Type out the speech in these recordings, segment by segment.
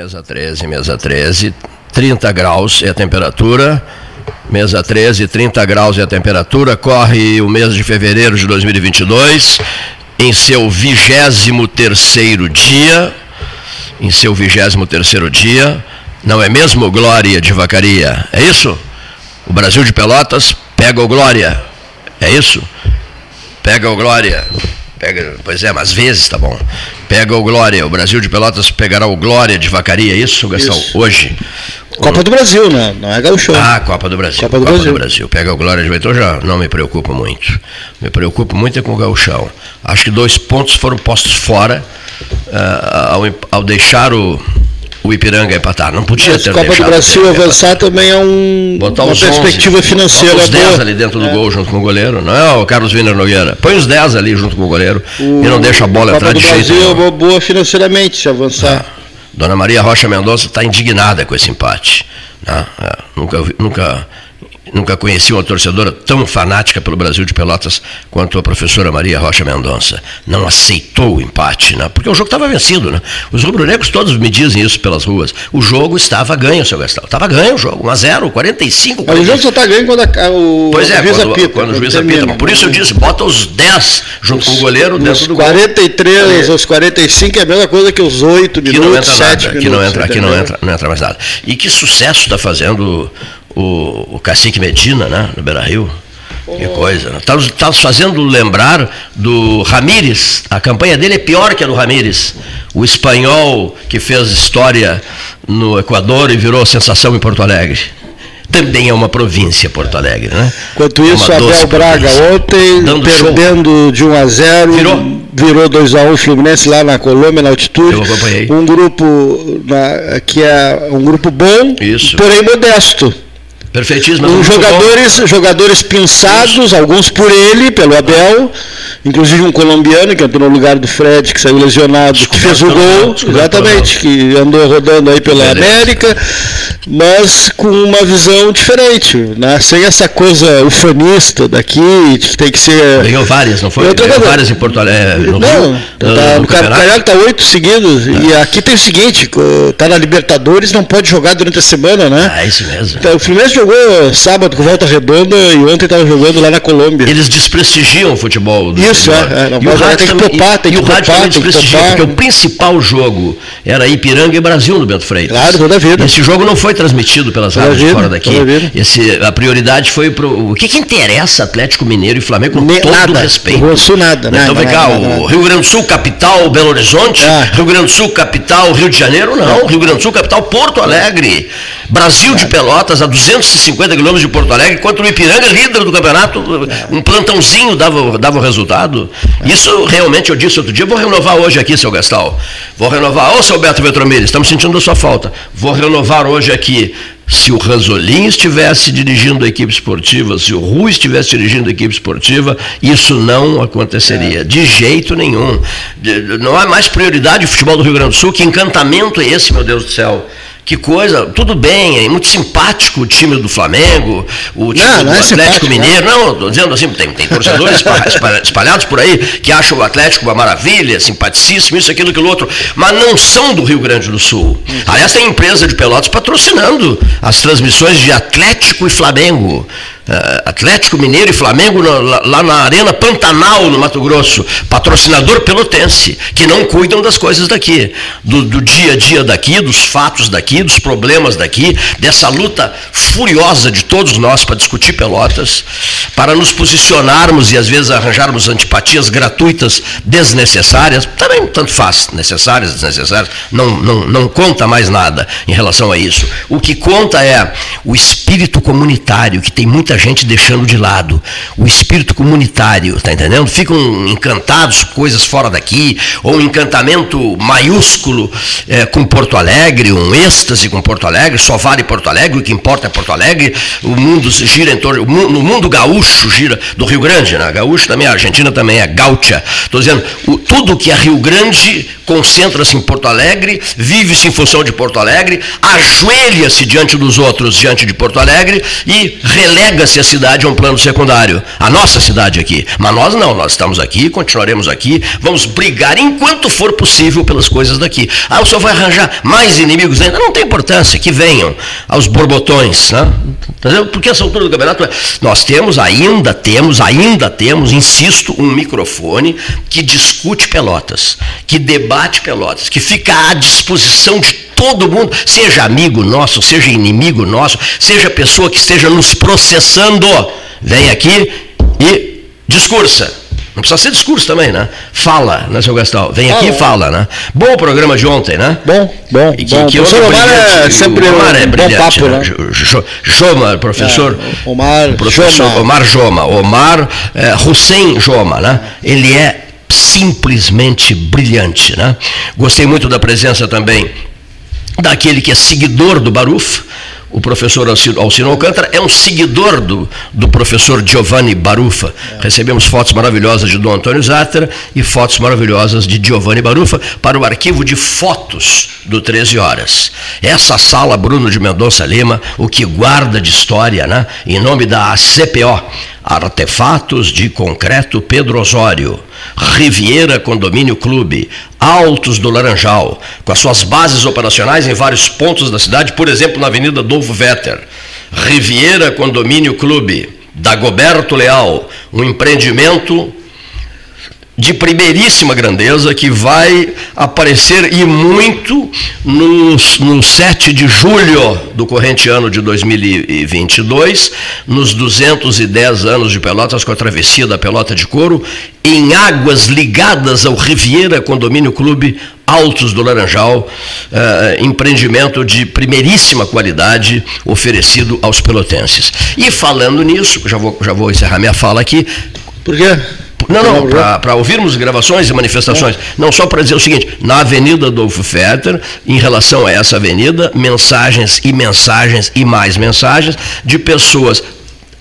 13, mesa 13, mesa 13, 30 graus é a temperatura. Mesa 13, 30 graus é a temperatura. Corre o mês de fevereiro de 2022, em seu 23 dia. Em seu 23 dia. Não é mesmo, Glória de Vacaria? É isso? O Brasil de Pelotas pega o Glória. É isso? Pega o Glória. Pega, pois é, mas vezes tá bom. Pega o Glória. O Brasil de Pelotas pegará o Glória de Vacaria, é isso, Gastão? Isso. Hoje. Copa do Brasil, né? Não é Gaúcho. Ah, Copa do Brasil. Copa do, Copa Brasil. do Brasil. Pega o Glória de. Então já não me preocupo muito. Me preocupo muito é com o Gauchão. Acho que dois pontos foram postos fora uh, ao, ao deixar o o Ipiranga empatar. Não podia Mas ter Copa do Brasil avançar também é um, Botar uma perspectiva 11, financeira os 10 boa. ali dentro do é. gol junto com o goleiro. Não é o Carlos Wiener Nogueira. Põe os 10 ali junto com o goleiro o, e não deixa a bola entrar de jeito Brasil é boa financeiramente se avançar. Ah, Dona Maria Rocha Mendonça está indignada com esse empate. Né? É, nunca, nunca Nunca conheci uma torcedora tão fanática pelo Brasil de Pelotas quanto a professora Maria Rocha Mendonça. Não aceitou o empate, né? porque o jogo estava vencido. Né? Os rubro-negros todos me dizem isso pelas ruas. O jogo estava ganho, seu Gastão. Estava ganho o jogo, 1 a 0 45, 45. Mas o jogo só está ganho quando a, o, pois é, juiz quando, apita. Quando o juiz apita. Por isso eu disse, bota os 10 junto os, com o goleiro dentro do 43, gol. os 45 é a mesma coisa que os 8 minutos, que não entra 7 nada, minutos. Que não entra, que não entra, não entra mais nada. E que sucesso está fazendo o, o Cacique Medina, né, no Beira Rio. Que coisa. Está né? tá nos fazendo lembrar do Ramírez. A campanha dele é pior que a do Ramírez. O espanhol que fez história no Equador e virou sensação em Porto Alegre. Também é uma província, Porto Alegre, né? Enquanto é isso, Abel Braga província. ontem, Dando perdendo show. de 1 a 0 virou, virou 2 a 1 Fluminense lá na Colômbia, na altitude. Eu acompanhei. Um grupo na, que é um grupo bom, isso. porém modesto. Perfeitíssimo. Com jogadores, jogadores pensados, alguns por ele, pelo Abel, inclusive um colombiano que entrou no lugar do Fred, que saiu lesionado, que fez o gol, exatamente, que andou rodando aí pela América, mas com uma visão diferente, né? sem essa coisa ufanista daqui, que tem que ser. Ganhou várias, não foi? Ganhou várias em Porto Alegre. No não, Rio, tá, no, no Carioca está oito seguidos, ah. e aqui tem o seguinte: está na Libertadores, não pode jogar durante a semana, né? Ah, isso mesmo. Então, o Fluminense jogou sábado com volta redonda e ontem estava jogando lá na Colômbia. Eles desprestigiam o futebol do Isso, é, é, não e o rádio tem que topar, tem e que o rádio também desprestigia, porque o principal jogo era Ipiranga e Brasil no Bento Freitas. Claro, toda a vida. Esse jogo não foi transmitido pelas rádios vida, fora daqui. Esse, a prioridade foi para o que, que interessa Atlético Mineiro e Flamengo com Nem, todo nada, respeito. Não Sul nada. Então vem cá, o Rio Grande do Sul, capital, Belo Horizonte, ah. Rio Grande do Sul, capital, Rio de Janeiro, não. Rio Grande do Sul, capital, Porto Alegre. Brasil de Pelotas, a 250 quilômetros de Porto Alegre, contra o Ipiranga, líder do campeonato, um plantãozinho dava, dava o resultado. Isso realmente eu disse outro dia, vou renovar hoje aqui, seu Gastal. Vou renovar, ô seu Beto Vetromilho, estamos sentindo a sua falta. Vou renovar hoje aqui. Se o Ranzolin estivesse dirigindo a equipe esportiva, se o Rui estivesse dirigindo a equipe esportiva, isso não aconteceria, é. de jeito nenhum. Não há mais prioridade o futebol do Rio Grande do Sul. Que encantamento é esse, meu Deus do céu? Que coisa, tudo bem, é muito simpático o time do Flamengo, o time não, não do é Atlético Mineiro. Não, estou dizendo assim, tem, tem torcedores espalhados por aí que acham o Atlético uma maravilha, simpaticíssimo, isso, aquilo, aquilo outro, mas não são do Rio Grande do Sul. Aliás, tem empresa de Pelotas patrocinando as transmissões de Atlético e Flamengo. Uh, Atlético Mineiro e Flamengo lá, na Arena Pantanal, no Mato Grosso, patrocinador pelotense, que não cuidam das coisas daqui, do, do, dia a dia daqui, dos fatos daqui, dos problemas daqui, dessa luta furiosa de todos nós para discutir Pelotas, para nos posicionarmos e às vezes arranjarmos antipatias gratuitas, desnecessárias, também tanto faz, necessárias, desnecessárias, não, não, não conta mais nada em relação a isso. O que conta é o espírito comunitário, que tem muita gente deixando de lado. O espírito comunitário, tá entendendo? Ficam encantados com coisas fora daqui, ou um encantamento maiúsculo é, com Porto Alegre, um êxtase com Porto Alegre, só vale Porto Alegre, o que importa é Porto Alegre, o mundo gira em torno, no mundo gaúcho gira, do Rio Grande, né? Gaúcho também, a Argentina também é gaúcha. Estou dizendo, o, tudo que é Rio Grande concentra-se em Porto Alegre, vive-se em função de Porto Alegre, ajoelha-se diante dos outros, diante de Porto Alegre e relega nega-se a cidade a um plano secundário. A nossa cidade aqui. Mas nós não, nós estamos aqui, continuaremos aqui, vamos brigar enquanto for possível pelas coisas daqui. Ah, o senhor vai arranjar mais inimigos ainda? Não tem importância, que venham aos borbotões, né? Porque essa altura do campeonato, nós temos, ainda temos, ainda temos, insisto, um microfone que discute pelotas, que debate pelotas, que fica à disposição de todo mundo, seja amigo nosso, seja inimigo nosso, seja pessoa que esteja nos processando, vem aqui e discursa. Não precisa ser discurso também, né? Fala, né, seu Gastão? Vem aqui e fala, né? Bom o programa de ontem, né? Bom, bom. E que, bom. que o professor Omar é sempre o Omar é brilhante, bom papo, né? né? Joma, professor. É, Omar professor Joma. Omar Joma. Omar é, Hussein Joma, né? Ele é simplesmente brilhante, né? Gostei muito da presença também daquele que é seguidor do Baruf, o professor Alcino Alcântara é um seguidor do, do professor Giovanni Barufa. É. Recebemos fotos maravilhosas de Dom Antônio Zatter e fotos maravilhosas de Giovanni Barufa para o arquivo de fotos do 13 Horas. Essa sala Bruno de Mendonça Lima, o que guarda de história, né? em nome da ACPO, Artefatos de Concreto Pedro Osório, Riviera Condomínio Clube, Altos do Laranjal, com as suas bases operacionais em vários pontos da cidade, por exemplo, na Avenida Dolfo Vetter. Riviera Condomínio Clube, Dagoberto Leal, um empreendimento de primeiríssima grandeza que vai aparecer e muito no, no 7 de julho do corrente ano de 2022, nos 210 anos de Pelotas com a travessia da Pelota de Couro, em águas ligadas ao Riviera Condomínio Clube Altos do Laranjal, uh, empreendimento de primeiríssima qualidade oferecido aos pelotenses. E falando nisso, já vou, já vou encerrar minha fala aqui. Por quê? Não, não, para ouvirmos gravações e manifestações. É. Não só para dizer o seguinte: na Avenida Adolfo Fetter, em relação a essa avenida, mensagens e mensagens e mais mensagens de pessoas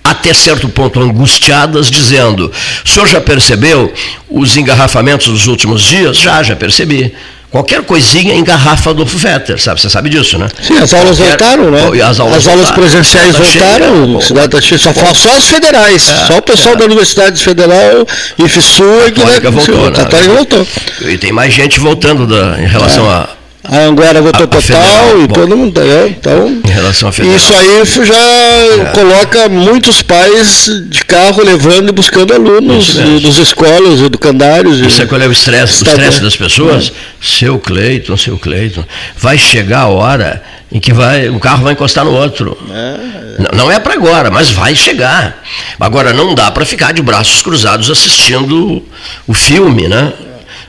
até certo ponto angustiadas, dizendo: o senhor já percebeu os engarrafamentos dos últimos dias? Já, já percebi. Qualquer coisinha engarrafa do Vetter, sabe? Você sabe disso, né? Sim, as aulas Qualquer... voltaram, né? As aulas, as aulas presenciais voltaram, cidade tá cheia, só, só as federais, é, só o pessoal é. da Universidade Federal e FSU é que vai, voltou, né? Católica voltou. E tem mais gente voltando da, em relação é. a a Anguera votou a, total federal, e bom, todo mundo. É, então, em relação federal. Isso aí já é. coloca muitos pais de carro levando e buscando alunos dos escolas, educandários. Isso é qual é o estresse? O estresse das pessoas? É. Seu Cleiton, seu Cleiton. Vai chegar a hora em que vai, um carro vai encostar no outro. É. Não é para agora, mas vai chegar. Agora não dá para ficar de braços cruzados assistindo o filme, né?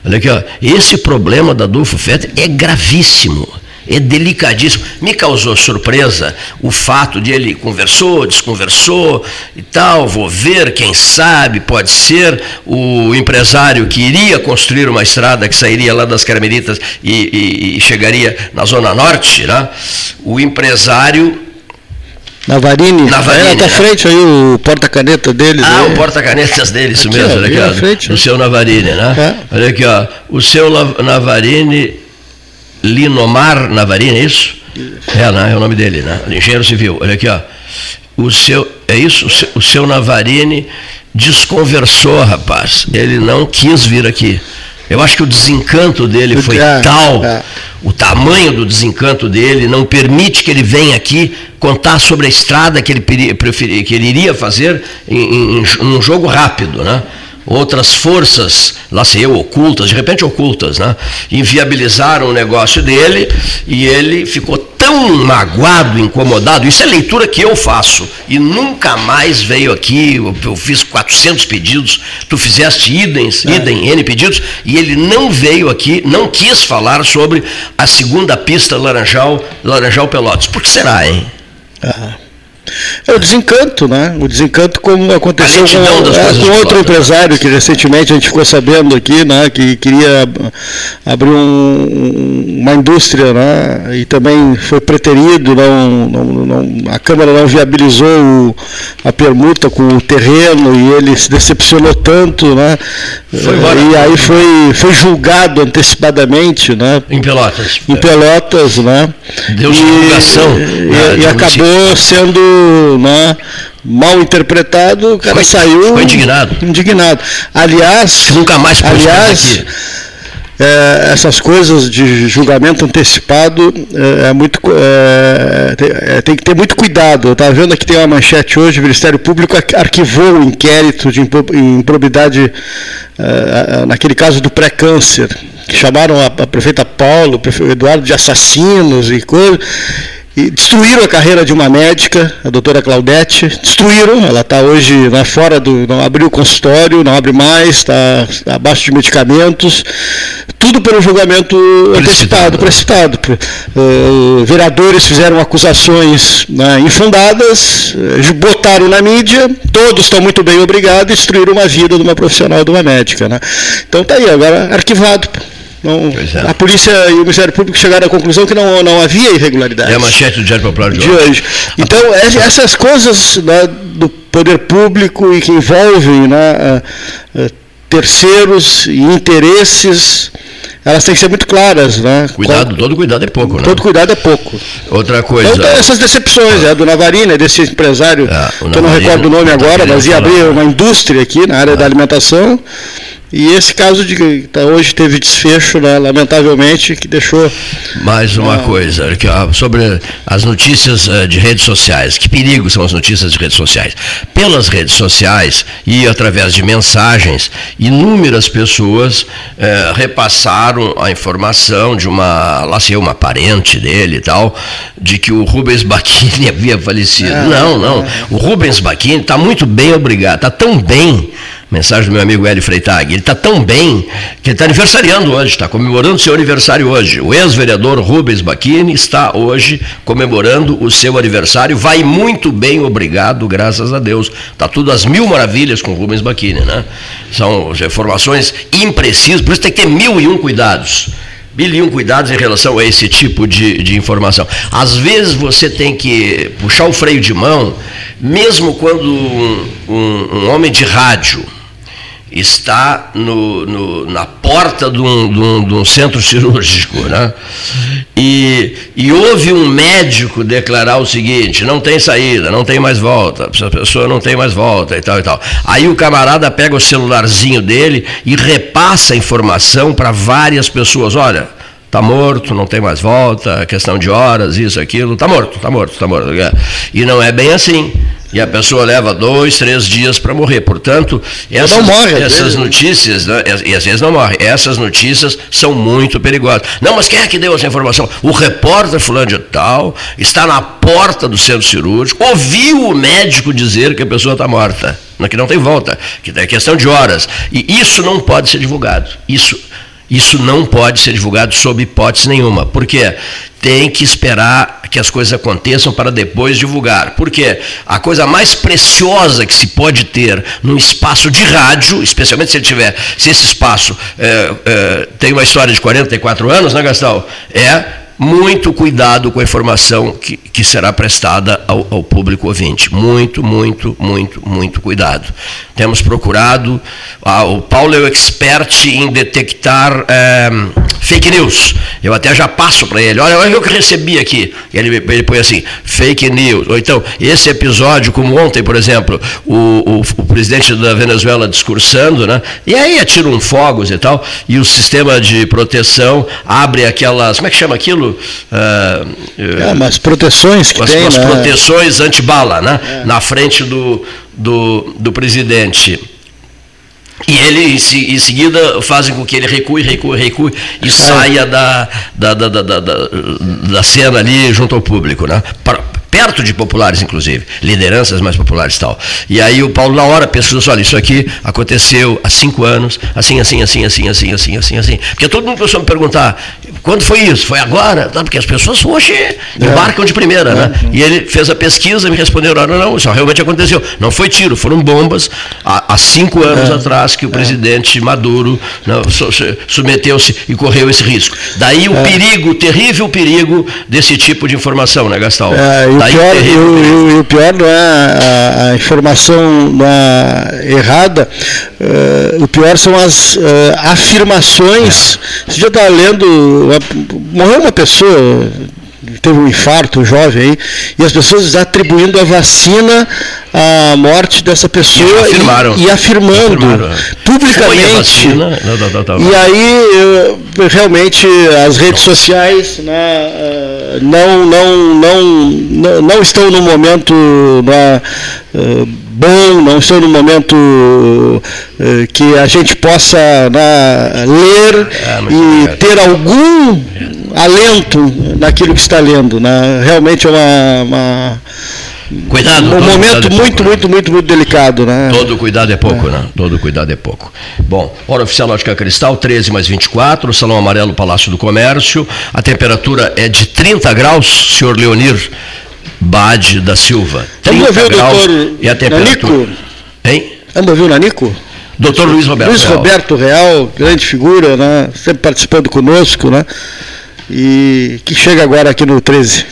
Olha aqui, ó. Esse problema da Adolfo Fetter é gravíssimo. É delicadíssimo. Me causou surpresa o fato de ele conversou, desconversou e tal. Vou ver, quem sabe, pode ser o empresário que iria construir uma estrada que sairia lá das Carmelitas e, e, e chegaria na Zona Norte. Né? O empresário Navarini. Navarini. É, tá à frente aí o porta-caneta dele. Ah, né? o porta-canetas dele, isso aqui, mesmo, ó, frente, o seu Navarini, né? É. Olha aqui, ó, o seu Navarini, Linomar Navarini, é isso? É, né? é o nome dele, né? Engenheiro civil, olha aqui, ó. O seu, é isso? O seu, o seu Navarini desconversou, rapaz. Ele não quis vir aqui. Eu acho que o desencanto dele foi é, tal, é. o tamanho do desencanto dele não permite que ele venha aqui contar sobre a estrada que ele, preferia, que ele iria fazer em, em, em um jogo rápido, né? Outras forças, lá sei eu, ocultas, de repente ocultas, né? inviabilizaram o negócio dele e ele ficou tão magoado, incomodado. Isso é leitura que eu faço e nunca mais veio aqui. Eu, eu fiz 400 pedidos, tu fizeste idem, é. idem, N pedidos, e ele não veio aqui, não quis falar sobre a segunda pista Laranjal, Laranjal Pelotas. Por que será, hein? Ah. É o desencanto, né? O desencanto como aconteceu com, é, com outro empresário que recentemente a gente ficou sabendo aqui, né? Que queria abrir um, uma indústria, né? E também foi preterido, não, não, não, a Câmara não viabilizou o, a permuta com o terreno e ele se decepcionou tanto, né? e aí foi, foi julgado antecipadamente, né? Em Pelotas. Em Pelotas, né? Deu divulgação. E, e, e acabou sendo né, mal interpretado, o cara foi, saiu. Ficou indignado. Indignado. Aliás. Nunca mais aliás, é, essas coisas de julgamento antecipado é, é muito, é, tem, é, tem, que ter muito cuidado. Eu estava vendo aqui tem uma manchete hoje, o Ministério Público arquivou o inquérito de improbidade naquele caso do pré-câncer, que chamaram a, a prefeita Paulo, o prefeito Eduardo de assassinos e coisas e destruíram a carreira de uma médica, a doutora Claudete, destruíram, ela está hoje né, fora do. não abriu o consultório, não abre mais, está tá abaixo de medicamentos, tudo pelo julgamento antecipado, precipitado. Uh, vereadores fizeram acusações né, infundadas, uh, botaram na mídia, todos estão muito bem obrigados destruíram uma vida de uma profissional, de uma médica. Né? Então está aí, agora arquivado. Não, é. A polícia e o Ministério Público chegaram à conclusão que não, não havia irregularidade. É a manchete do Diário Popular de, de hoje. hoje. Então, essas coisas né, do poder público e que envolvem né, terceiros e interesses, elas têm que ser muito claras. Né? Cuidado, todo cuidado é pouco. Né? Todo cuidado é pouco. Outra coisa. Então, essas decepções, é, do Navarina, desse empresário, é, que eu não recordo o nome agora, mas ia abrir uma indústria aqui na área é. da alimentação. E esse caso de tá, hoje teve desfecho, né, lamentavelmente, que deixou. Mais uma ah, coisa, sobre as notícias eh, de redes sociais. Que perigo são as notícias de redes sociais? Pelas redes sociais e através de mensagens, inúmeras pessoas eh, repassaram a informação de uma, lá sei, uma parente dele e tal, de que o Rubens Bacchini havia falecido. Ah, não, não. O Rubens Bacchini está muito bem, obrigado. Está tão bem Mensagem do meu amigo Hélio Freitag. Ele está tão bem que ele está aniversariando hoje, está comemorando seu aniversário hoje. O ex-vereador Rubens Bacchini está hoje comemorando o seu aniversário. Vai muito bem, obrigado, graças a Deus. Está tudo às mil maravilhas com Rubens Bacchini, né? São informações imprecisas, por isso tem que ter mil e um cuidados mil e um cuidados em relação a esse tipo de, de informação. Às vezes você tem que puxar o freio de mão, mesmo quando um, um, um homem de rádio está no, no, na porta de um, de, um, de um, centro cirúrgico, né? E, e houve um médico declarar o seguinte: não tem saída, não tem mais volta, essa pessoa não tem mais volta e tal e tal. Aí o camarada pega o celularzinho dele e repassa a informação para várias pessoas: olha. Está morto, não tem mais volta, questão de horas, isso, aquilo, está morto, está morto, está morto. E não é bem assim. E a pessoa leva dois, três dias para morrer. Portanto, essas, morre, essas notícias, né, e às vezes não morre, essas notícias são muito perigosas. Não, mas quem é que deu essa informação? O repórter fulano de tal está na porta do centro cirúrgico, ouviu o médico dizer que a pessoa está morta, que não tem volta, que é questão de horas. E isso não pode ser divulgado. Isso isso não pode ser divulgado sob hipótese nenhuma. Por quê? Tem que esperar que as coisas aconteçam para depois divulgar. Porque a coisa mais preciosa que se pode ter num espaço de rádio, especialmente se ele tiver, se esse espaço é, é, tem uma história de 44 anos, né, Gastão? É muito cuidado com a informação que, que será prestada ao, ao, público ouvinte. Muito, muito, muito, muito cuidado. Temos procurado, ah, o Paulo é o expert em detectar é, fake news. Eu até já passo para ele, olha, olha o que eu recebi aqui. Ele, ele põe assim, fake news. Ou então, esse episódio, como ontem, por exemplo, o, o, o presidente da Venezuela discursando, né? E aí atiram fogos e tal, e o sistema de proteção abre aquelas, como é que chama aquilo? Uh, é, mas proteções que as, tem, as né? proteções antibala, né? É. Na frente do, do, do presidente. E ele, em seguida, fazem com que ele recue, recue, recue e é. saia da, da, da, da, da, da, cena ali junto ao público. Né? Perto de populares, inclusive, lideranças mais populares e tal. E aí o Paulo, na hora, pesquisou, olha, isso aqui aconteceu há cinco anos, assim, assim, assim, assim, assim, assim, assim, assim. Porque todo mundo começou a me perguntar, quando foi isso? Foi agora? Não, porque as pessoas, hoje embarcam de primeira, né? E ele fez a pesquisa e me respondeu, não, não, isso realmente aconteceu. Não foi tiro, foram bombas há, há cinco anos é. atrás que o é. presidente Maduro né, submeteu-se e correu esse risco. Daí o é. perigo, o terrível perigo desse tipo de informação, né, Gastal? É, Tá pior, e, o, o, pior não é a, a informação é errada, uh, o pior são as uh, afirmações. É. Você já está lendo, morreu uma pessoa teve um infarto jovem aí, e as pessoas atribuindo a vacina à morte dessa pessoa e, afirmaram, e, e afirmando afirmaram. publicamente. Não, não, não, e aí realmente as redes sociais né, eh, não, não, não, não, estão no momento né, eh, bom, não estou no momento uh, que a gente possa né, ler ah, e é. ter algum alento naquilo que está lendo. Né? Realmente é uma, uma Cuidado. Um momento é muito, muito, muito, muito delicado, né? Todo cuidado é pouco, é. né? Todo cuidado é pouco. Bom, hora oficial Lógica Cristal, 13 mais 24, Salão Amarelo, Palácio do Comércio. A temperatura é de 30 graus, senhor Leonir. Bade da Silva. 30 viu, graus doutor e a temperatura. Nanico? Hein? Anda viu Nanico? Doutor Luiz Roberto Luiz Real. Roberto Real, grande figura, né? Sempre participando conosco, né? E que chega agora aqui no 13.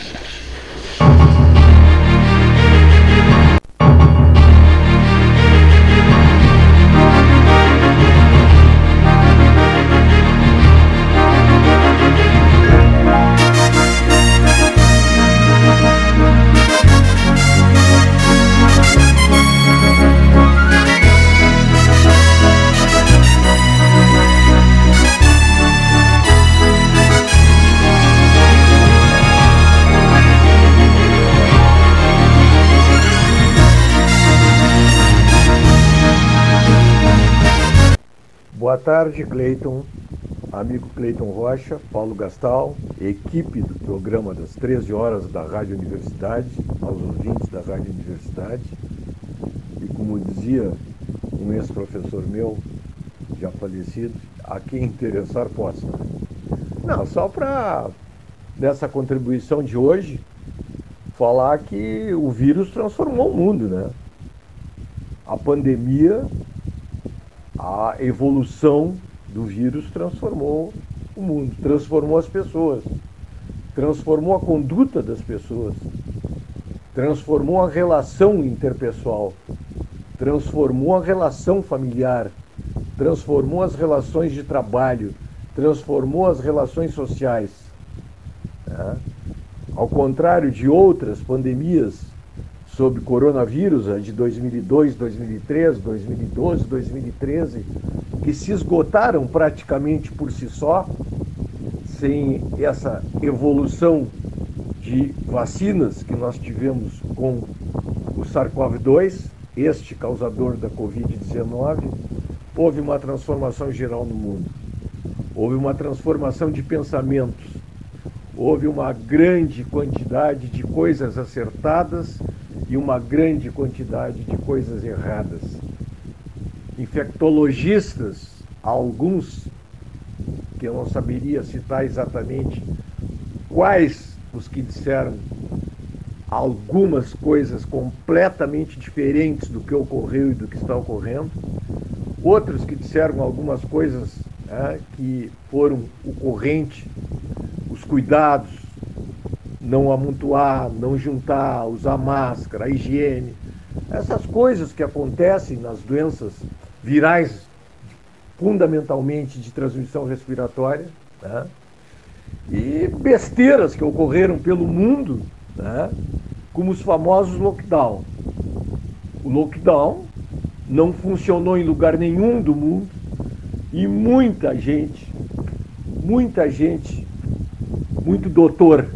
Tarde, Cleiton, amigo Cleiton Rocha, Paulo Gastal, equipe do programa das 13 horas da Rádio Universidade, aos ouvintes da Rádio Universidade. E como dizia um ex-professor meu, já falecido, a quem interessar possa. Não, só para, nessa contribuição de hoje, falar que o vírus transformou o mundo, né? A pandemia a evolução do vírus transformou o mundo, transformou as pessoas, transformou a conduta das pessoas, transformou a relação interpessoal, transformou a relação familiar, transformou as relações de trabalho, transformou as relações sociais. Né? Ao contrário de outras pandemias sobre coronavírus, a de 2002, 2003, 2012, 2013, que se esgotaram praticamente por si só, sem essa evolução de vacinas que nós tivemos com o SARS-CoV-2, este causador da Covid-19, houve uma transformação geral no mundo. Houve uma transformação de pensamentos. Houve uma grande quantidade de coisas acertadas e uma grande quantidade de coisas erradas. Infectologistas, alguns, que eu não saberia citar exatamente quais os que disseram algumas coisas completamente diferentes do que ocorreu e do que está ocorrendo, outros que disseram algumas coisas é, que foram o corrente, os cuidados, não amontoar, não juntar, usar máscara, higiene. Essas coisas que acontecem nas doenças virais, fundamentalmente de transmissão respiratória, né? e besteiras que ocorreram pelo mundo, né? como os famosos lockdown. O lockdown não funcionou em lugar nenhum do mundo e muita gente, muita gente, muito doutor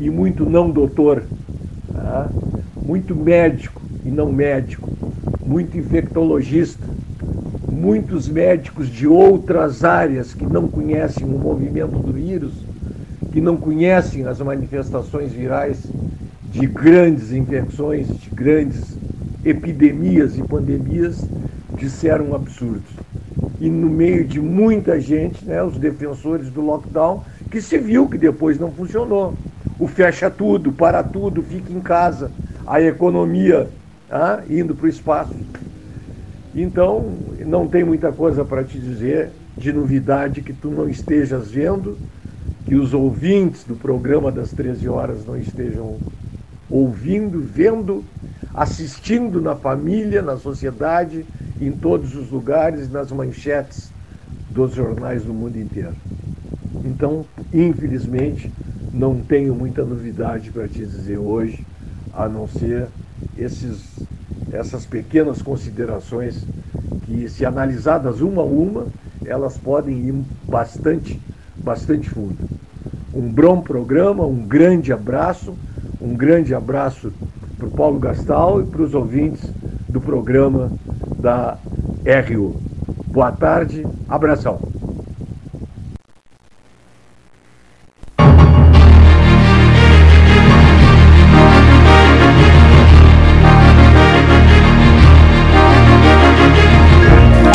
e muito não doutor, tá? muito médico e não médico, muito infectologista, muitos médicos de outras áreas que não conhecem o movimento do vírus, que não conhecem as manifestações virais de grandes infecções, de grandes epidemias e pandemias, disseram absurdos. E no meio de muita gente, né, os defensores do lockdown, que se viu que depois não funcionou o fecha tudo, para tudo, fica em casa, a economia ah, indo para o espaço. Então, não tem muita coisa para te dizer de novidade que tu não estejas vendo, que os ouvintes do programa das 13 horas não estejam ouvindo, vendo, assistindo na família, na sociedade, em todos os lugares, nas manchetes dos jornais do mundo inteiro. Então, infelizmente, não tenho muita novidade para te dizer hoje, a não ser esses, essas pequenas considerações que, se analisadas uma a uma, elas podem ir bastante, bastante fundo. Um bom programa, um grande abraço, um grande abraço para o Paulo Gastal e para os ouvintes do programa da RU. Boa tarde, abração.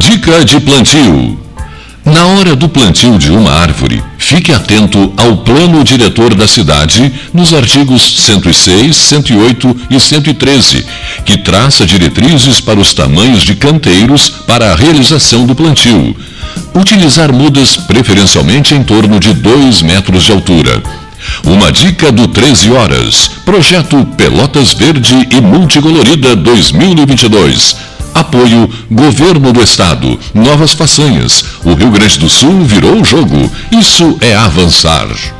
Dica de plantio. Na hora do plantio de uma árvore, fique atento ao plano diretor da cidade nos artigos 106, 108 e 113, que traça diretrizes para os tamanhos de canteiros para a realização do plantio. Utilizar mudas preferencialmente em torno de 2 metros de altura. Uma dica do 13 Horas. Projeto Pelotas Verde e Multicolorida 2022 Apoio Governo do Estado. Novas façanhas. O Rio Grande do Sul virou o jogo. Isso é avançar.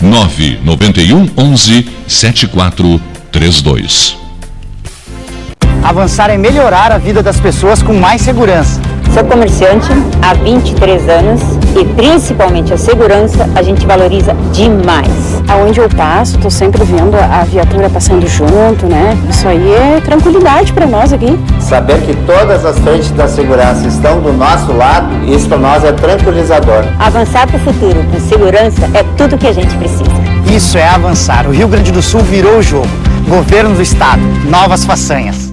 991 11 7432 Avançar é melhorar a vida das pessoas com mais segurança. Sou comerciante há 23 anos e principalmente a segurança a gente valoriza demais. Aonde eu passo, estou sempre vendo a viatura passando junto, né? Isso aí é tranquilidade para nós aqui. Saber que todas as frentes da segurança estão do nosso lado, isso para nós é tranquilizador. Avançar para o futuro com segurança é tudo que a gente precisa. Isso é avançar. O Rio Grande do Sul virou o jogo. Governo do Estado, novas façanhas.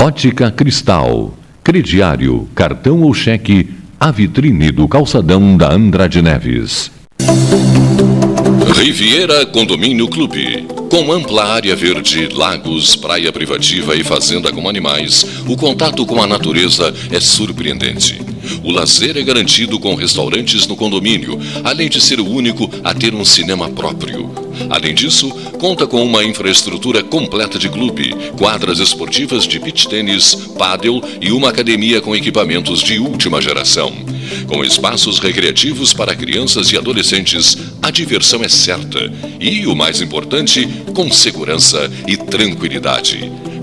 Ótica Cristal. Crediário, cartão ou cheque, a vitrine do calçadão da Andrade Neves. Riviera Condomínio Clube. Com ampla área verde, lagos, praia privativa e fazenda com animais, o contato com a natureza é surpreendente. O lazer é garantido com restaurantes no condomínio, além de ser o único a ter um cinema próprio. Além disso, conta com uma infraestrutura completa de clube, quadras esportivas de beach tênis, pádel e uma academia com equipamentos de última geração. Com espaços recreativos para crianças e adolescentes, a diversão é certa e, o mais importante, com segurança e tranquilidade.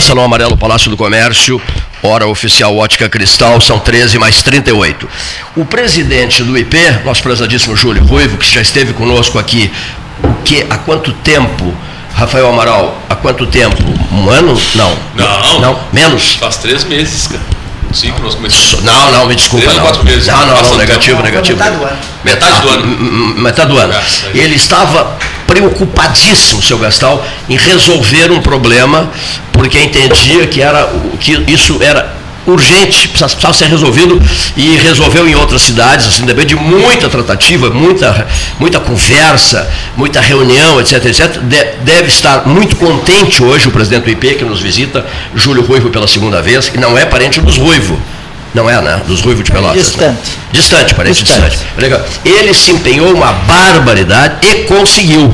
Voltando, Salão Amarelo, Palácio do Comércio, hora oficial Ótica Cristal, são 13 mais 38. O presidente do IP, nosso prezadíssimo Júlio Ruivo, que já esteve conosco aqui, que, há quanto tempo, Rafael Amaral, há quanto tempo? Um ano? Não. Não. Não, menos? Faz três meses, cara. Cinco nós começamos. Não, não, me desculpa. Três, não. Quatro meses. Não, não, não, negativo, negativo. Metade do ano. Metade do ano. Metade do ano. Ele estava preocupadíssimo, seu Gastal, em resolver um problema, porque entendia que, era, que isso era urgente, precisava ser resolvido e resolveu em outras cidades, assim, depois de muita tratativa, muita, muita conversa, muita reunião, etc, etc. deve estar muito contente hoje o presidente do IP, que nos visita, Júlio Ruivo pela segunda vez, que não é parente dos Ruivo. Não é, né? Dos Ruivo de Pelotas. Distante. Né? Distante, parente distante. distante. Legal. Ele se empenhou uma barbaridade e conseguiu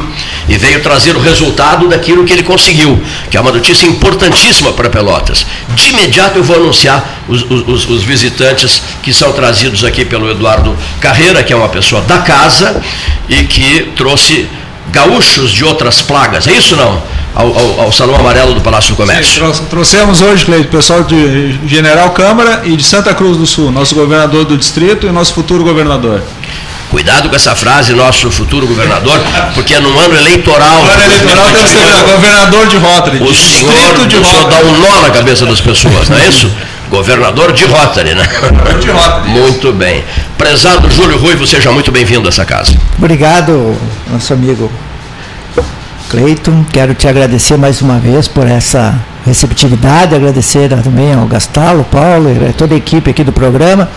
e veio trazer o resultado daquilo que ele conseguiu, que é uma notícia importantíssima para Pelotas. De imediato eu vou anunciar os, os, os, visitantes que são trazidos aqui pelo Eduardo Carreira, que é uma pessoa da casa e que trouxe gaúchos de outras plagas. É isso não? Ao, ao, ao, Salão Amarelo do Palácio do Comércio. Sim, trouxemos hoje, Cleide, o pessoal de General Câmara e de Santa Cruz do Sul, nosso governador do distrito e nosso futuro governador. Cuidado com essa frase, nosso futuro governador, porque é num ano eleitoral. No ano eleitoral deve ser governador de Rotary. O senhor, de o senhor dá um nó na cabeça das pessoas, não é isso? Governador de Rotary, né? De Rotary. Muito bem. Prezado Júlio Ruivo, seja muito bem-vindo a essa casa. Obrigado, nosso amigo Cleiton. Quero te agradecer mais uma vez por essa receptividade, agradecer também ao Gastalo, Paulo e toda a equipe aqui do programa,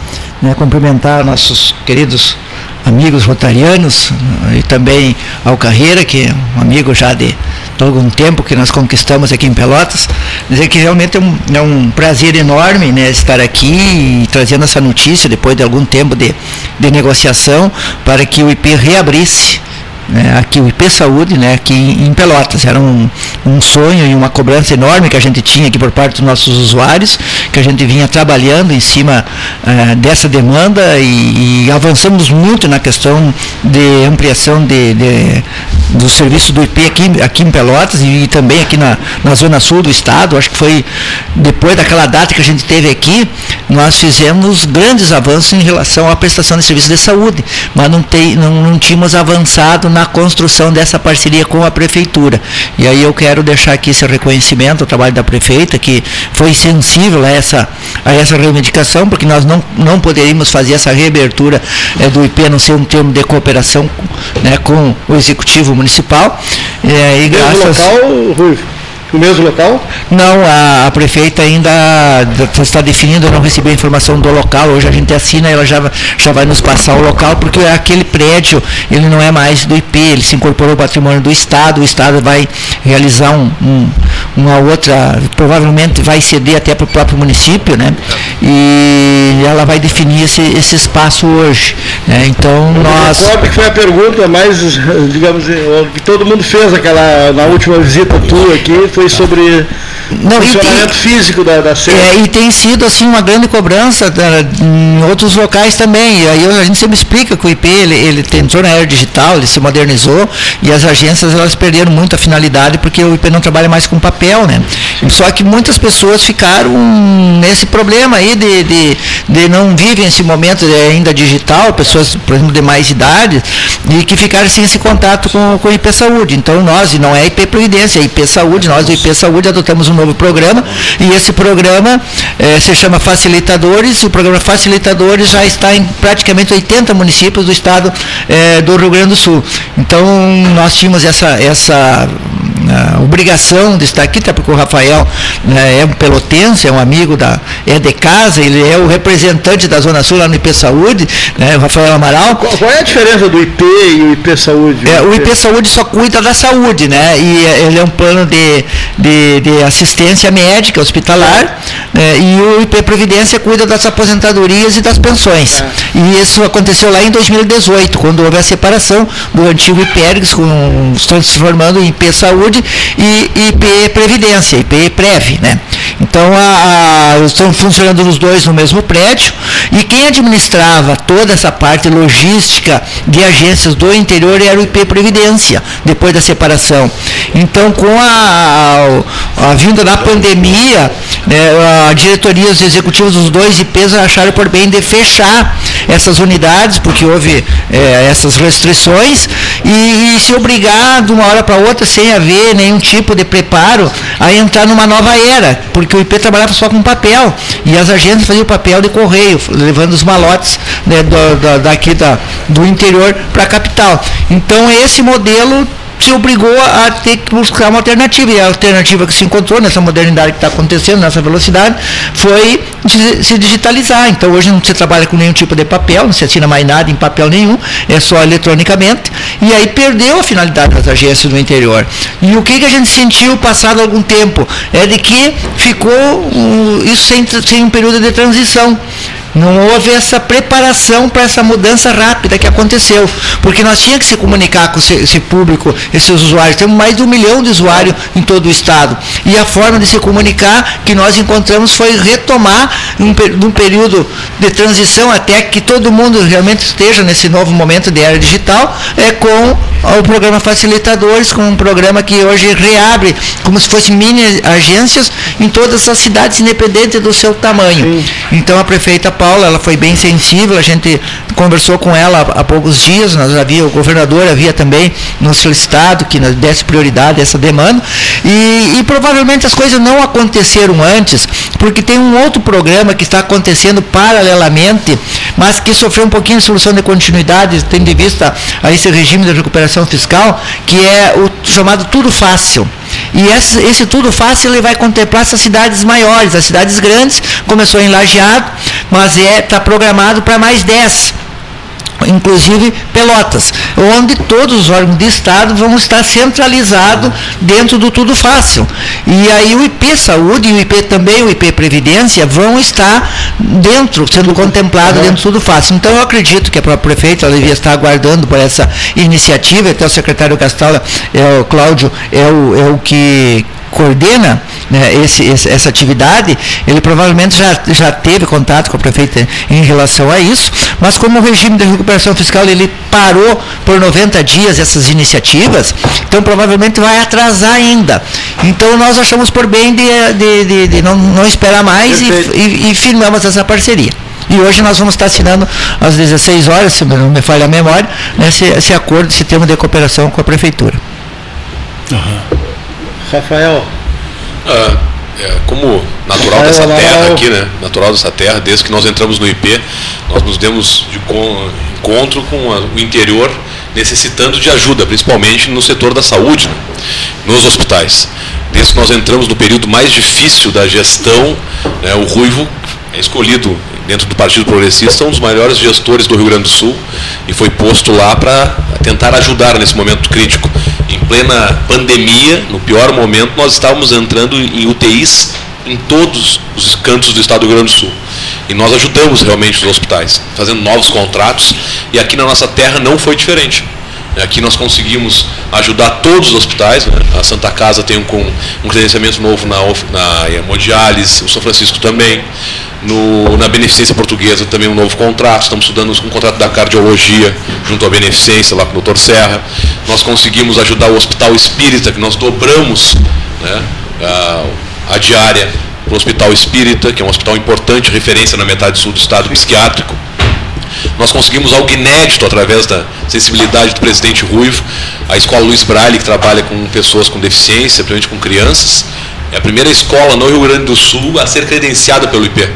né, cumprimentar nossos queridos amigos rotarianos e também ao Carreira, que é um amigo já de, de algum tempo que nós conquistamos aqui em Pelotas, dizer que realmente é um, é um prazer enorme né, estar aqui e trazendo essa notícia depois de algum tempo de, de negociação para que o IP reabrisse né, aqui o IP Saúde, né, aqui em Pelotas. Era um, um sonho e uma cobrança enorme que a gente tinha aqui por parte dos nossos usuários, que a gente vinha trabalhando em cima uh, dessa demanda e, e, avançamos muito na questão de ampliação de, de, do serviço do IP aqui, aqui em Pelotas e, e também aqui na, na zona sul do estado. Acho que foi depois daquela data que a gente teve aqui, nós fizemos grandes avanços em relação à prestação de serviço de saúde, mas não, tem, não, não tínhamos avançado na construção dessa parceria com a prefeitura. E aí eu quero deixar aqui esse reconhecimento ao trabalho da prefeita, que foi sensível a essa, a essa reivindicação, porque nós não, não poderíamos fazer essa reabertura é, do IP, a não ser um termo de cooperação né, com o executivo municipal. É, e graças... local, Rui? No mesmo local? Não, a, a, prefeita ainda está definindo, eu não recebi a informação do local, hoje a gente assina, ela já, já vai nos passar o local, porque aquele prédio, ele não é mais do IP, ele se incorporou ao patrimônio do Estado, o Estado vai realizar um, um, uma outra, provavelmente vai ceder até para o próprio município, né? E ela vai definir esse, esse espaço hoje. Né? Então nós. Recordo que foi a pergunta mais, digamos, que todo mundo fez aquela na última visita tua aqui, foi sobre não, funcionamento tem, físico da, da. É, e tem sido assim uma grande cobrança da, em outros locais também. E aí a gente sempre explica que o IP ele, ele entrou na era digital, ele se modernizou e as agências elas perderam muito a finalidade porque o IP não trabalha mais com papel, né? Só que muitas pessoas ficaram nesse problema aí de, de, de não vivem esse momento ainda digital, pessoas, por exemplo, de mais idade, e que ficaram sem esse contato com, com o IP Saúde. Então nós, e não é IP Previdência, é IP Saúde, nós do IP Saúde adotamos um novo programa e esse programa eh, se chama Facilitadores. O programa Facilitadores já está em praticamente 80 municípios do estado eh, do Rio Grande do Sul. Então nós tínhamos essa, essa uh, obrigação de estar aqui, até porque o Rafael né, é um pelotense, é um amigo da, é de casa, ele é o representante da Zona Sul lá no IP Saúde, né, o Rafael Amaral. Qual, qual, é a diferença do IP e o IP Saúde? É, o IP Saúde só cuida da saúde, né? E ele é um plano de, de, de assistência médica hospitalar né, e o IP Previdência cuida das aposentadorias e das pensões. É. E isso aconteceu lá em 2018, quando houve a separação do antigo IPERGS, com, se transformando em IP Saúde e IP Previdência, IP Prev, né? Então a, a, estão funcionando os dois no mesmo prédio e quem administrava toda essa parte logística de agências do interior era o IP Previdência, depois da separação. Então com a, a, a vinda da pandemia, né, a diretoria os executivos dos dois IPs acharam por bem de fechar essas unidades, porque houve é, essas restrições, e, e se obrigar de uma hora para outra, sem haver nenhum tipo de preparo, a entrar numa nova era, porque o IP trabalhava só com papel, e as agências faziam papel de correio, levando os malotes né, do, daqui da, do interior para a capital. Então esse modelo se obrigou a ter que buscar uma alternativa. E a alternativa que se encontrou nessa modernidade que está acontecendo, nessa velocidade, foi se digitalizar. Então hoje não se trabalha com nenhum tipo de papel, não se assina mais nada em papel nenhum, é só eletronicamente. E aí perdeu a finalidade das agências do interior. E o que, que a gente sentiu passado algum tempo? É de que ficou um, isso sem, sem um período de transição. Não houve essa preparação para essa mudança rápida que aconteceu, porque nós tínhamos que se comunicar com esse público, esses usuários. Temos mais de um milhão de usuários em todo o estado. E a forma de se comunicar que nós encontramos foi retomar, num, num período de transição, até que todo mundo realmente esteja nesse novo momento de era digital, é com o programa Facilitadores, com um programa que hoje reabre como se fossem mini agências em todas as cidades, independente do seu tamanho. Sim. Então a prefeita Paula, ela foi bem sensível, a gente conversou com ela há, poucos dias, nós havia, o governador havia também nos solicitado que nós desse prioridade a essa demanda, e, e provavelmente as coisas não aconteceram antes, porque tem um outro programa que está acontecendo paralelamente, mas que sofreu um pouquinho de solução de continuidade, tendo em vista a esse regime de recuperação fiscal, que é o chamado Tudo Fácil. E esse, esse, tudo fácil ele vai contemplar essas cidades maiores, as cidades grandes, começou em Lajeado, mas está é, programado para mais 10 inclusive Pelotas, onde todos os órgãos de Estado vão estar centralizados dentro do Tudo Fácil. E aí o IP Saúde e o IP também, o IP Previdência, vão estar dentro, sendo contemplado dentro do Tudo Fácil. Então eu acredito que a própria prefeita devia estar aguardando por essa iniciativa, até o secretário Castala, é o Cláudio, é o, é o que coordena né, esse, esse, essa atividade, ele provavelmente já, já teve contato com a prefeita em relação a isso, mas como o regime de recuperação fiscal ele parou por 90 dias essas iniciativas, então provavelmente vai atrasar ainda. Então nós achamos por bem de, de, de, de não, não esperar mais e, e, e firmamos essa parceria. E hoje nós vamos estar assinando às 16 horas, se não me falha a memória, esse, esse acordo, esse termo de cooperação com a Prefeitura. Uhum. Rafael. Ah, é, como natural dessa terra aqui, né? Natural dessa terra, desde que nós entramos no IP, nós nos demos de encontro com a, o interior necessitando de ajuda, principalmente no setor da saúde, né? nos hospitais. Desde que nós entramos no período mais difícil da gestão, né, o Ruivo é escolhido dentro do Partido Progressista um dos maiores gestores do Rio Grande do Sul e foi posto lá para tentar ajudar nesse momento crítico em plena pandemia, no pior momento, nós estávamos entrando em UTIs em todos os cantos do estado do Rio Grande do Sul. E nós ajudamos realmente os hospitais, fazendo novos contratos, e aqui na nossa terra não foi diferente. Aqui nós conseguimos ajudar todos os hospitais. Né? A Santa Casa tem um, um credenciamento novo na, na hemodiálise, o São Francisco também. No, na Beneficência Portuguesa também um novo contrato. Estamos estudando um contrato da cardiologia junto à Beneficência, lá com o Dr. Serra. Nós conseguimos ajudar o Hospital Espírita, que nós dobramos né, a, a diária para o Hospital Espírita, que é um hospital importante, referência na metade sul do estado psiquiátrico. Nós conseguimos algo inédito através da sensibilidade do presidente Ruivo, a escola Luiz Braille, que trabalha com pessoas com deficiência, principalmente com crianças. É a primeira escola no Rio Grande do Sul a ser credenciada pelo IP.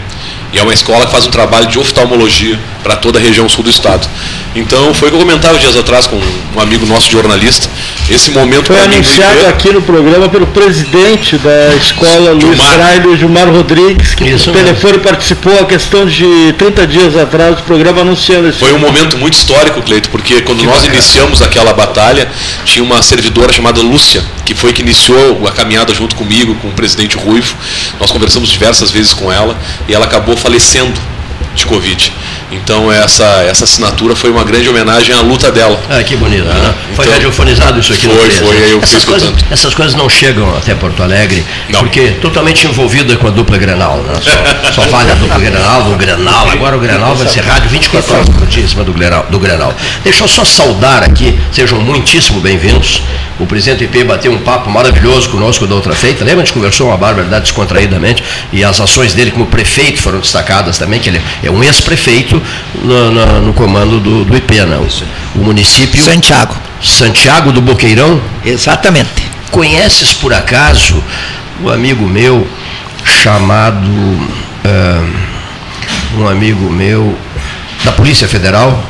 E é uma escola que faz um trabalho de oftalmologia para toda a região sul do estado. Então, foi o que eu comentava dias atrás com um amigo nosso jornalista. Esse momento foi anunciado mim, aqui no programa pelo presidente da escola Luiz Braille, Gilmar Rodrigues, que Isso, telefone participou a questão de 30 dias atrás do programa anunciando esse Foi um momento muito histórico, Cleito, porque quando que nós bacana. iniciamos aquela batalha, tinha uma servidora chamada Lúcia, que foi que iniciou a caminhada junto comigo, com o presidente Ruivo. Nós conversamos diversas vezes com ela e ela acabou falecendo de Covid. Então essa, essa assinatura foi uma grande homenagem à luta dela. Ah, que bonito. É, né? Foi então, radiofonizado isso aqui Foi, foi, aí eu essas coisas, essas coisas não chegam até Porto Alegre, não. porque totalmente envolvida com a dupla Grenal. Né? Só, só vale a dupla Grenal, do Grenal. Agora o Grenal vai ser rádio 24 horas por dia em cima do Grenal, do Grenal. Deixa eu só saudar aqui, sejam muitíssimo bem-vindos. O presidente IP bateu um papo maravilhoso conosco da outra feita. Lembra? A gente conversou uma barbaridade descontraídamente e as ações dele como prefeito foram destacadas também, que ele é um ex-prefeito no, no, no, comando do, do IP, não. O município. Santiago. Santiago do Boqueirão? Exatamente. Conheces por acaso um amigo meu chamado. Uh, um amigo meu da Polícia Federal,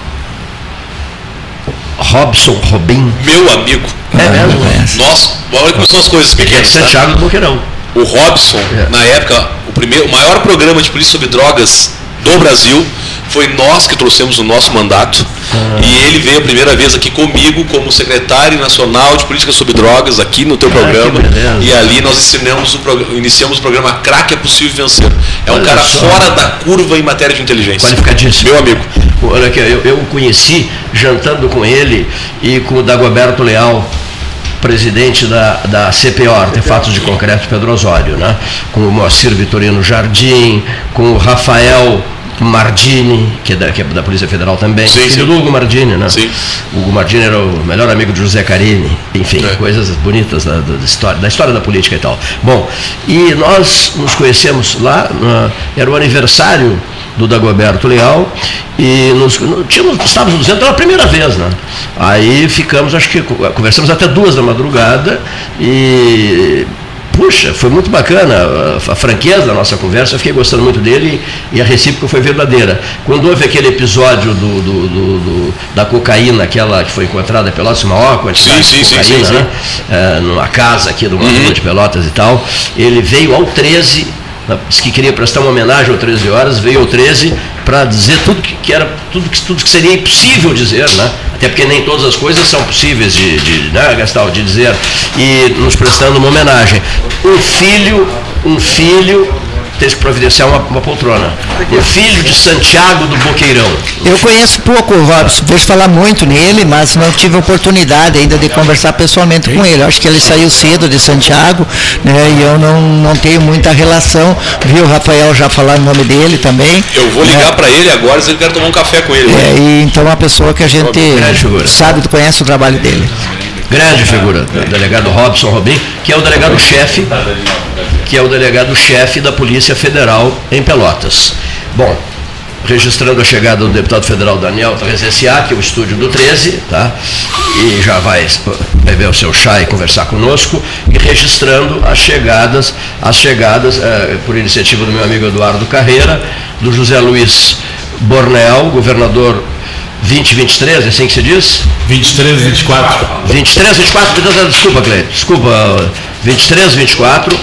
Robson Robin. Meu amigo. É mesmo? Nós, olha como são as coisas pequenas. É Santiago tá? do Boqueirão. O Robson, É. na época, o, primeiro, o maior programa de polícia sobre drogas do Brasil, foi nós que trouxemos o nosso mandato. Ah. E ele veio a primeira vez aqui comigo como secretário nacional de política sobre drogas aqui no teu programa. Ah, beleza. E ali nós ensinamos o iniciamos o programa Crack é Possível Vencer. É um Olha cara só. fora da curva em matéria de inteligência. Qualificadíssimo. Meu amigo. Olha aqui, eu, eu o conheci jantando com ele e com o Dagoberto Leal, presidente da, da CPO, Artefatos de Concreto Pedro Osório, né? com o Moacir Vitorino Jardim, com o Rafael Mardini, que é da, que é da Polícia Federal também, Sim, filho sim. do Hugo Mardini, né? Sim. O Hugo Mardini era o melhor amigo de José Carini, enfim, É. coisas bonitas da, da história, da história da política e tal. Bom, e nós nos conhecemos lá, na- era o aniversário do Dagoberto Leal e nos, no- tínhamos, estávamos nos pela primeira vez, né? Aí ficamos, acho que co- conversamos até duas da madrugada e Puxa, foi muito bacana a, franqueza da nossa conversa, eu fiquei gostando muito dele e a recíproca foi verdadeira. Quando houve aquele episódio do, do- do- do- da cocaína, aquela que foi encontrada Pelotas, maior quantidade Sim, de sim, cocaína, sim, né? É, numa casa aqui do Mato de Pelotas e tal, ele veio ao 13, né, disse que queria prestar uma homenagem ao 13 horas, veio ao 13 para dizer tudo que, que era, tudo que, tudo que seria impossível dizer, né? Até porque nem todas as coisas são possíveis de, de né, Gastal, de dizer, e nos prestando uma homenagem. Um filho, um filho teve que providenciar uma, uma poltrona. O filho de Santiago do Boqueirão. Eu conheço pouco o Robson, vejo falar muito nele, mas não tive oportunidade ainda de conversar pessoalmente com ele. Eu Acho que ele saiu cedo de Santiago, né, e eu não, não tenho muita relação. Vi o Rafael já falar o nome dele também. Eu vou ligar para ele agora se ele quer tomar um café com ele. É, e então é uma pessoa que a gente sabe, conhece o trabalho dele. Grande figura, o delegado Robson Robin, que é o delegado-chefe, que é o delegado-chefe da Polícia Federal em Pelotas. Bom, registrando a chegada do deputado federal Daniel Tarresenciá, que é o estúdio do 13, tá? E já vai beber o seu chá e conversar conosco, e registrando as chegadas, as chegadas, eh, por iniciativa do meu amigo Eduardo Carreira, do José Luiz Bornel, governador 2023, é assim que se diz? 23, 24. 23, 24, perdão, desculpa, Cleide, desculpa, 23, 24,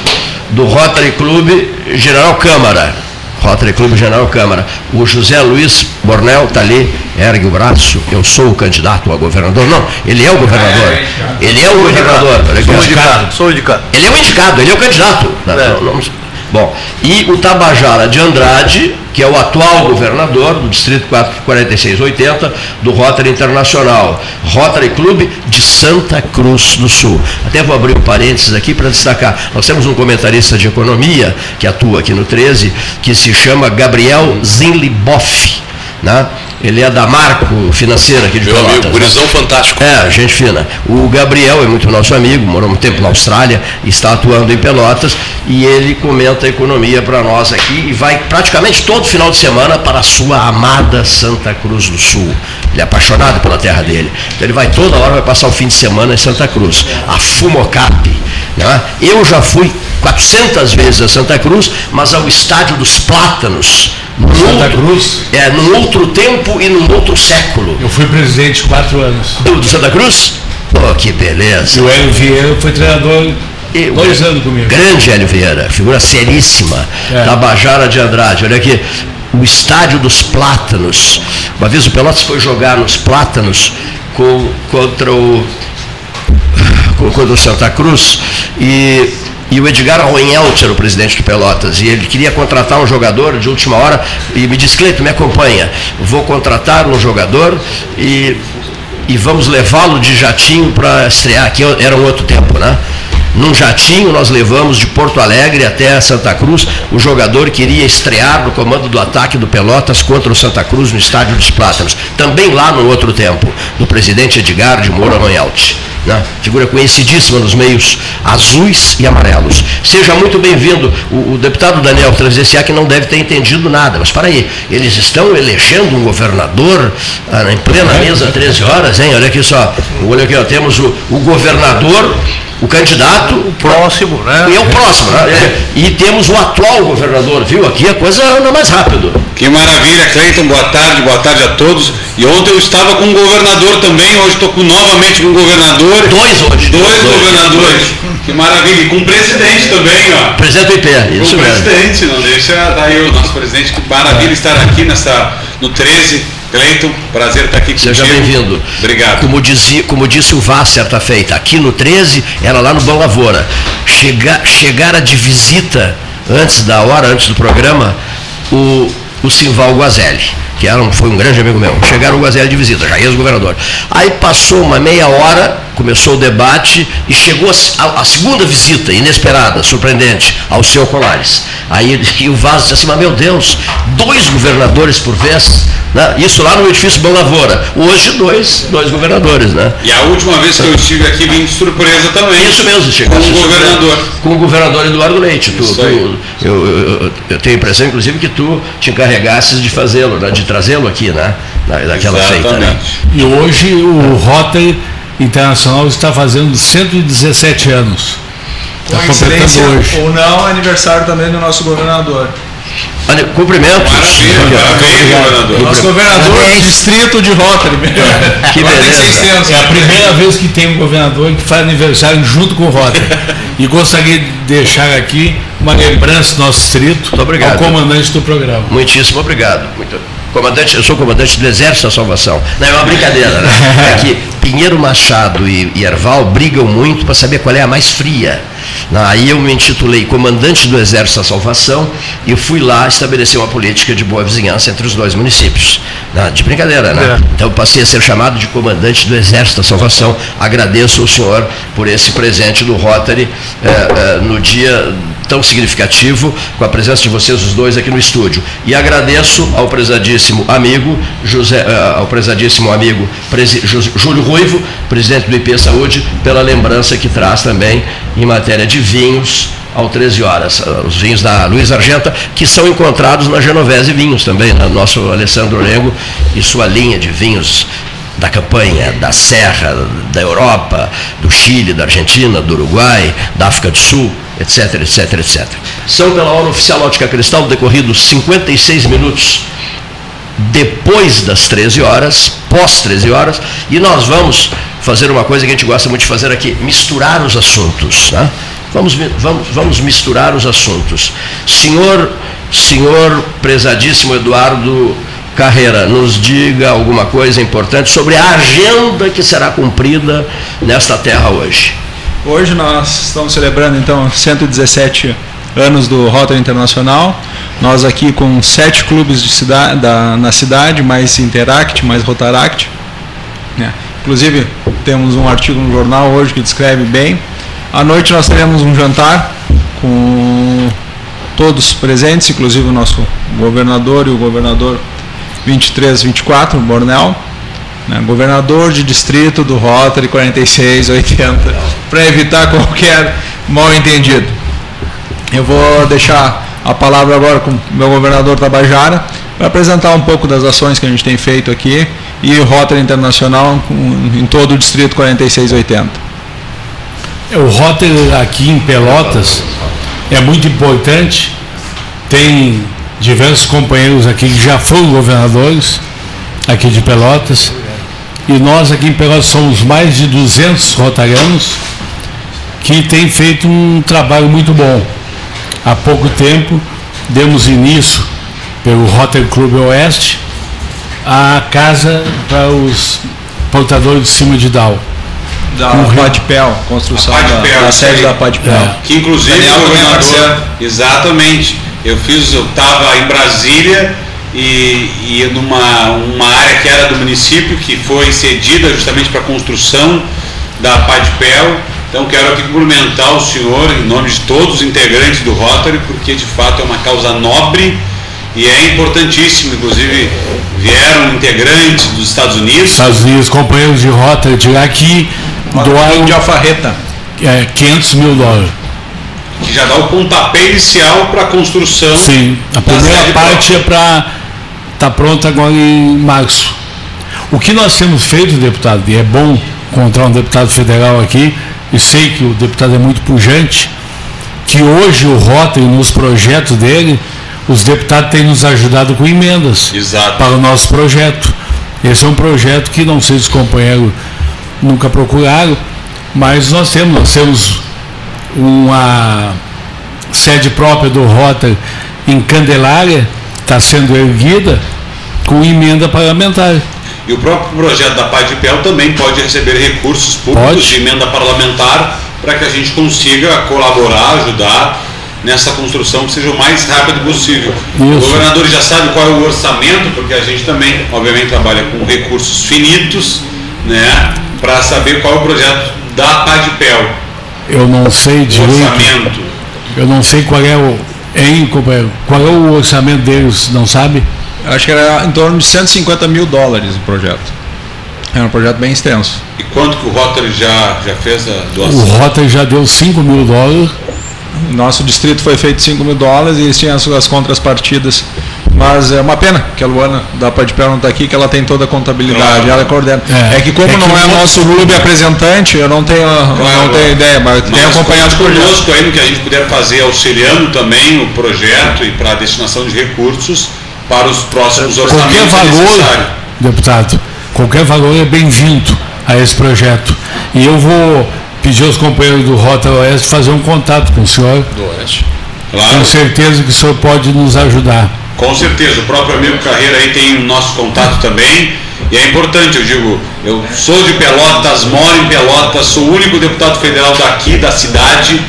do Rotary Clube General Câmara. Rotary Clube General Câmara. O José Luiz Bornel está ali, ergue o braço, eu sou o candidato a governador. Não, ele é o governador. Ele é o governador. Sou ó. indicado, sou indicado. Ele é o indicado, ele é o candidato. Não, não, não- Bom, e o Tabajara de Andrade, que é o atual governador do Distrito 4680 do Rotary Internacional, Rotary Clube de Santa Cruz do Sul. Até vou abrir um parênteses aqui para destacar. Nós temos um comentarista de economia que atua aqui no 13, que se chama Gabriel Zinliboff. Né? Ele é da Marco Financeira aqui de Meu Pelotas. amigo, né? gurizão fantástico. É, gente fina. O Gabriel é muito nosso amigo, morou muito tempo na Austrália, está atuando em Pelotas e ele comenta a economia para nós aqui e vai praticamente todo final de semana para a sua amada Santa Cruz do Sul. Ele é apaixonado pela terra dele. Então ele vai toda hora, vai passar o fim de semana em Santa Cruz. A Fumocap. Né? Eu já fui 400 vezes a Santa Cruz, mas ao estádio dos Plátanos. Santa Cruz? É, num outro tempo e num outro século. Eu fui presidente quatro anos. Do, do Santa Cruz? Oh, que beleza. E o Hélio Vieira foi treinador dois anos comigo. Grande Hélio Vieira, figura seríssima. É. Tabajara de Andrade. Olha aqui, o estádio dos Plátanos. Uma vez o Pelotas foi jogar nos Plátanos com, contra o co- contra o Santa Cruz e, e o Edgar Roenhelt era o presidente do Pelotas e ele queria contratar um jogador de última hora e me disse, Cleito, me acompanha, vou contratar um jogador e, e vamos levá-lo de jatinho para estrear, aqui era um outro tempo, né? Num jatinho nós levamos de Porto Alegre até Santa Cruz o jogador que iria estrear no comando do ataque do Pelotas contra o Santa Cruz no Estádio dos Plátanos. Também lá no outro tempo, do presidente Edgar de Moura Manhalt. Né? Figura conhecidíssima nos meios azuis e amarelos. Seja muito bem-vindo. O, o deputado Daniel Transessiá, que não deve ter entendido nada, mas para aí, eles estão elegendo um governador ah, em plena mesa, 13 horas, hein? Olha aqui só. Olha aqui, ó, temos o, o governador o candidato. O próximo, né? E é o próximo, né? E temos o atual governador, viu? Aqui a coisa anda mais rápido. Que maravilha, Cleiton, boa tarde, boa tarde a todos. E ontem eu estava com o governador também, hoje estou com, novamente com o governador. Dois hoje. Dois, Dois. governadores. Que maravilha. E com o presidente também, ó. Presidente do IP, isso com o mesmo. presidente, não deixa daí o nosso presidente. Que maravilha estar aqui nessa, no 13. Cleiton, prazer estar aqui contigo. Seja bem-vindo. Obrigado. Como, dizia, como disse o Vaz certa feita, aqui no 13 era lá no Bom Lavoura. Chega, chegara de visita, antes da hora, antes do programa, o, o Simval Guazelli, que era um, foi um grande amigo meu. Chegaram o Guazelli de visita, já ex-governador. Aí passou uma meia hora, começou o debate e chegou a, a- a segunda visita, inesperada, surpreendente, ao seu Colares. Aí e o Vaz disse assim, mas meu Deus, dois governadores por vez, né? isso lá no edifício Bom Lavoura. Hoje dois, dois governadores, né? E a última vez que eu estive aqui vim de surpresa também. Isso mesmo, chegou Com o governador. Com o governador Eduardo Leite. Tu, tu- eu, eu- eu- tenho a impressão, inclusive, que tu te encarregasses de fazê-lo, né? de trazê-lo aqui, né? Na, naquela feita, né? E hoje o Rotary Internacional está fazendo 117 anos. Está completando hoje. ou não, é aniversário também do nosso governador. Olha, cumprimentos. Nosso governador do distrito de Rotary. Que Agora tem beleza. 600. É a primeira vez que tem um governador que faz aniversário junto com o Rotary. E gostaria de deixar aqui uma lembrança do nosso distrito obrigado. ao comandante do programa. Muitíssimo obrigado. Muito- Comandante, eu sou comandante do Exército da Salvação. Não, é uma brincadeira, né? É que Pinheiro Machado e, e Erval brigam muito para saber qual é a mais fria. Aí eu me intitulei comandante do Exército da Salvação e fui lá estabelecer uma política de boa vizinhança entre os dois municípios. De brincadeira, né? Então eu passei a ser chamado de comandante do Exército da Salvação. Agradeço ao senhor por esse presente do Rotary eh, eh, no dia tão significativo com a presença de vocês os dois aqui no estúdio. E agradeço ao prezadíssimo amigo, José, eh, ao prezadíssimo amigo Júlio Ruivo, presidente do IP Saúde, pela lembrança que traz também em matéria de vinhos ao 13 horas, eh, os vinhos da Luiz Argenta, que são encontrados na Genovese Vinhos também, né? nosso Alessandro Lengo e sua linha de vinhos da campanha, da Serra, da Europa, do Chile, da Argentina, do Uruguai, da África do Sul, etc, etc, etc. São pela hora oficial Ótica Cristal decorridos 56 minutos depois das 13 horas, pós 13 horas, e nós vamos fazer uma coisa que a gente gosta muito de fazer aqui, misturar os assuntos. Né? Vamos, vamos, vamos misturar os assuntos. Senhor, senhor prezadíssimo Eduardo Carreira, nos diga alguma coisa importante sobre a agenda que será cumprida nesta terra hoje. Hoje nós estamos celebrando então 117 anos do Rotary Internacional. Nós aqui com sete clubes de cida- da- na cidade, mais Interact, mais Rotaract. né? Inclusive temos um artigo no jornal hoje que descreve bem. À noite nós teremos um jantar com todos presentes, inclusive o nosso governador e o governador 23, 24, o Bornel né, governador de distrito do Rotary 4680, para evitar qualquer mal entendido. Eu vou deixar a palavra agora com o meu governador Tabajara para apresentar um pouco das ações que a gente tem feito aqui e o Rotary Internacional em todo o distrito 4680. É, O Rotary aqui em Pelotas é muito importante. Tem diversos companheiros aqui que já foram governadores aqui de Pelotas. E nós aqui em Pelotas somos mais de 200 rotarianos que têm feito um trabalho muito bom. Há pouco tempo demos início pelo Rotary Clube Oeste a casa para os portadores de cima de Down. Da Rio. Padpel, construção da, da sede aí. da Padpel. É. Que inclusive Daniel o é governador. Exatamente. Eu fiz, eu estava em Brasília e, e numa uma área que era do município, que foi cedida justamente para a construção da Padpel. Então quero aqui cumprimentar o senhor em nome de todos os integrantes do Rotary, porque de fato é uma causa nobre e é importantíssimo. Inclusive vieram integrantes dos Estados Unidos. Estados Unidos, companheiros de rota de lá que doaram de alfarreta. É, 500 mil dólares. Que já dá o pontapé inicial para a construção. Sim, a primeira parte é para estar pronta agora em março. O que nós temos feito, deputado, e é bom encontrar um deputado federal aqui, e sei que o deputado é muito pujante, que hoje o Rotary, nos projetos dele, os deputados têm nos ajudado com emendas Exato. para o nosso projeto. Esse é um projeto que não sei se os companheiros nunca procuraram, mas nós temos, nós temos uma sede própria do Rotary em Candelária, está sendo erguida com emenda parlamentar. E o próprio projeto da Pai de Pel também pode receber recursos públicos Pode. de emenda parlamentar para que a gente consiga colaborar, ajudar nessa construção que seja o mais rápido possível. O Isso. governador já sabe qual é o orçamento, porque a gente também, obviamente, trabalha com recursos finitos, né, para saber qual é o projeto da Pai de Pel. Eu não sei O direito. orçamento. Eu não sei qual é o. Hein, companheiro? Qual é o orçamento deles, não sabe? Acho que era em torno de 150 mil dólares o projeto. É um projeto bem extenso. E quanto que o Rotary já, já fez a O doação? Rotary já deu 5 mil dólares. Nosso distrito foi feito 5 mil dólares e eles tinham as suas contrapartidas. Mas é uma pena que a Luana da Padpel não está aqui, que ela tem toda a contabilidade, Claro. ela coordena. É. É, que como É que não é o nosso clube apresentante, eu não tenho, eu não tenho ideia, mas, tenho Mas acompanhado o conte projeto. conosco aí no que a gente puder fazer, auxiliando também o projeto e para a destinação de recursos para os próximos Qualquer orçamentos valor, necessários. deputado, qualquer valor é bem-vindo a esse projeto. E eu vou pedir aos companheiros do Rotary Oeste fazer um contato com o senhor. Do Oeste. Claro. Tenho certeza que o senhor pode nos ajudar. Com certeza, o próprio amigo Carreira aí tem o nosso contato também. E é importante, eu digo, eu sou de Pelotas, moro em Pelotas, sou o único deputado federal daqui, da cidade.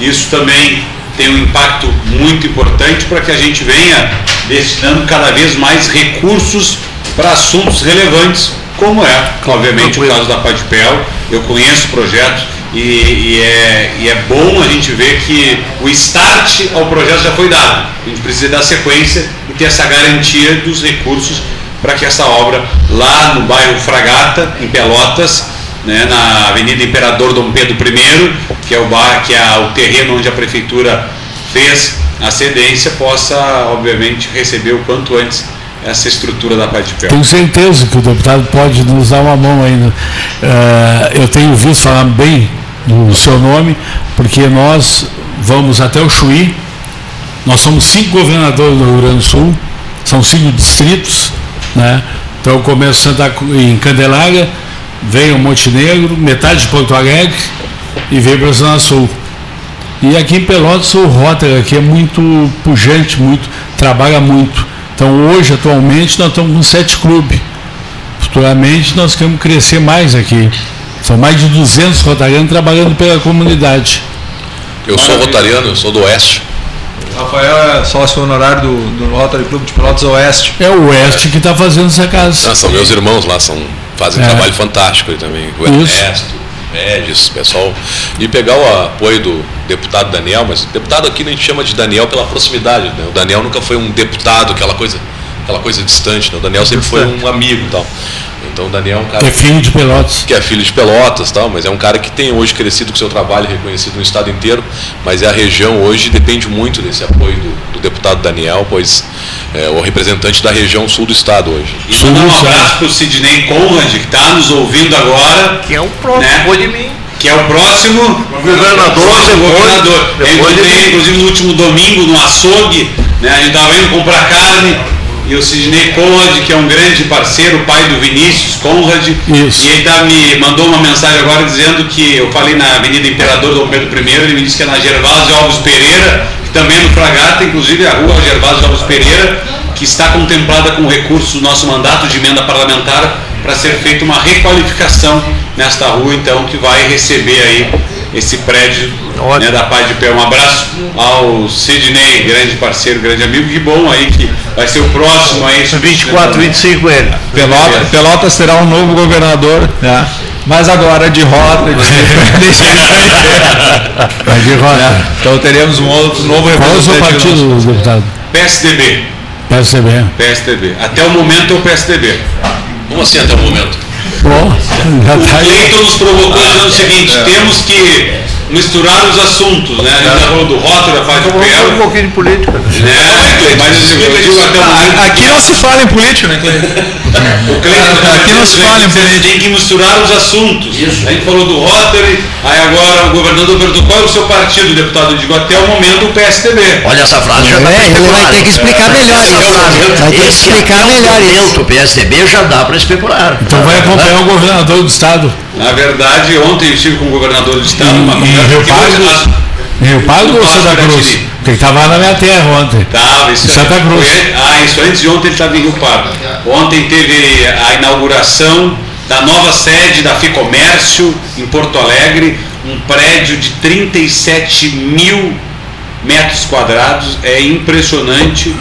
Isso também tem um impacto muito importante para que a gente venha destinando cada vez mais recursos para assuntos relevantes, como é, obviamente, o caso da Padpel. Eu conheço o projeto e, e é, e é bom a gente ver que o start ao projeto já foi dado. A gente precisa dar sequência e ter essa garantia dos recursos para que essa obra lá no bairro Fragata, em Pelotas, né, na Avenida Imperador Dom Pedro I, que é o bar, que é o terreno onde a prefeitura fez a cedência, possa obviamente receber o quanto antes essa estrutura da Padpel. Tenho certeza que o deputado pode nos dar uma mão ainda. Eh, eu tenho visto falar bem do seu nome, porque nós vamos até o Chuí. Nós somos cinco governadores do Rio Grande do Sul, são cinco distritos, né? Então eu começo Santa em Candelária, venho Montenegro, metade de Porto Alegre e venho para Zona Sul. E aqui em Pelotas o Rotary aqui é muito pujante, muito, trabalha muito. Então hoje, atualmente, nós estamos com sete clubes. Futuramente nós queremos crescer mais aqui. São mais de 200 rotarianos trabalhando pela comunidade. Eu sou rotariano, eu sou do Oeste. Rafael é sócio honorário do, do Rotary Clube de Pelotas Oeste. É o Oeste que está fazendo essa casa. Ah, são meus irmãos lá, são, fazem um É. trabalho fantástico aí também. O Isso. Ernesto, o Regis, o pessoal. E pegar o apoio do deputado Daniel, mas deputado aqui a gente chama de Daniel pela proximidade. Né? O Daniel nunca foi um deputado, aquela coisa, aquela coisa distante. Né? O Daniel sempre foi um amigo e tal. Então o Daniel é um cara. É filho de Pelotas. Que é filho de Pelotas tal, mas é um cara que tem hoje crescido com seu trabalho, reconhecido no estado inteiro, mas é a região hoje depende muito desse apoio do, do deputado Daniel, pois é o representante da região sul do estado hoje. E mandar um abraço para o Sidney Conrad, que está nos ouvindo agora. Que é o próximo né? de mim. Que é o próximo governador, próximo governador. Depois de inclusive, no último domingo, no açougue, né? a gente estava indo comprar carne. E o Sidney Conrad, que é um grande parceiro, pai do Vinícius Conrad, Isso. e ele tá, me mandou uma mensagem agora dizendo que eu falei na Avenida Imperador Dom Pedro I, ele me disse que é na Gervásio Alves Pereira, que também é no Fragata, inclusive a rua Gervásio Alves Pereira, que está contemplada com recursos do nosso mandato de emenda parlamentar para ser feita uma requalificação nesta rua, então, que vai receber aí esse prédio né, da Pai de Pé. Um abraço ao Sidney, grande parceiro, grande amigo, que bom aí que vai ser o próximo aí. 24, 25 ele. Pelotas, Pelotas terá um novo governador, né? mas agora de rota. De... De rota. Então teremos um outro novo Qual é o seu representante partido, nosso. deputado? PSDB. PSDB. PSDB. Até o momento é o PSDB. Como assim até o momento? Bom, já O tá aí. Cleiton nos provocou dizendo o seguinte, é. temos que misturar os assuntos, né? A gente já falou do rótulo da faixa de pé. um pouquinho de política. É, mas eu digo, eu digo até o momento. Aqui não se fala em política, né, Cleiton? O Cleiton tá Aqui não se fala em Vocês têm que misturar os assuntos. A gente falou do Rotary, aí agora o governador perguntou qual é o seu partido, o deputado digo até o momento o PSDB. Olha essa frase já está É, ele vai ter que explicar melhor isso. Vai ter que explicar melhor isso. o PSDB já dá para especular. Então vai acompanhar o governador do estado. Na verdade, ontem eu estive com o governador do estado, uma conversa Rio Pardo? Rio ou Santa Cruz? Porque ele estava na minha terra ontem. Tava, isso Em Santa aí. Cruz. Foi- ah, isso antes de ontem ele estava em Rio Pardo. Ontem teve a inauguração da nova sede da Ficomércio em Porto Alegre, um prédio de 37 mil metros quadrados. É impressionante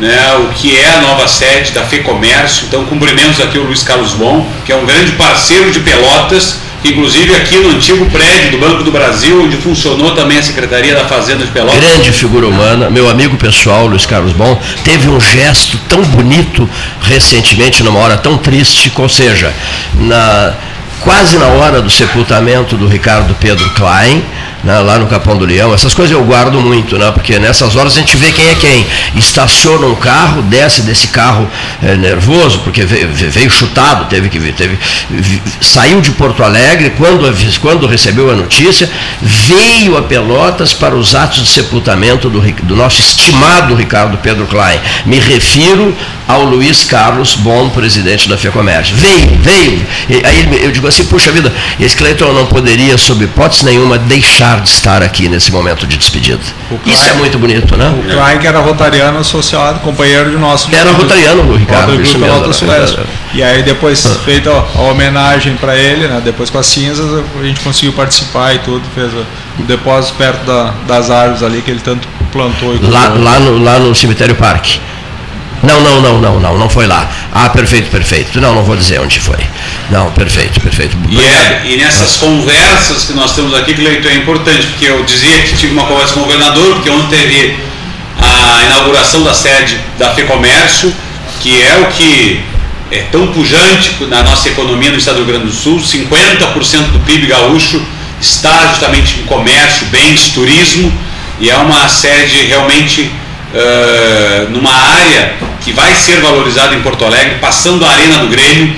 né, o que é a nova sede da Fecomércio. Então cumprimentos aqui o Luiz Carlos Bom, que é um grande parceiro de Pelotas, que inclusive aqui no antigo prédio do Banco do Brasil, onde funcionou também a Secretaria da Fazenda de Pelotas. Grande figura humana, meu amigo pessoal, Luiz Carlos Bom, teve um gesto tão bonito recentemente, numa hora tão triste, ou seja, na, quase na hora do sepultamento do Ricardo Pedro Klein, né, lá no Capão do Leão, essas coisas eu guardo muito, né, porque nessas horas a gente vê quem é quem. Estaciona um carro, desce desse carro eh, nervoso, porque veio, veio chutado, teve que teve, saiu de Porto Alegre, quando, avis- quando recebeu a notícia, veio a Pelotas para os atos de sepultamento do, do nosso estimado Ricardo Pedro Klein. Me refiro ao Luiz Carlos Bom, presidente da FEComércio. Veio, veio. E aí eu digo assim, puxa vida, esse Cleiton não poderia, sob hipótese nenhuma, deixar de estar aqui nesse momento de despedida. Isso é muito bonito, né? O Klein, que era rotariano associado, companheiro de nosso. Era rotariano, o Ricardo, isso mesmo, E aí depois, feita a homenagem para ele, né, depois com as cinzas, a gente conseguiu participar e tudo, fez o depósito perto da- das árvores ali que ele tanto plantou. Lá, lá, no, lá no cemitério Parque. Não, não, não, não, não, não foi lá. Ah, perfeito, perfeito. Não, não vou dizer onde foi. Não, perfeito, perfeito. E, é, e nessas conversas que nós temos aqui, Cleiton, é importante, porque eu dizia que tive uma conversa com o governador, porque ontem teve a inauguração da sede da FEComércio, que é o que é tão pujante na nossa economia no estado do Rio Grande do Sul, 50% do PIB gaúcho está justamente em comércio, bens, turismo, e é uma sede realmente eh, numa área que vai ser valorizada em Porto Alegre, passando a Arena do Grêmio,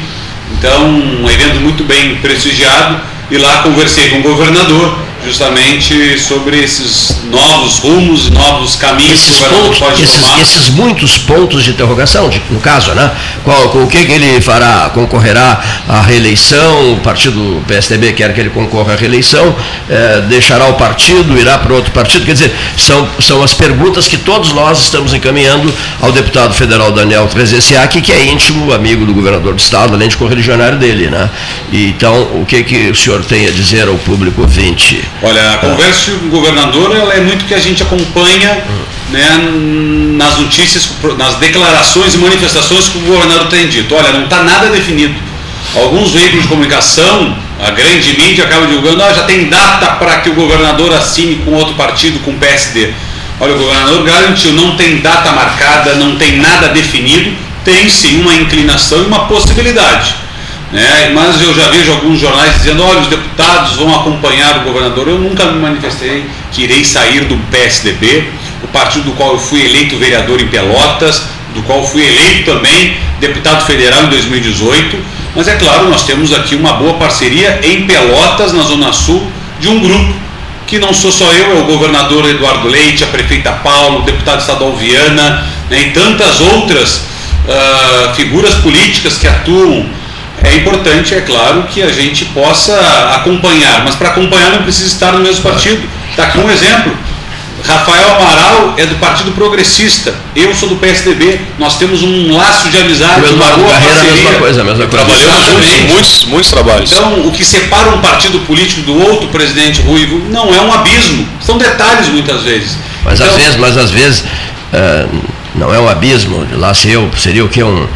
então, um evento muito bem prestigiado. E lá conversei com o governador justamente sobre esses novos rumos, novos caminhos que o esses, pontos, pode esses, tomar. esses muitos pontos de interrogação, de- no caso, né? Qual, com o que, que ele fará? Concorrerá à reeleição? O partido PSDB quer que ele concorra à reeleição, eh, deixará o partido, irá para outro partido? Quer dizer, são, são as perguntas que todos nós estamos encaminhando ao deputado federal Daniel Trezenciak, que é íntimo amigo do governador do estado, além de correligionário dele, né? E, então, o que, que o senhor tem a dizer ao público ouvinte? Olha, a conversa com o governador ela é muito que a gente acompanha né, nas notícias, nas declarações e manifestações que o governador tem dito. Olha, não está nada definido. Alguns veículos de comunicação, a grande mídia acaba divulgando, ah, já tem data para que o governador assine com outro partido, com o PSD. Olha, o governador garantiu, não tem data marcada, não tem nada definido, tem sim uma inclinação e uma possibilidade. Né? Mas eu já vejo alguns jornais dizendo, olha, os deputados vão acompanhar o governador. Eu nunca me manifestei que irei sair do PSDB, o partido do qual eu fui eleito vereador em Pelotas, do qual fui eleito também deputado federal em 2018. Mas é claro, nós temos aqui uma boa parceria em Pelotas, na Zona Sul, de um grupo que não sou só eu, é o governador Eduardo Leite, a prefeita Paulo, o deputado estadual Viana né, e tantas outras ah, figuras políticas que atuam. É importante, é claro, que a gente possa acompanhar, mas para acompanhar não precisa estar no mesmo partido. Está aqui um exemplo. Rafael Amaral é do Partido Progressista, eu sou do PSDB, nós temos um laço de amizade, O uma boa Carreira, a parceria. mesma coisa, a mesma coisa. Trabalhamos juntos muitos, muitos trabalhos. Então, o que separa um partido político do outro, presidente Ruivo, não é um abismo. São detalhes muitas vezes. Mas Então, às vezes, mas às vezes eh, não é um abismo. Lá se eu seria o que um,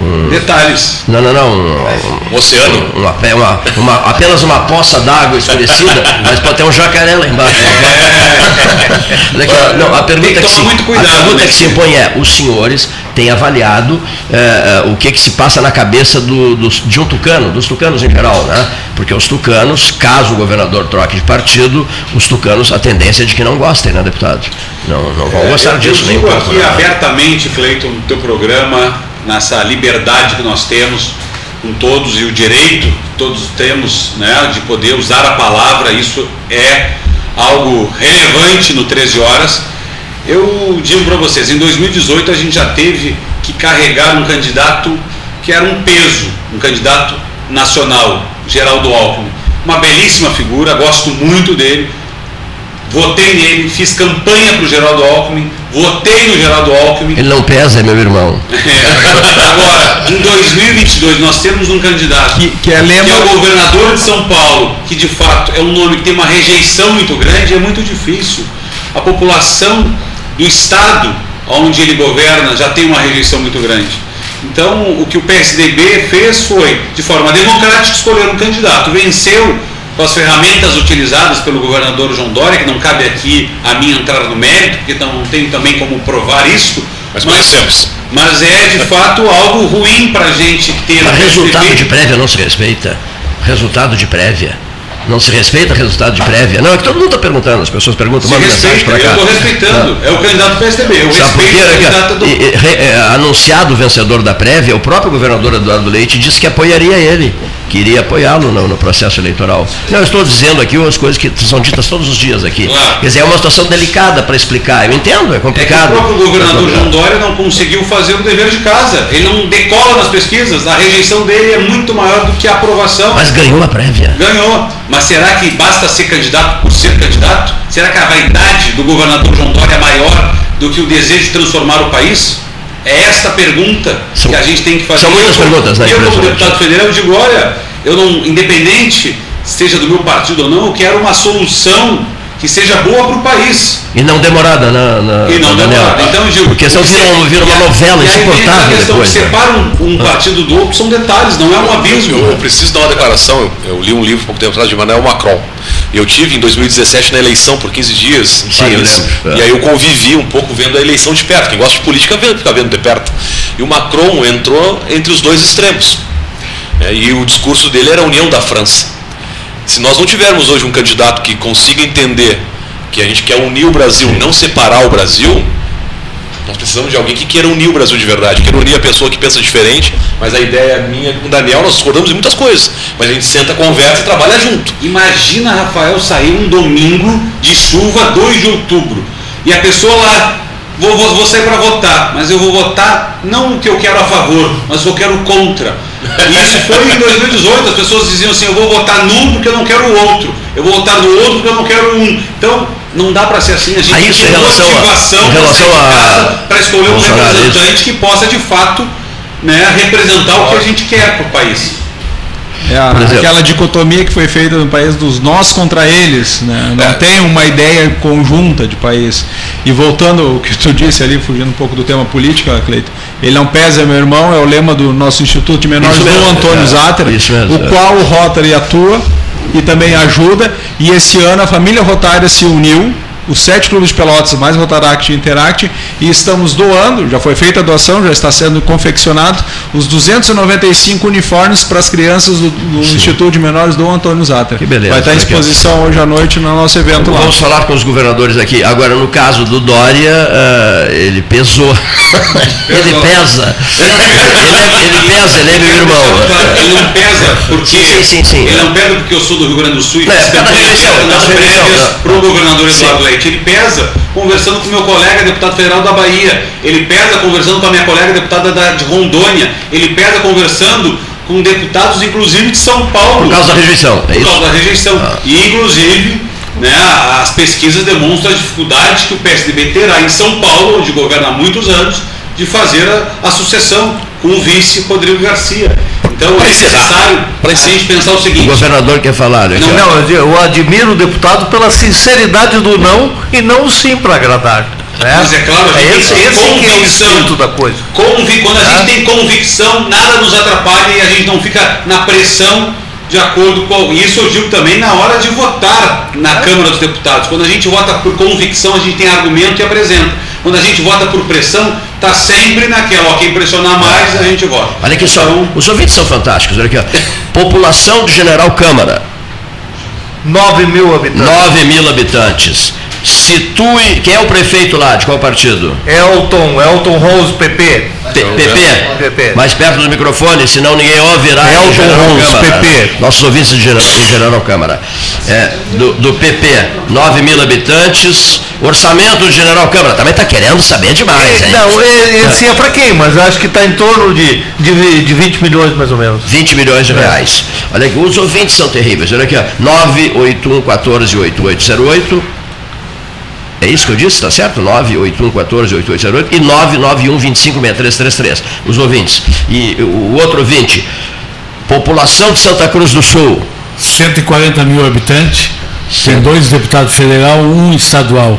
um Detalhes. Não, não, não. Um, um oceano. Uma, uma, uma, apenas uma poça d'água escurecida, mas pode ter um jacaré lá embaixo. Olha aqui, ó, não, a pergunta, que que, se, cuidado, a pergunta né? que se impõe é: os senhores tem avaliado é, o que, que se passa na cabeça do, dos, de um tucano, dos tucanos em geral, né? Porque os tucanos, caso o governador troque de partido, os tucanos, a tendência é de que não gostem, né, deputado? Não, não vão É, gostar eu disso nem digo um pouco, aqui né? abertamente, Cleiton, no teu programa, nessa liberdade que nós temos com todos e o direito que todos temos né, de poder usar a palavra, isso é algo relevante no 13 horas. Eu digo para vocês, em 2018 a gente já teve que carregar um candidato que era um peso, um candidato nacional, Geraldo Alckmin. Uma belíssima figura, gosto muito dele, votei nele, fiz campanha para o Geraldo Alckmin, votei no Geraldo Alckmin. Ele não pesa, é meu irmão. Agora, em 2022, nós temos um candidato que, é, lema... o governador de São Paulo, que de fato é um nome que tem uma rejeição muito grande, é muito difícil. A população do estado onde ele governa já tem uma rejeição muito grande. Então, o que o PSDB fez foi, de forma democrática, escolher um candidato. Venceu com as ferramentas utilizadas pelo governador João Dória, que não cabe aqui a mim entrar no mérito, porque não tem também como provar isso. Mas conhecemos. Mas é de fato algo ruim para a gente ter. Mas resultado de prévia não se respeita. Resultado de prévia. Não se respeita resultado de prévia. Não, é que todo mundo está perguntando, as pessoas perguntam, manda mensagem para cá. eu estou respeitando. É o candidato do PSDB. Eu Sabe por quê? É do. anunciado o vencedor da prévia, o próprio governador Eduardo Leite disse que apoiaria ele, que iria apoiá-lo no, no processo eleitoral. Não, eu estou dizendo aqui as coisas que são ditas todos os dias aqui. Quer dizer, é uma situação delicada para explicar. Eu entendo, é É que complicado. o próprio governador É João Dória não conseguiu fazer o dever de casa. Ele não decola nas pesquisas. A rejeição dele é muito maior do que a aprovação. Mas ganhou a prévia. Ganhou. Mas será que basta ser candidato por ser candidato? Será que a vaidade do governador João Dória é maior do que o desejo de transformar o país? É esta pergunta que a gente tem que fazer. são muitas Eu, perguntas, né, Eu, como deputado federal, eu digo, olha, eu não, independente, seja do meu partido ou não, eu quero uma solução que seja boa para o país. E não demorada na, na E não na demorada. Daniel. Então, digo, Porque senão vira, vira uma a- novela e insuportável aquela questão depois. que né? separa um, um partido do outro, são detalhes, não é um abismo. Eu, eu preciso dar uma declaração. Eu, eu li um livro há pouco tempo atrás de Emmanuel Macron. Eu tive em 2017 na eleição por 15 dias em Sim, Paris. lembro. E aí eu convivi um pouco vendo a eleição de perto. Quem gosta de política vê- fica vendo de perto. E o Macron entrou entre os dois extremos. É, e o discurso dele era a união da França. Se nós não tivermos hoje um candidato que consiga entender que a gente quer unir o Brasil, não separar o Brasil, nós precisamos de alguém que queira unir o Brasil de verdade, queira unir a pessoa que pensa diferente, mas a ideia é minha com o Daniel, nós discordamos em muitas coisas, mas a gente senta, conversa e trabalha junto. Imagina, Rafael, sair um domingo de chuva, 2 de outubro, e a pessoa lá, vou, vou, vou sair para votar, mas eu vou votar não o que eu quero a favor, mas eu quero contra. E isso foi em 2018, as pessoas diziam assim, eu vou votar num porque eu não quero o outro, eu vou votar no outro porque eu não quero um. Então, não dá para ser assim, a gente tem isso que em ter relação a- motivação para escolher um representante que possa de fato né, representar o que a gente quer para o país. É a- aquela dicotomia que foi feita no país dos nós contra eles, né? não tem uma ideia conjunta de país. E voltando ao que tu disse ali, fugindo um pouco do tema política, Cleito, ele não pesa, é meu irmão, é o lema do nosso Instituto de Menores Isso do mesmo, Antônio é, mesmo, o é. qual o Rotary atua e também ajuda. E esse ano a família Rotária se uniu, os sete clubes de Pelotas, mais Rotaract e Interact, e estamos doando, já foi feita a doação, já está sendo confeccionado, os 295 uniformes para as crianças do, do Instituto de Menores do Antônio Zatter. Que beleza, Vai estar em exposição hoje à noite no nosso evento lá. Vamos falar com os governadores aqui. Agora, no caso do Dória, ah, ele pesou. ele pesa. ele, é- ele pesa, ele é meu irmão. Ele não pesa porque Sim, sim, sim. ele não pesa porque eu sou do Rio Grande do Sul e É, cada nas prévias para o governador. Eduardo Leite. Ele pesa conversando com meu colega deputado federal da Bahia. Ele pesa conversando com a minha colega deputada da, de Rondônia. Ele pesa conversando com deputados, inclusive de São Paulo. Por causa da rejeição, é Por isso? causa da rejeição. Ah. E, inclusive, né, as pesquisas demonstram as dificuldades que o PSDB terá em São Paulo, onde governa há muitos anos, de fazer a, a sucessão com o vice Rodrigo Garcia. Então é necessário a gente pensar o O seguinte. governador quer falar. aqui, Não, não, eu admiro o deputado pela sinceridade do não e não o sim para agradar. né? Mas é claro, a é gente esse, tem esse que é o convicção. espírito da coisa. Convi- quando a É. gente tem convicção, nada nos atrapalha e a gente não fica na pressão de acordo com. Isso eu digo também na hora de votar na Câmara dos Deputados. Quando a gente vota por convicção, a gente tem argumento e apresenta. Quando a gente vota por pressão, tá sempre naquela, ó, quem pressionar mais, a gente vota. Olha aqui só, os ouvintes são fantásticos. Olha aqui, ó. População de General Câmara. 9 mil habitantes. 9 mil habitantes. Situe. Quem é o prefeito lá? De qual partido? Elton, Elton Rose, PP. PP? Mais perto do microfone, senão ninguém ouvirá. Elton Câmara. PP. Nossos ouvintes de General, em General Câmara. É, do, do PP, 9 mil habitantes. Orçamento de General Câmara. Também está querendo saber demais, hein? Não, e- esse é para quem? Mas acho que está em torno de, de, de 20 milhões mais ou menos. 20 milhões de reais. Olha aqui, os ouvintes são terríveis. Olha aqui, ó. 981 14 8808. É isso que eu disse, tá certo? 981 14 8808 e 991 25 6333. Os ouvintes. E o outro ouvinte, população de Santa Cruz do Sul. 140 mil habitantes, tem dois deputados federal, um estadual.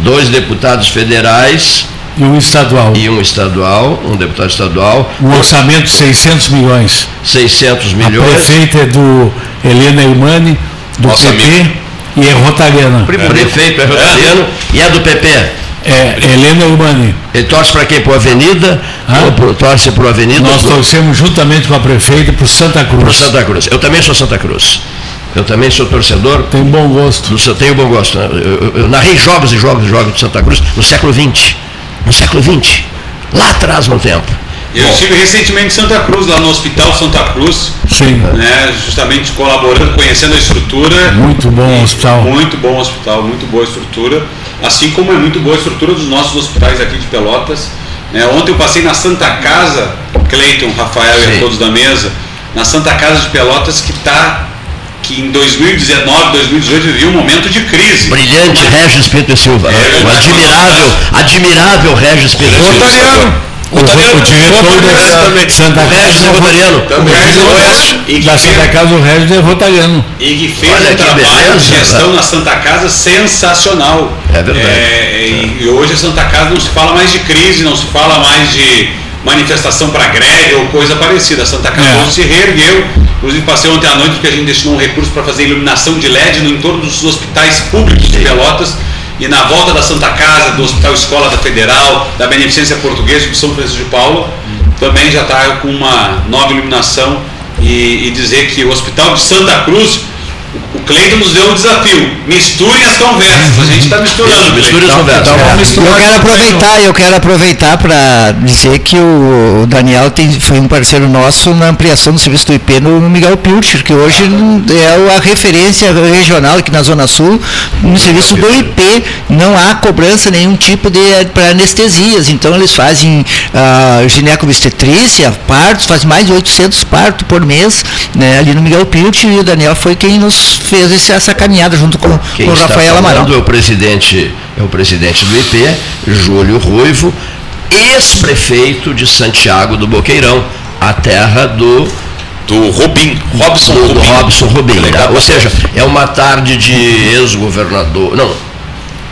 Dois deputados federais. E um estadual. E um estadual, um deputado estadual. Um orçamento de 600 milhões. 600 A milhões. prefeita é do Helena Irmani, do PP, amiga. E é rotariana. Prefeito é rotariano e é do PP. É, Helena Irmani. Ele torce para quem? Para Avenida? Ou pro, torce para Avenida? Nós Pro- torcemos juntamente com a prefeita para Santa Cruz. Pro Santa Cruz. Eu também sou Santa Cruz. Eu também sou torcedor. Tem bom gosto. Do, tenho bom gosto. né? Eu, eu- eu narrei jogos e jogos e jogos de Santa Cruz no século XX. No século XX. Lá atrás no tempo. Eu estive recentemente em Santa Cruz, lá no Hospital Santa Cruz. Sim. Né, justamente colaborando, conhecendo a estrutura. Muito bom hospital. Muito bom hospital, muito boa estrutura. Assim como é muito boa a estrutura dos nossos hospitais aqui de Pelotas. né. ontem eu passei na Santa Casa, Cleiton, Rafael e a todos da mesa, na Santa Casa de Pelotas que está que em 2019, 2018 vivia um momento de crise. Brilhante Regis e Silva. É o admirável, admirável Regis e Silva. Rotariano. O, o diretor da Santa Regis é Casa rotariano. o Da Santa Casa, o Regis é rotariano. E que fez Olha um que trabalho beleza, de gestão na Santa Casa sensacional. É verdade. É, e, e hoje a Santa Casa não se fala mais de crise, não se fala mais de manifestação para greve ou coisa parecida. A Santa Casa É. hoje se reergueu. Inclusive passei ontem à noite porque a gente destinou um recurso para fazer iluminação de LED no entorno dos hospitais públicos de Pelotas. E na volta da Santa Casa, do Hospital Escola da Federal, da Beneficência Portuguesa de São Francisco de Paula, também já está com uma nova iluminação e, e dizer que o Hospital de Santa Cruz, o Cleiton nos deu um desafio. Misturem as conversas. A gente está misturando. Misture as Cleiton. conversas. Eu quero aproveitar, eu quero aproveitar para dizer que o Daniel tem, foi um parceiro nosso na ampliação do serviço do IP no, Miguel Pilcher, que hoje é a referência regional aqui na Zona Sul no serviço do IP. Não há cobrança nenhum tipo de para anestesias. Então eles fazem ah, ginecobstetrícia, partos, fazem mais de 800 partos por mês né, ali no Miguel Pilcher e o Daniel foi quem nos fez esse- essa caminhada junto com, Quem com o está Rafael Amaral. é o presidente, é o presidente do IP, Júlio Ruivo, ex-prefeito de Santiago do Boqueirão, a terra do do Robin, Robson do, do Robin. Robson Rubim. né? Delegado Ou seja, é uma tarde de ex-governador. Não,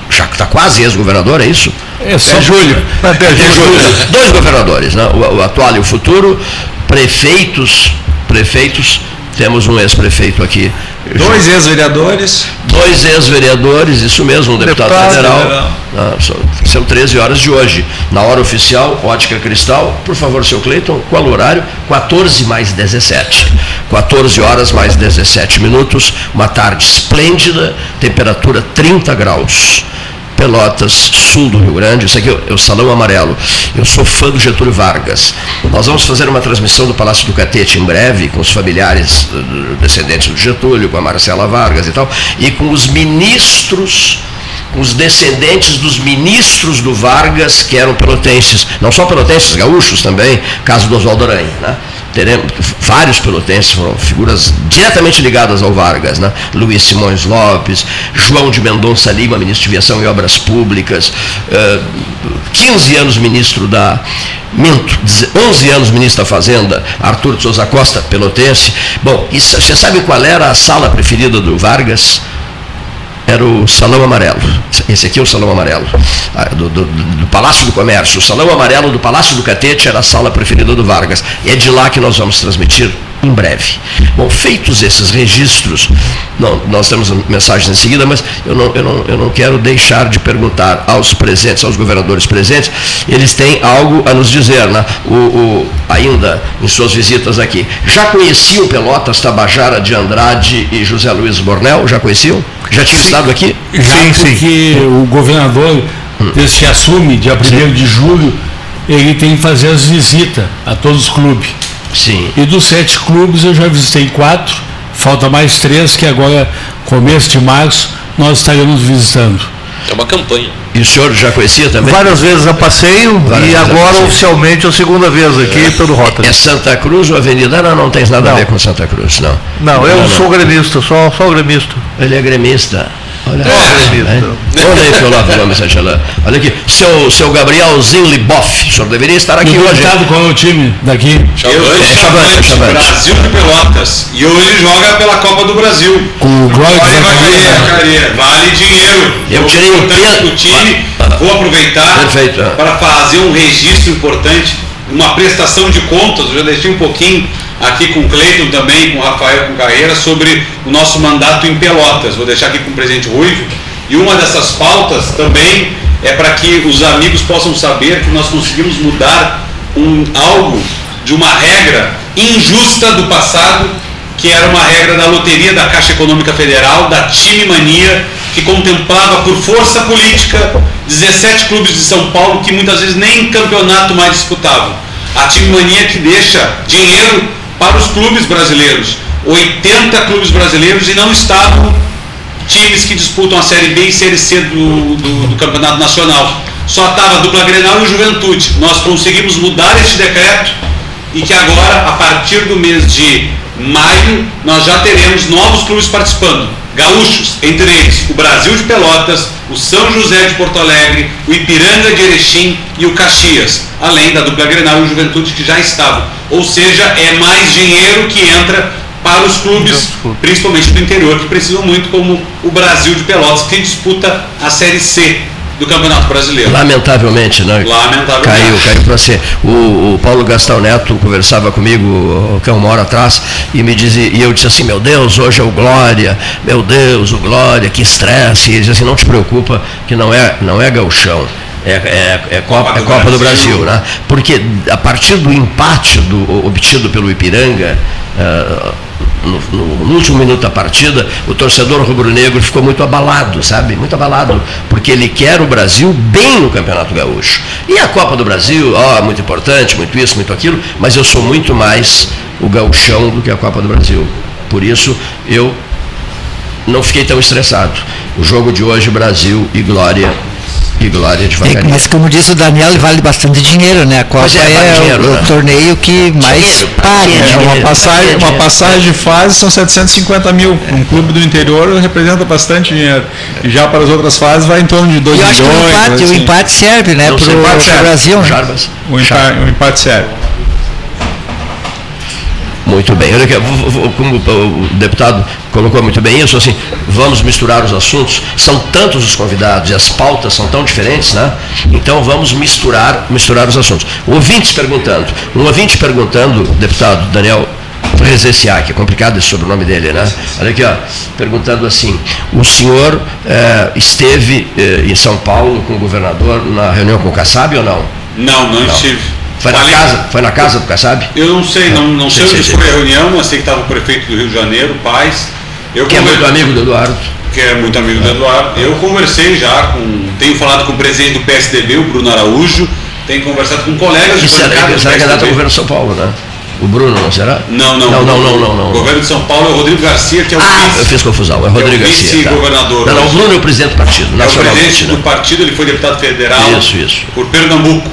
já está quase ex-governador, é isso? É só julho. Até Até julho. julho. Dois governadores, né? o, o atual e o futuro, prefeitos, prefeitos, temos um ex-prefeito aqui. Dois ex-vereadores. Dois ex-vereadores, isso mesmo, um deputado, Deputado federal. federal. Ah, são- são 13 horas de hoje. Na hora oficial, ótica cristal, por favor, seu Cleiton, qual o horário? 14 mais 17. 14 horas mais 17 minutos, uma tarde esplêndida, temperatura 30 graus. Pelotas, sul do Rio Grande, isso aqui é o Salão Amarelo. Eu sou fã do Getúlio Vargas. Nós vamos fazer uma transmissão do Palácio do Catete em breve, com os familiares eh, descendentes do Getúlio, com a Marcela Vargas e tal, e com os ministros com os descendentes dos ministros do Vargas, que eram pelotenses, não só pelotenses, gaúchos também, caso do Oswaldo Aranha, né? Teremos vários pelotenses, foram figuras diretamente ligadas ao Vargas, né? Luiz Simões Lopes, João de Mendonça Lima, ministro de Viação e Obras Públicas, eh, 15 anos ministro da Minto, 11 anos ministro da Fazenda, Arthur de Souza Costa, pelotense. Bom, você sabe qual era a sala preferida do Vargas? Era o Salão Amarelo. Esse aqui é o Salão Amarelo, ah, do, do, do, Palácio do Comércio. O Salão Amarelo do Palácio do Catete era a sala preferida do Vargas. E é de lá que nós vamos transmitir em breve. Bom, feitos esses registros, não, nós temos mensagens em seguida, mas eu não, eu, não, eu não quero deixar de perguntar aos presentes, aos governadores presentes, eles têm algo a nos dizer, né? o, o ainda em suas visitas aqui. Já conheciam Pelotas, Tabajara de Andrade e José Luiz Bornel? Já conheciam? Já tinham estado aqui? Já, sim, porque sim. o governador, hum. desde que assume, dia 1 de julho, ele tem que fazer as visitas a todos os clubes. Sim. E dos sete clubes eu já visitei quatro, falta mais três que agora, começo de março, nós estaremos visitando. É uma campanha. E o senhor já conhecia também? Várias vezes a passeio Várias e agora oficialmente a segunda vez aqui é. pelo Rotary. É Santa Cruz ou Avenida? Não, não tem nada não. a ver com Santa Cruz, não. Não, eu não, sou não. gremista, só, só gremista. Ele é gremista. Olha, é, Olha aí, seu Love Nome Sanchalan. Olha aqui, seu, seu Gabriel Zinliboff, o senhor deveria estar aqui hoje. qual é o time daqui? Chavante, é, Chavante, Chavante. Brasil de Pelotas. E hoje joga pela Copa do Brasil. Com o Glória vale, vale dinheiro. Eu tirei o tempo do time, vou aproveitar Perfeito. para fazer um registro importante, uma prestação de contas, eu já deixei um pouquinho aqui com o Cleiton também, com o Rafael com Carreira, sobre o nosso mandato em Pelotas. Vou deixar aqui com o presidente Ruivo. E uma dessas pautas também é para que os amigos possam saber que nós conseguimos mudar um, algo de uma regra injusta do passado, que era uma regra da loteria da Caixa Econômica Federal, da time mania, que contemplava por força política 17 clubes de São Paulo que muitas vezes nem campeonato mais disputavam. A time mania que deixa dinheiro para os clubes brasileiros. 80 clubes brasileiros e não estavam times que disputam a Série B e Série C do, do, do Campeonato Nacional. Só estava a dupla Grenal e Juventude. Nós conseguimos mudar este decreto e que agora, a partir do mês de maio, nós já teremos novos clubes participando. Gaúchos, entre eles o Brasil de Pelotas, o São José de Porto Alegre, o Ipiranga de Erechim e o Caxias, além da dupla Grenal e Juventude que já estavam. Ou seja, é mais dinheiro que entra para os clubes, principalmente do interior, que precisam muito, como o Brasil de Pelotas, que disputa a Série C do Campeonato Brasileiro. Lamentavelmente, né? Lamentavelmente. Caiu, caiu para ser. O, o, Paulo Gastão Neto conversava comigo que uma hora atrás e me dizia, e eu disse assim, meu Deus, hoje é o Glória, meu Deus, o Glória, que estresse. E ele disse assim, não te preocupa, que não é, não é gauchão. É, é, é, Copa, é Copa do Brasil, né? Porque a partir do empate do, obtido pelo Ipiranga, uh, no, no, último minuto da partida, o torcedor rubro-negro ficou muito abalado, sabe? Muito abalado, porque ele quer o Brasil bem no Campeonato Gaúcho. E a Copa do Brasil, ó, muito importante, muito isso, muito aquilo, mas eu sou muito mais o gauchão do que a Copa do Brasil. Por isso, eu não fiquei tão estressado. O jogo de hoje, Brasil e Glória e Glória devagarinho. É, mas como disse o Daniel, vale bastante dinheiro, né? A Copa é, é dinheiro, o, né? o, torneio que mais dinheiro, paga. É, uma passagem, uma passagem de fase são 750 mil. Um clube do interior representa bastante dinheiro. E já para as outras fases vai em torno de 2 milhões. Eu acho que o empate, assim. o empate serve, né? Para o Brasil. Né? O empate, o empate serve. Muito bem. Olha aqui, como o deputado colocou muito bem isso, assim, vamos misturar os assuntos. São tantos os convidados e as pautas são tão diferentes, né? Então vamos misturar, misturar os assuntos. Ouvintes perguntando. Um ouvinte perguntando, deputado Daniel Rezessiak, é complicado esse sobrenome dele, né? Olha aqui, ó, perguntando assim, o senhor eh, esteve eh, em São Paulo com o governador na reunião com o Kassab ou não? Não, não, não. estive. Foi na, casa, foi na casa do Kassab? Eu não sei, não, não sei, sei onde sei, foi sei. a reunião, mas sei que estava o prefeito do Rio de Janeiro, Paz. Eu que é muito amigo do Eduardo. Que é muito amigo do Eduardo. Eu conversei já com. Tenho falado com o presidente do PSDB, o Bruno Araújo. Tenho conversado com colegas de bancada do será candidato ao governo de São Paulo, né? O Bruno, não será? Não, não. Não, não, não, não, não. O governo de São Paulo é o Rodrigo Garcia, que é o ah, vice. Eu fiz confusão, é Rodrigo é o Garcia. Vice-governador. Tá. Não, não, o Bruno é o presidente do partido. É o presidente né? do partido, ele foi deputado federal. Isso, isso. Por Pernambuco.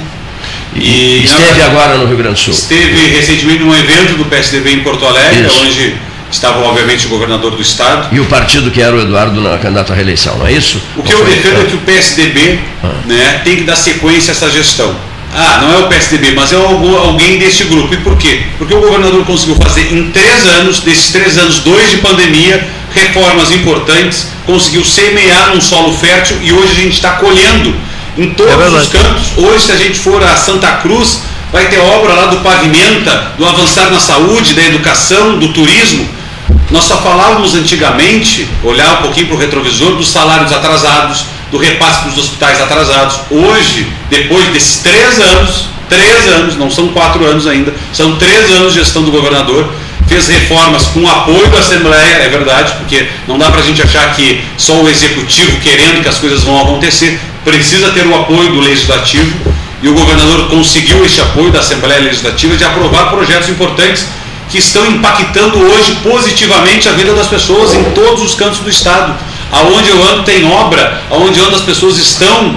E, esteve na, agora no Rio Grande do Sul. Esteve recentemente num evento do PSDB em Porto Alegre, isso. onde estava obviamente o governador do estado. E o partido que era o Eduardo na candidato à reeleição, não é isso? O que eu defendo é que o PSDB ah. né, tem que dar sequência a essa gestão. Ah, não é o PSDB, mas é alguém desse grupo. E por quê? Porque o governador conseguiu fazer em três anos, desses três anos, dois de pandemia, reformas importantes, conseguiu semear num solo fértil e hoje a gente está colhendo em todos É os cantos. Hoje, se a gente for a Santa Cruz, vai ter obra lá do Pavimenta, do Avançar na Saúde, da Educação, do Turismo. Nós só falávamos antigamente, olhar um pouquinho para o retrovisor, dos salários atrasados, do repasse dos hospitais atrasados. Hoje, depois desses três anos, três anos, não são quatro anos ainda, são três anos de gestão do governador, fez reformas com apoio da Assembleia, é verdade, porque não dá para a gente achar que só o Executivo querendo que as coisas vão acontecer, precisa ter o apoio do Legislativo, e o governador conseguiu esse apoio da Assembleia Legislativa de aprovar projetos importantes que estão impactando hoje positivamente a vida das pessoas em todos os cantos do Estado. Aonde eu ando tem obra, aonde eu ando as pessoas estão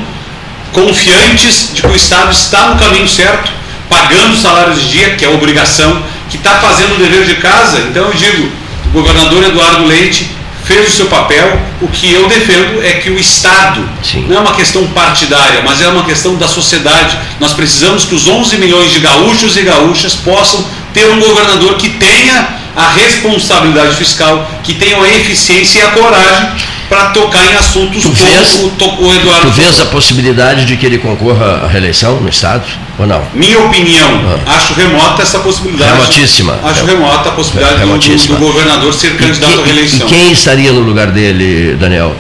confiantes de que o Estado está no caminho certo, pagando salários de dia, que é obrigação, que está fazendo o dever de casa. Então eu digo, governador Eduardo Leite fez o seu papel. O que eu defendo é que o Estado, não é uma questão partidária, mas é uma questão da sociedade. Nós precisamos que os 11 milhões de gaúchos e gaúchas possam ter um governador que tenha a responsabilidade fiscal, que tenha a eficiência e a coragem para tocar em assuntos Tu vês, como o, Eduardo tu vês a possibilidade de que ele concorra à reeleição no Estado ou não? Minha opinião, acho remota essa possibilidade. Remotíssima. Acho Rem- remota a possibilidade do- do, Remotíssima. do governador ser candidato à E reeleição. quem estaria no lugar dele, Daniel?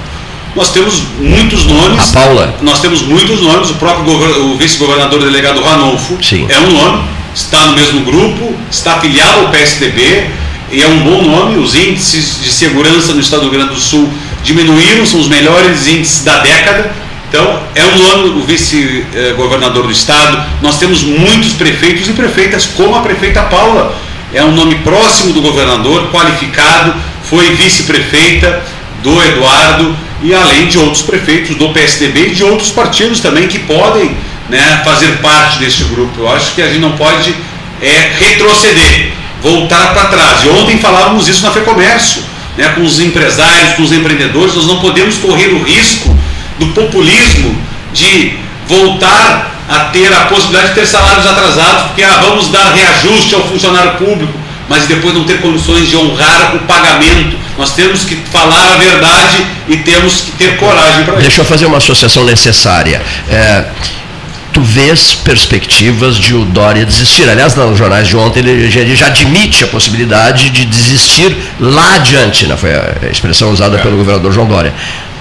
Nós temos muitos nomes. A Paula? Nós temos muitos nomes. O próprio vice-governador delegado Ranolfo é um nome, está no mesmo grupo, está afiliado ao PSDB e é um bom nome. Os índices de segurança no estado do Rio Grande do Sul diminuíram, são os melhores índices da década. Então, é um nome o vice-governador do estado. Nós temos muitos prefeitos e prefeitas, como a prefeita Paula. É um nome próximo do governador, qualificado, foi vice-prefeita do Eduardo e além de outros prefeitos do PSDB e de outros partidos também que podem né, fazer parte deste grupo. Eu acho que a gente não pode é, retroceder, voltar para trás. E ontem falávamos isso na FEComércio, né, com os empresários, com os empreendedores, nós não podemos correr o risco do populismo de voltar a ter a possibilidade de ter salários atrasados, porque ah, vamos dar reajuste ao funcionário público, mas depois não ter condições de honrar o pagamento. Nós temos que falar a verdade e temos que ter coragem para isso. Deixa eu fazer uma associação necessária. É, tu vês perspectivas de o Dória desistir. Aliás, nos jornais de ontem ele já, ele já admite a possibilidade de desistir lá adiante, né? foi a expressão usada pelo governador João Dória.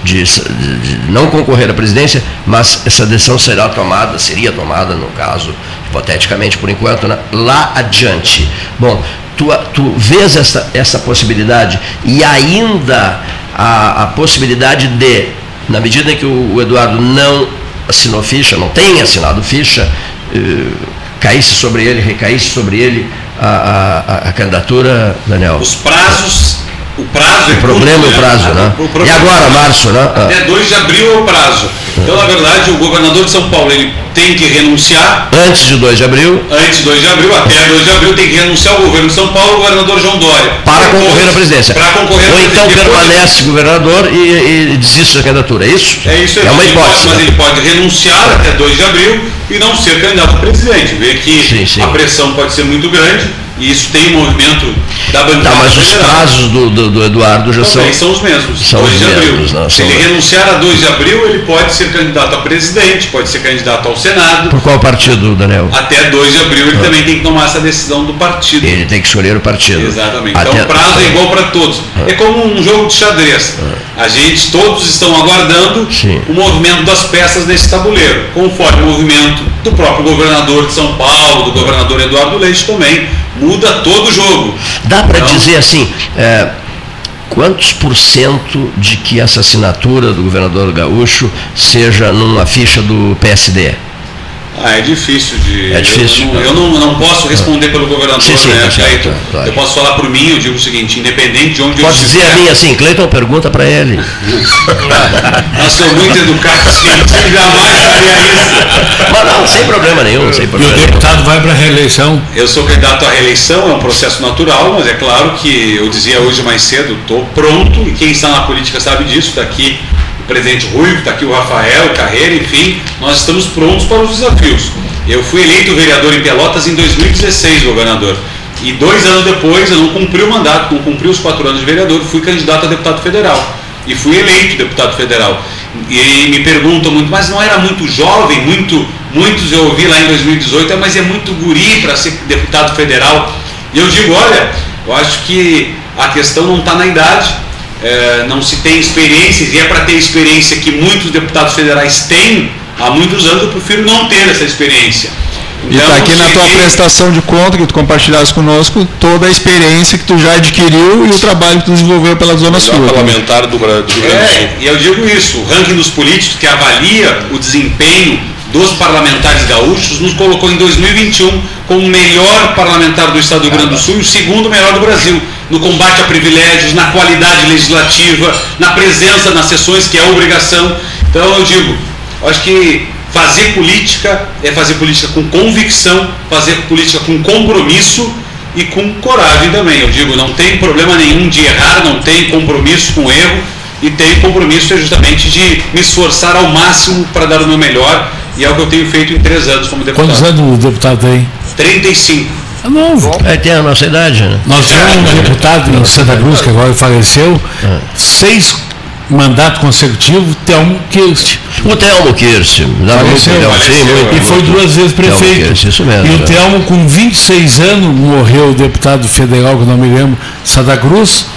De, de- não concorrer à presidência, mas essa decisão será tomada, seria tomada, no caso, hipoteticamente por enquanto, né? lá adiante. Bom, tu, tu vês essa, essa possibilidade e ainda a, a possibilidade de, na medida em que o, o Eduardo não assinou ficha, não tem assinado ficha, eh, caísse sobre ele, recaísse sobre ele a, a- a- candidatura, Daniel. Os prazos, o prazo é O problema curto, é o prazo, né? O E agora, março, né? Até 2 de abril é o prazo. Então, na verdade, o governador de São Paulo ele tem que renunciar Antes de 2 de abril, antes de 2 de abril, até 2 de abril tem que renunciar ao governo de São Paulo, o governador João Dória. para Depois- concorrer à presidência. Para concorrer à Ou então permanece governador e, e desiste da candidatura, é isso? É isso aí, É uma ele pode- hipótese. mas ele pode renunciar até 2 de abril e não ser candidato a presidente. Ver que a pressão pode ser muito grande e isso tem um movimento da bancada Tá, mas os prazos do, do, do Eduardo já Também são, são os mesmos. São 2 os de abril. mesmos, né? Se ele renunciar a 2 de abril, ele pode ser candidato a presidente, pode ser candidato ao Senado. Por qual partido, Daniel? Até 2 de abril ele Ah. também tem que tomar essa decisão do partido. Ele tem que escolher o partido. Exatamente. Até- Então o prazo é igual para todos. Ah. É como um jogo de xadrez. A gente, todos estão aguardando o movimento das peças nesse tabuleiro, conforme o movimento do próprio governador de São Paulo, do governador Eduardo Leite também, muda todo o jogo. Dá para Então, dizer assim, é, quantos por cento de que essa assinatura do governador Gaúcho seja numa ficha do PSD? Ah, é difícil de. É difícil. Eu, não, eu não, posso responder pelo governador, Sim, sim, né, Cleiton? claro. Eu posso falar por mim, eu digo o seguinte, independente de onde Pode eu dizer a mim assim, Cleiton, pergunta para ele. Nós somos muito educados, jamais faria isso. Mas não, sem problema nenhum, sem problema E o deputado vai para a reeleição? Eu sou candidato à reeleição, é um processo natural, mas é claro que eu dizia hoje mais cedo, estou pronto, e quem está na política sabe disso, está aqui o presidente Rui, está aqui o Rafael, o Carreira, enfim, nós estamos prontos para os desafios. Eu fui eleito vereador em Pelotas em 2016, governador. E dois anos depois eu não cumpri o mandato, não cumpri os quatro anos de vereador, fui candidato a deputado federal. E fui eleito deputado federal. E me perguntam muito, mas não era muito jovem, muito, muitos eu ouvi lá em 2018, "Ah, mas é muito guri para ser deputado federal. E eu digo, olha, eu acho que a questão não está na idade, é, não se tem experiências, e é para ter experiência que muitos deputados federais têm há muitos anos, eu prefiro não ter essa experiência. E está aqui na tua prestação de conta que tu compartilhaste conosco toda a experiência que tu já adquiriu e o trabalho que tu desenvolveu pela Zona Sul. Melhor parlamentar do, Bra- do Rio Grande do Sul. É, e eu digo isso, o ranking dos políticos que avalia o desempenho dos parlamentares gaúchos nos colocou em 2021 como o melhor parlamentar do estado do Rio Grande do Sul e o segundo melhor do Brasil, no combate a privilégios, na qualidade legislativa, na presença nas sessões, que é obrigação. Então eu digo, eu acho que fazer política é fazer política com convicção, fazer política com compromisso e com coragem também. Eu digo, não tem problema nenhum de errar, não tem compromisso com erro e tem compromisso é justamente de me esforçar ao máximo para dar o meu melhor e é o que eu tenho feito em três anos como deputado. Quantos anos o deputado tem? 35. É novo. É, tem a nossa idade, né? Nós tivemos um deputado em Santa Cruz, que agora faleceu, seis mandatos consecutivos, Telmo Kirst. O Telmo Kirst. Faleceu. Sim, muito, e foi duas vezes prefeito. Kirst, isso mesmo. E o é. Telmo, com 26 anos, morreu o deputado federal, que eu não me lembro, Santa Cruz,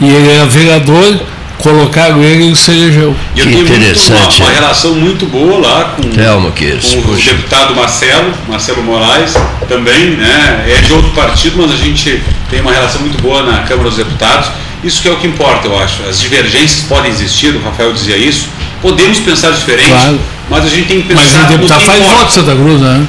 e ele era vereador, colocaram ele e se elegeu. E eu tenho muito, uma, uma relação muito boa lá com, Telmo Kirst, com o deputado Marcelo, Marcelo Moraes, também, né? É de outro partido, mas a gente tem uma relação muito boa na Câmara dos Deputados. Isso que é o que importa, eu acho. As divergências podem existir, o Rafael dizia isso. Podemos pensar diferente, Claro. mas a gente tem que Mas pensar o no deputado que faz voto em Santa Cruz, né?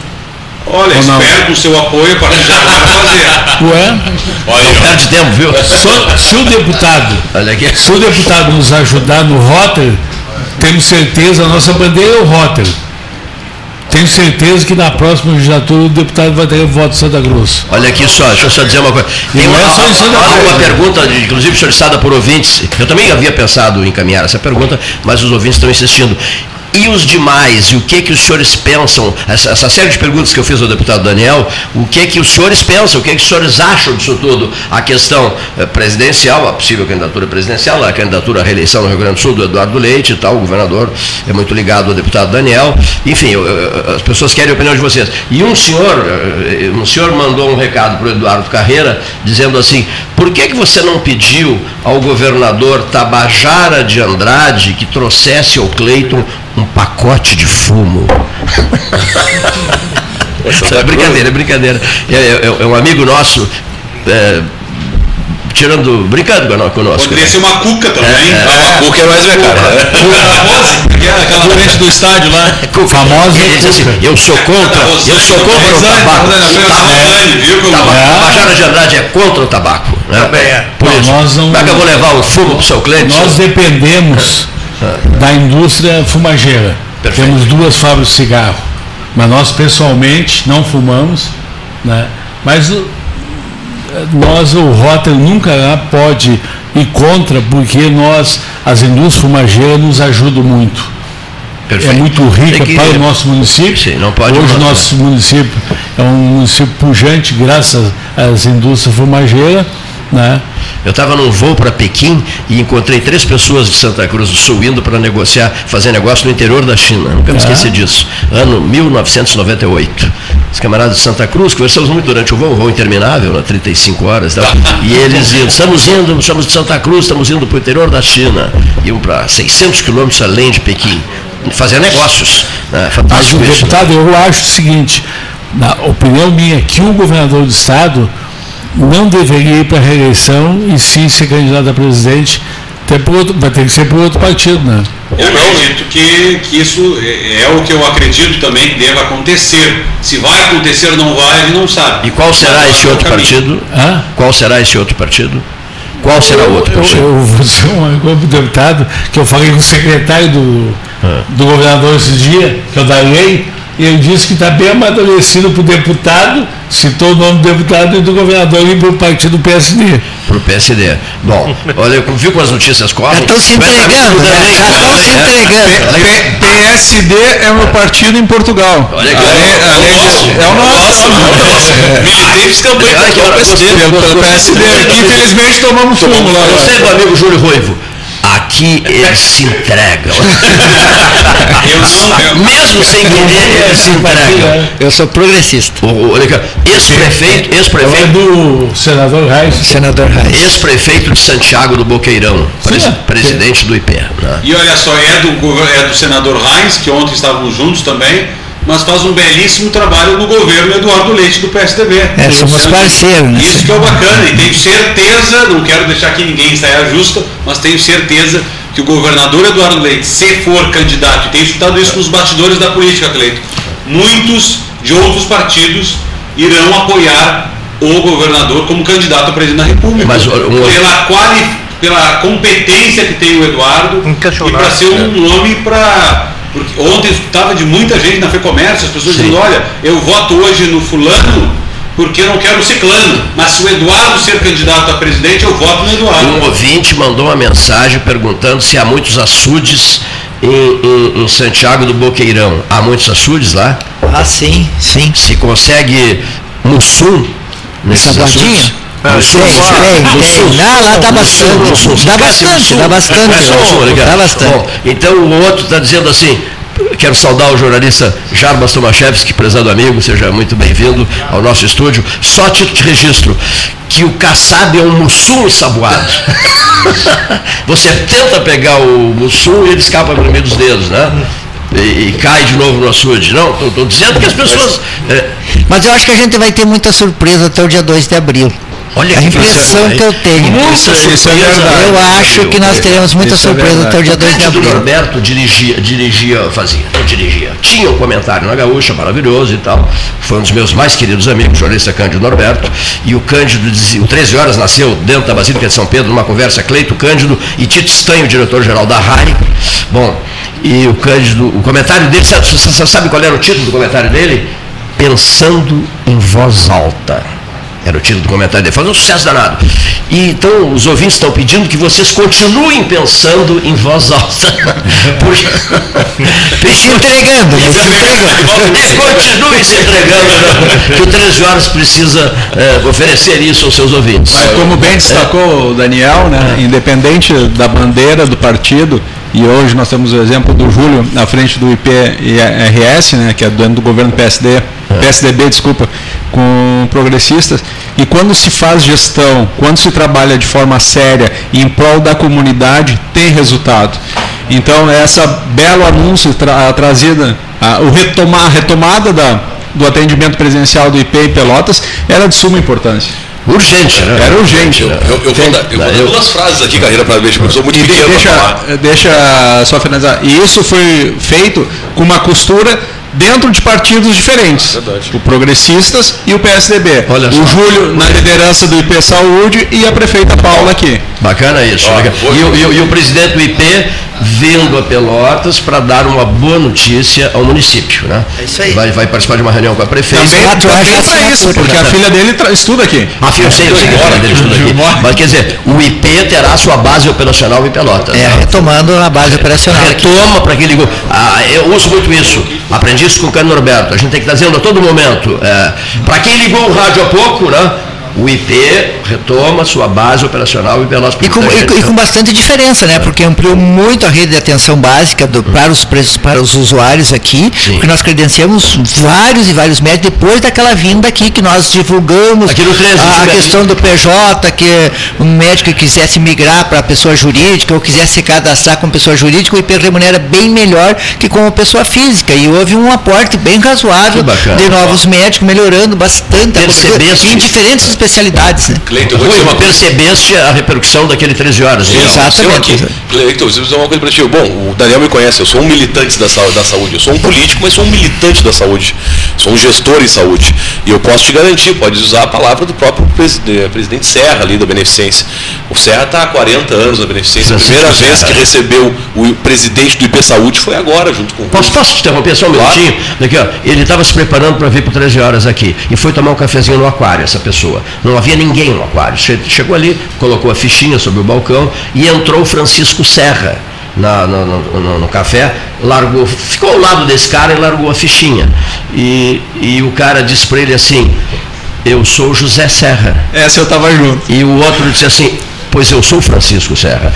Olha, Ou espero com o seu apoio a partir de agora fazer. Ué? Não perde tempo, viu? Só- se o deputado, se o deputado nos ajudar no Rotter, temos certeza, a nossa bandeira é o Rotter. Tenho certeza que na próxima legislatura o deputado vai ter voto de Santa Cruz. Olha aqui só, deixa eu só dizer uma coisa. Tem não uma, é só em Santa há Cruz, uma pergunta, inclusive solicitada por ouvintes. Eu também havia pensado em encaminhar essa pergunta, mas os ouvintes estão insistindo. E os demais, e o que que os senhores pensam, essa, essa série de perguntas que eu fiz ao deputado Daniel, o que que os senhores pensam, o que que os senhores acham disso tudo? A questão eh, presidencial, a possível candidatura presidencial, a candidatura à reeleição no Rio Grande do Sul do Eduardo Leite e tal, o governador é muito ligado ao deputado Daniel. Enfim, eu- eu- as pessoas querem a opinião de vocês. E um senhor, eh, um senhor mandou um recado para o Eduardo Carreira, dizendo assim, por que, que você não pediu ao governador Tabajara de Andrade que trouxesse ao Cleiton um pacote de fumo? é brincadeira, é brincadeira. É, é- é um amigo nosso, é, tirando, brincando cono- conosco. Poderia ser uma cuca também. É, Ah, é. uma cuca é mais minha cara. Cuca. Aquela- Aquela frente do estádio lá. Famosa Ele diz assim, eu sou contra, eu sou contra o Rosane, tabaco. Rosane, Rosane. É. Tabajara de Andrade é contra o tabaco. Né? Também é. Por Não, isso. nós não- Como é que eu vou levar um fumo pro seu cliente? Nós dependemos da indústria fumageira. Temos duas fábricas de cigarro, mas nós pessoalmente não fumamos, né? mas o- nós, o Rota nunca pode ir contra, porque nós, as indústrias fumageiras nos ajudam muito. Perfeito. É muito rica que- para o nosso município. não pode Hoje o nosso município é um município pujante graças às indústrias fumageiras. Né? Eu estava num voo para Pequim e encontrei três pessoas de Santa Cruz do Sul indo para negociar, fazer negócio no interior da China. Nunca me Ah. esqueci disso. Ano 1998. Os camaradas de Santa Cruz, conversamos muito durante o voo, um voo interminável, né, 35 horas. e tal. E eles iam, estamos indo, somos de Santa Cruz, estamos indo para o interior da China. Iam para 600 quilômetros além de Pequim. Fazer negócios. Né? Mas Fantástico isso. né? deputado, eu acho o seguinte, na opinião minha, que o governador do estado não deveria ir para a reeleição e sim ser candidato a presidente, até por outro, vai ter que ser por outro partido, né? Eu acredito que, que isso é, é o que eu acredito também que deva acontecer. Se vai acontecer ou não vai, ele não sabe. E qual será esse outro caminho. partido? Hã? Qual será esse outro partido? Qual será o outro Eu, partido? eu vou dizer uma coisa pro deputado, que eu falei com o secretário do, Ah. do governador esses dias, que é o da lei, e ele disse que está bem amadurecido para o deputado, citou o nome do deputado e do governador e para o partido PSD. Para o PSD. Bom, olha, viu como as notícias correm? Já estão se entregando, tudo né? Já estão se É, entregando. é, PSD é o meu partido em Portugal. Olha que além, é o além nosso. de, é o nosso. Militei campanha Olha que contra o PSD. Pelo, pelo PSD aqui, infelizmente tomamos fumo lá. Você é do amigo Júlio Ruivo. Aqui eles se entregam. Mesmo sem querer, eles se entregam. Eu sou progressista. O- o- olha aqui, ó, Ex-prefeito, É ex-prefeito, do senador Reis. Senador Reis. ex-prefeito de Santiago do Boqueirão, pres- é. presidente do IP. né? E olha só, é do, é do senador Reins, que ontem estávamos juntos também, mas faz um belíssimo trabalho no governo Eduardo Leite do PSDB. É, somos parceiros, né? Isso que é o bacana, e tenho certeza, não quero deixar aqui ninguém saia justa, mas tenho certeza que o governador Eduardo Leite, se for candidato, e tenho escutado isso nos bastidores da política, Cleito, muitos de outros partidos irão apoiar o governador como candidato a presidente da República. Mas, um- pela, quali, pela competência que tem o Eduardo e para ser um nome para. Porque ontem eu escutava de muita gente na FEComércio, as pessoas Sim. dizendo, olha, eu voto hoje no fulano porque eu não quero o ciclano, mas se o Eduardo ser candidato a presidente, eu voto no Eduardo. Um ouvinte mandou uma mensagem perguntando se há muitos açudes em, em- em Santiago do Boqueirão. Há muitos açudes lá? Ah, sim, sim. Se consegue mussum nesses Saboadinho? Açudes? Tem, tem, mussum. tem. Não, lá dá bastante. Dá bastante, dá bastante. Dá bastante. Bom, então o outro está dizendo assim, quero saudar o jornalista Jarbas Tomaszewski, prezado amigo, seja muito bem-vindo ao nosso estúdio. Só de registro, que o Kassab é um mussum ensaboado. Você tenta pegar o mussum e ele escapa pelo meio dos dedos, né? E, e cai de novo no açude. Não, estou dizendo que as pessoas... é, Mas eu acho que a gente vai ter muita surpresa até o dia 2 de abril. Olha a impressão que eu tenho. Muita é surpresa. verdade. Eu acho que nós teremos muita Isso é surpresa até o dia 2 de Cândido abril. Norberto dirigia, dirigia, fazia, não dirigia. Tinha um comentário na Gaúcha, maravilhoso e tal. Foi um dos meus mais queridos amigos, o jornalista Cândido Norberto. E o Cândido dizia, o 13 horas nasceu dentro da Basílica de São Pedro, numa conversa, Cleito Cândido e Tito Estanho, diretor-geral da RAI. Bom, e o Cândido, o comentário dele, sabe, você sabe qual era o título do comentário dele? Pensando em voz alta. Era o título do comentário dele. Faz um sucesso danado. E, então, os ouvintes estão pedindo que vocês continuem pensando em voz alta. Porque... Se entregando, se entregando. E continue se entregando, que o 13 horas precisa eh, oferecer isso aos seus ouvintes. Mas como bem destacou o Daniel, né, independente da bandeira do partido, e hoje nós temos o exemplo do Júlio na frente do IPRS, né, que é dentro do governo PSD, PSDB, desculpa, com progressistas, e quando se faz gestão, quando se trabalha de forma séria e em prol da comunidade, tem resultado. Então, essa belo anúncio tra trazida, a, o retomar, a retomada da, do atendimento presencial do IP em Pelotas era de suma importância. Urgente, né? Era urgente. Eu, eu, eu vou dar, eu vou dar duas frases aqui, carreira, para ver, eu sou muito E pequeno deixa, deixa só finalizar. E isso foi feito com uma costura dentro de partidos diferentes. O Progressistas e o PSDB. Olha o. Júlio na liderança do IP Saúde e a prefeita Paula aqui. Bacana isso. Ó, E, o- e o- e o presidente do IP vindo a Pelotas para dar uma boa notícia ao município. Né? É isso aí. Vai, vai participar de uma reunião com a prefeita. Também, também de para isso, assinatura. porque a filha dele estuda aqui. Ah, filho, eu sei, eu sei que a filha dele estuda aqui. Mas quer dizer, o IP terá sua base operacional em Pelotas. É, né? retomando a base operacional. Retoma para aquele. Ah, eu uso muito isso. Aprendi isso com o Cano Norberto. A gente tem que estar dizendo a todo momento. para quem ligou o rádio há pouco, né? O IP retoma sua base operacional em Pelotas. E com, e- e com bastante diferença, né? Porque ampliou muito a rede de atenção básica do- para, os, preços- para os usuários aqui, Sim. porque nós credenciamos vários e vários médicos depois daquela vinda aqui que nós divulgamos Aqui no 13, a, a questão do PJ, que um médico que quisesse migrar para pessoa jurídica ou quisesse se cadastrar como pessoa jurídica, o IP remunera bem melhor que como pessoa física. E houve um aporte bem razoável bacana. de novos médicos, melhorando bastante a em diferentes especialidades. Né? Cleiton, eu vou Rui, uma percebeste a repercussão daquele 13 horas? Sim? Exatamente. Aqui, Cleiton, eu vou dizer uma coisa para ti. Bom, o Daniel me conhece, eu sou um militante da, da saúde. Eu sou um político, mas sou um militante da saúde. Sou um gestor em saúde. E eu posso te garantir, pode usar a palavra do próprio preside- presidente Serra ali da Beneficência. O Serra está há 40 anos na Beneficência. A primeira vez que recebeu o presidente do IP Saúde foi agora, junto com o Posso, posso te interromper só um Claro. minutinho? Daqui, ó, ele estava se preparando para vir por 13 horas aqui e foi tomar um cafezinho no aquário, essa pessoa. Não havia ninguém no aquário. Che- Chegou ali, colocou a fichinha sobre o balcão e entrou o Francisco Serra. Na, no, no, no, café, largou, ficou ao lado desse cara e largou a fichinha. E, e o cara disse para ele assim, eu sou José Serra. Essa eu estava junto. E o outro disse assim, Pois eu sou Francisco Serra.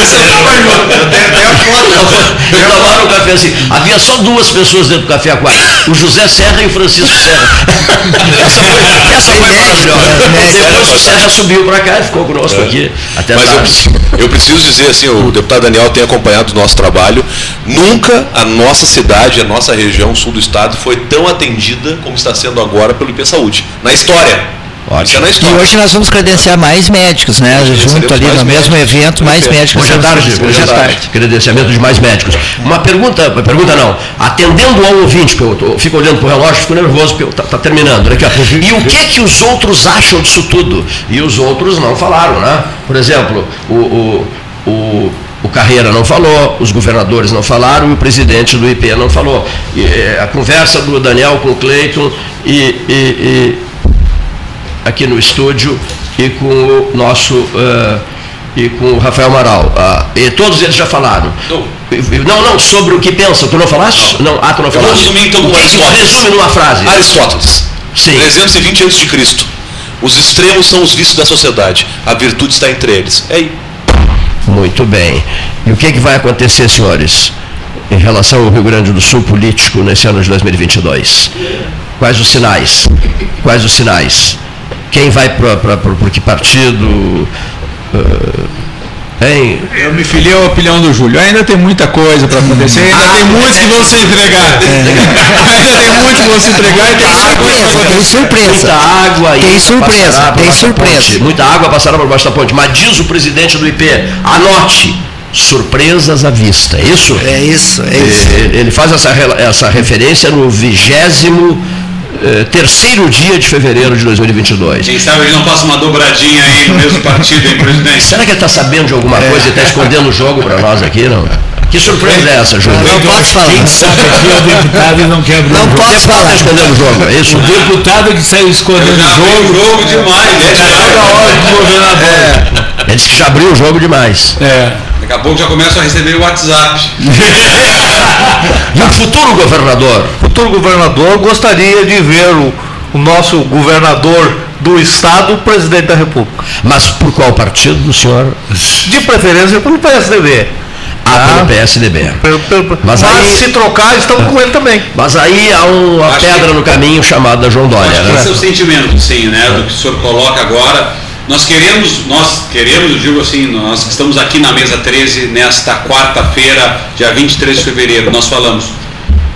Essa eu tava junto. Eu. Eu tomaram um café assim. Havia só duas pessoas dentro do café aquário. O José Serra e o Francisco Serra. Essa foi, essa foi maravilhosa. Depois o Serra subiu para cá e ficou conosco É. aqui. Até Mas tarde. eu, eu preciso dizer assim, o deputado Daniel tem acompanhado o nosso trabalho. Nunca a nossa cidade, a nossa região sul do estado foi tão atendida como está sendo agora pelo IP Saúde. Na história. Isso é E hoje nós vamos credenciar mais médicos, né? Junto ali no mesmo evento, mais médicos. Hoje à serão tarde, hoje à tarde, credenciamento de mais médicos. Uma pergunta, pergunta não, atendendo ao ouvinte, porque eu tô- fico olhando para o relógio, fico nervoso, porque está terminando. Olha aqui. E o que que os outros acham disso tudo? E os outros não falaram, né? Por exemplo, o, o, o, o Carreira não falou, os governadores não falaram e o presidente do IP não falou. E, eh, a conversa do Daniel com o Cleiton e- e- e aqui no estúdio e com o nosso eh, e com o Rafael Amaral. Ah, e todos eles já falaram. Não, não, sobre o que pensam. Tu não falaste? Não. Ah, tu não Eu vou falaste. resumir então com Aristóteles. resume numa frase? Aristóteles. Sim. 320 antes de Cristo. Os extremos são os vícios da sociedade. A virtude está entre eles. É aí. Muito bem. E o que, que vai acontecer, senhores, em relação ao Rio Grande do Sul político nesse ano de 2022? Quais os sinais? Quais os sinais? Quem vai para que partido? eh, hein? Eu me filiei ao opinião do Júlio. Ainda tem muita coisa para acontecer, ainda Ah, tem muitos que vão se entregar. ainda tem muitos que vão se entregar e tem muita coisa pra acontecer. Muita água Tem surpresa, tem surpresa. Muita água passará por baixo da ponte. Mas diz o presidente do IP, anote, surpresas à vista. É isso? É isso, é isso. Ele faz essa, essa referência no vigésimo eh, terceiro dia de fevereiro de 2022. Quem sabe ele não passa uma dobradinha aí no mesmo partido, hein, presidente? Será que ele está sabendo de alguma coisa e está escondendo o jogo para nós aqui, não? Que surpresa é essa, Júlio? Não posso falar. Quem sabe aqui é o deputado e não quer abrir Não o jogo. posso falar. Está escondendo o jogo, é isso? O deputado que saiu escondendo o Já abriu jogo. o jogo demais, né? Tá toda hora com o governador. Ele disse que já abriu o jogo demais. É. Daqui a pouco já começam a receber o WhatsApp. E o futuro governador? Futuro governador, gostaria de ver o, o nosso governador do estado, presidente da República. Mas por qual partido do senhor? De preferência pelo PSDB. Ah, pelo PSDB. Pelo- pelo- Mas mas aí- se trocar, estamos com ele também. Mas aí há uma pedra que- no caminho chamada João Dória, Acho que esse é né? o sentimento, sim, né, do que o senhor coloca agora. Nós queremos, nós queremos, eu digo assim, nós que estamos aqui na mesa 13, nesta quarta-feira, dia 23 de fevereiro, nós falamos,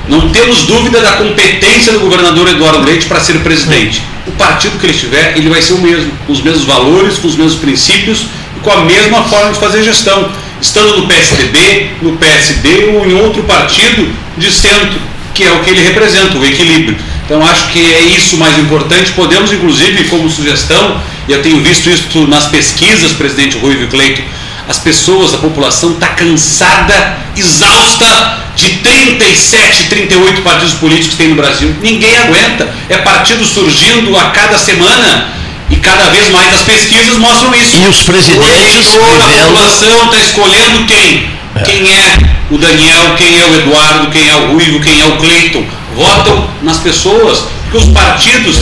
não temos dúvida da competência do governador Eduardo Leite para ser presidente. O partido que ele estiver, ele vai ser o mesmo, com os mesmos valores, com os mesmos princípios e com a mesma forma de fazer gestão. Estando no PSDB, no PSD ou em outro partido de centro, que é o que ele representa, o equilíbrio. Então acho que é isso mais importante. Podemos, inclusive, como sugestão, e eu tenho visto isso nas pesquisas, presidente Rui Cleito, as pessoas, a população está cansada, exausta de 37, 38 partidos políticos que tem no Brasil. Ninguém aguenta. É partido surgindo a cada semana e cada vez mais as pesquisas mostram isso. E os presidentes O eleitor, a vivendo- população está escolhendo quem? Quem é o Daniel, quem é o Eduardo, quem é o Ruivo, quem é o Cleiton. Votam nas pessoas, os partidos,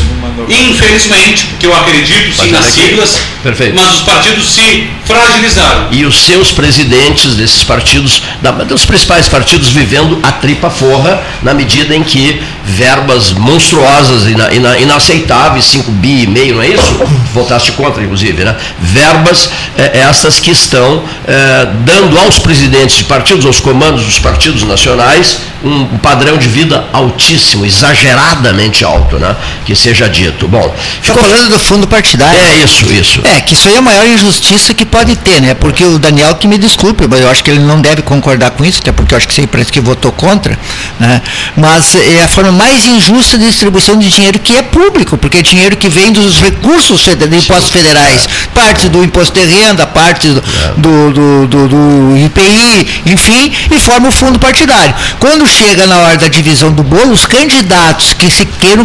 infelizmente, porque eu acredito sim nas siglas, Perfeito. mas os partidos se fragilizaram. E os seus presidentes desses partidos, dos principais partidos, vivendo a tripa forra, na medida em que verbas monstruosas, ina, ina, inaceitáveis, 5 bi e meio, não é isso? Votaste contra, inclusive, né? Verbas eh, essas que estão eh, dando aos presidentes de partidos, aos comandos dos partidos nacionais, um padrão de vida altíssimo, exageradamente alto, né? Que seja dito. Bom, Está falando do fundo partidário. É isso, isso. É, que isso aí é a maior injustiça que pode ter, né? Porque o Daniel, que me desculpe, mas eu acho que ele não deve concordar com isso, até porque eu acho que você parece que votou contra, né? Mas é a forma mais injusta de distribuição de dinheiro que é público, porque é dinheiro que vem dos recursos de impostos federais, parte do imposto de renda, parte do, do, do, do- do IPI, enfim, e forma o fundo partidário. Quando chega na hora da divisão do bolo, os candidatos que se queiram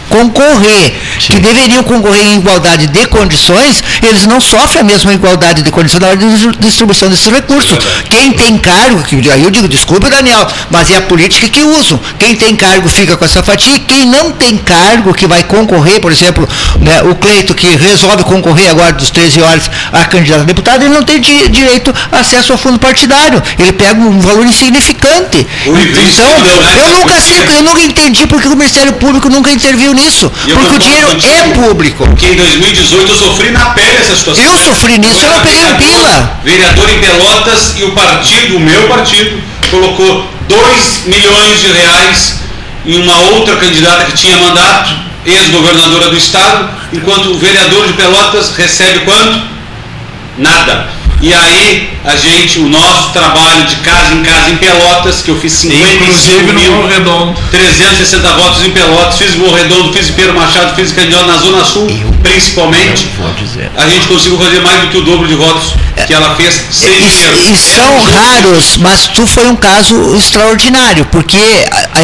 concorrer, que deveriam concorrer em igualdade de condições, eles não sofrem a mesma igualdade de condições na hora de distribuição desses recursos. Quem tem cargo, que aí eu digo, desculpe Daniel, mas é a política que usam. Quem tem cargo fica com essa fatia, quem não tem cargo, que vai concorrer, por exemplo, né, o Cleito que resolve concorrer agora dos 13 horas a candidato a deputado, ele não tem di direito a acesso ao fundo partidário. Ele pega um valor insignificante. Então, eu nunca sei, eu nunca entendi porque o Ministério Público nunca interviu nisso. Porque o dinheiro é público. Porque em 2018 eu sofri na pele essa situação. Eu sofri nisso, eu não peguei um pila. Vereador em Pelotas e o partido, o meu partido, colocou 2 milhões de reais em uma outra candidata que tinha mandato, ex-governadora do estado, enquanto o vereador de Pelotas recebe quanto? Nada. E aí, a gente, o nosso trabalho de casa em casa em Pelotas, que eu fiz 55 Inclusive mil, no Morro Redondo. 360 votos em Pelotas, fiz Morro Redondo, fiz Pedro Machado, fiz candidato na Zona Sul, eu, principalmente. Eu vou dizer. A gente conseguiu fazer mais do que o dobro de votos é, que ela fez é, sem e, dinheiro. E são é, raros, mas tu foi um caso extraordinário, porque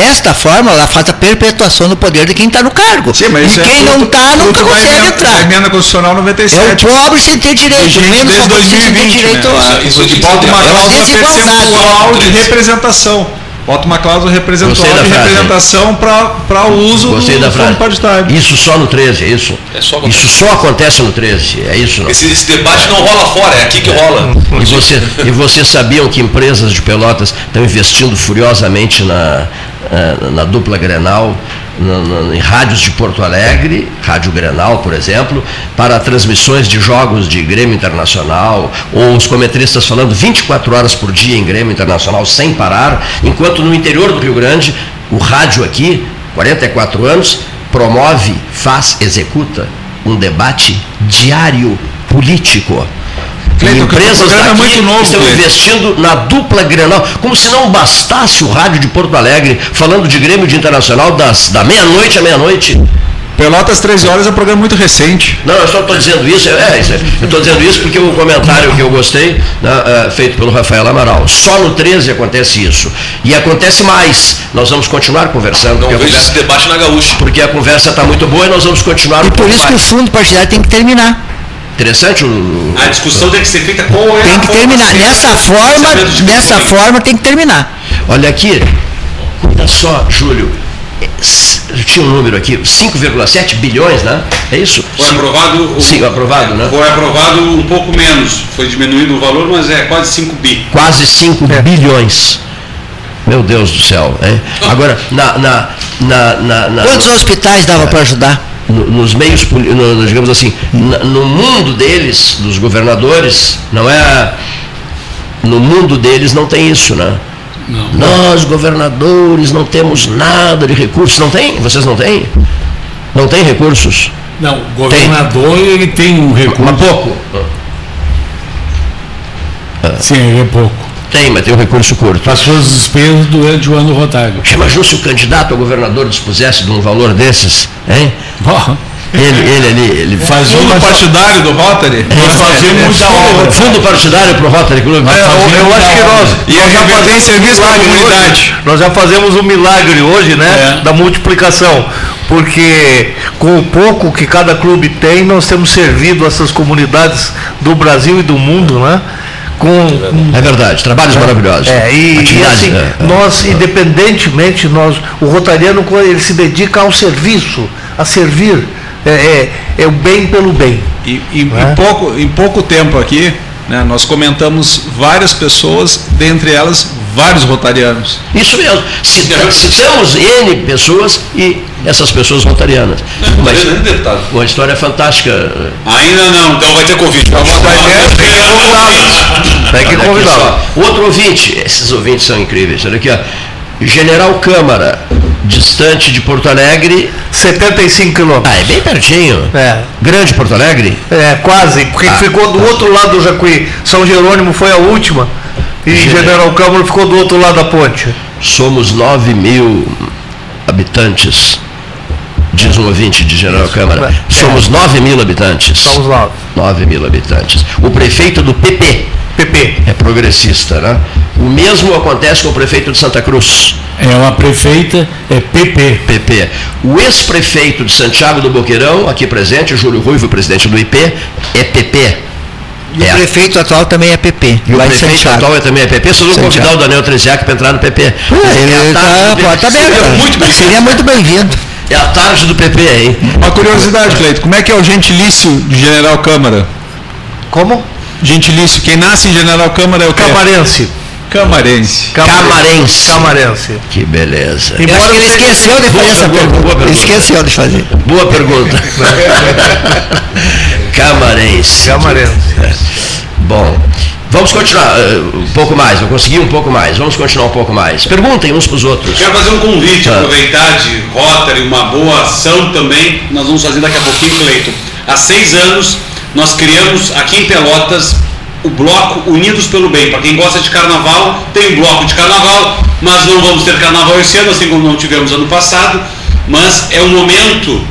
esta forma ela faz a perpetuação do poder de quem está no cargo. Sim, mas e é quem é, não está nunca consegue entrar. É o pobre sem ter direito, menos 2020 direito né? a. Isso, de bota uma cláusula é percentual de representação. Bota uma cláusula representual de representação para o uso Gostei do, da frase. fundo partidário. Isso só no 13, é isso? É só isso só acontece no 13, é isso? Não? Esse, esse debate não rola fora, é aqui que é. rola. E, você, e você sabiam que empresas de pelotas estão investindo furiosamente na, na, na dupla Grenal em rádios de Porto Alegre, Rádio Grenal, por exemplo, para transmissões de jogos de Grêmio Internacional, ou os cometristas falando 24 horas por dia em Grêmio Internacional sem parar, enquanto no interior do Rio Grande, o rádio aqui, 44 anos, promove, faz, executa um debate diário político. Cleiton, empresas o programa é daqui muito novo, estão Cleiton. investindo na dupla Grenal, como se não bastasse o rádio de Porto Alegre falando de Grêmio de Internacional das, da meia-noite à meia-noite. Pelotas 13 horas é um programa muito recente. Não, eu só estou dizendo isso, é, isso é- eu estou dizendo isso porque o comentário que eu gostei, né, é, feito pelo Rafael Amaral, só no 13 acontece isso. E acontece mais. Nós vamos continuar conversando. Não porque a vejo conversa- esse debate na gaúcha. Porque a conversa está muito boa e nós vamos continuar E por isso que o mais. fundo partidário tem que terminar. Interessante o. A discussão tem que ser feita com é Tem que terminar. Nessa forma, nessa forma tem que terminar. Olha aqui, olha só, Júlio, é, tinha um número aqui, 5,7 bilhões, né? É isso? Foi Cinco- aprovado. o- Sim, aprovado, né? Foi aprovado um pouco menos. Foi diminuído o valor, mas é quase 5 bi. Quase 5 bilhões. Meu Deus do céu, hein? Agora, na, na, na, na, na- Quantos hospitais dava para ajudar? No- nos meios, digamos assim, no mundo deles, dos governadores, não é. No mundo deles não tem isso, né? Nós, governadores, não temos nada de recursos. Não tem? Vocês não têm? Não tem recursos? Não, o governador ele tem um recurso. Mas pouco. Sim, é pouco. Tem, mas tem um recurso curto. Para suas despesas durante o ano rotário. Imagina se o candidato a governador dispusesse de um valor desses, hein? Ele, ele ali, ele Faz Fundo uma- partidário do Rotary. Nós fazemos muita obra. Fundo partidário para o Rotary Club. É, eu, eu acho que nós, E nós já fazemos serviço um para a milagre comunidade. hoje. Nós já fazemos um milagre hoje, né? É. Da multiplicação. Porque com o pouco que cada clube tem, nós temos servido essas comunidades do Brasil e do mundo, né? Com, É verdade, trabalhos maravilhosos. é, e, e assim, né? nós, independentemente, nós, o rotariano, ele se dedica ao serviço, a servir. É, é, é o bem pelo bem. E, e- Né? em, pouco, em pouco tempo aqui, né, nós comentamos várias pessoas, dentre elas vários rotarianos. Isso mesmo. Cita- Citamos N pessoas e essas pessoas rotarianas. Uma, his- Grande deputado. uma história fantástica. Ainda não. Então vai ter convite. Vai Tem que Olha aqui convidar. Outro ouvinte, esses ouvintes são incríveis. Olha aqui, ó. General Câmara, distante de Porto Alegre. 75 quilômetros. Ah, é bem pertinho. É. Grande Porto Alegre? É, quase, porque Ah. ficou do outro lado do Jacuí. São Jerônimo foi a última. E General- General Câmara ficou do outro lado da ponte. Somos 9 mil habitantes, diz um ouvinte de General Câmara. É. Somos 9 mil habitantes. Somos nove. 9 mil habitantes. O prefeito do PP, PP. É progressista, né? O mesmo acontece com o prefeito de Santa Cruz. É uma prefeita, é PP. PP. O ex-prefeito de Santiago do Boqueirão, aqui presente, Júlio Ruivo, presidente do IP, é PP. E é. o prefeito atual também é PP. E o prefeito atual é também é PP. Vocês vão convidar o Daniel Treziac para entrar no PP. É, ele tá, pode tá Seria aberto. muito bem- Seria muito bem-vindo. É a tarde do PP, hein? Uma curiosidade, Cleito, como é que é o gentilício de General Câmara? Como? Gentilício, quem nasce em General Câmara é o quê? Camarense. Camarense. Camarense. Camarense. Que beleza. Eu acho que ele esqueceu de fazer essa Boa pergunta. Pergunta. esqueceu de fazer. Boa pergunta. Camarense. Camarense. Bom, vamos continuar eh, um pouco mais. Eu consegui um pouco mais. Vamos continuar um pouco mais. Perguntem uns para os outros. Quero fazer um convite, Ah. aproveitar de Rotary, uma boa ação também. Nós vamos fazer daqui a pouquinho, Cleiton. Há seis anos, nós criamos aqui em Pelotas o bloco Unidos pelo Bem. Para quem gosta de carnaval, tem um bloco de carnaval, mas não vamos ter carnaval esse ano, assim como não tivemos ano passado. Mas é um momento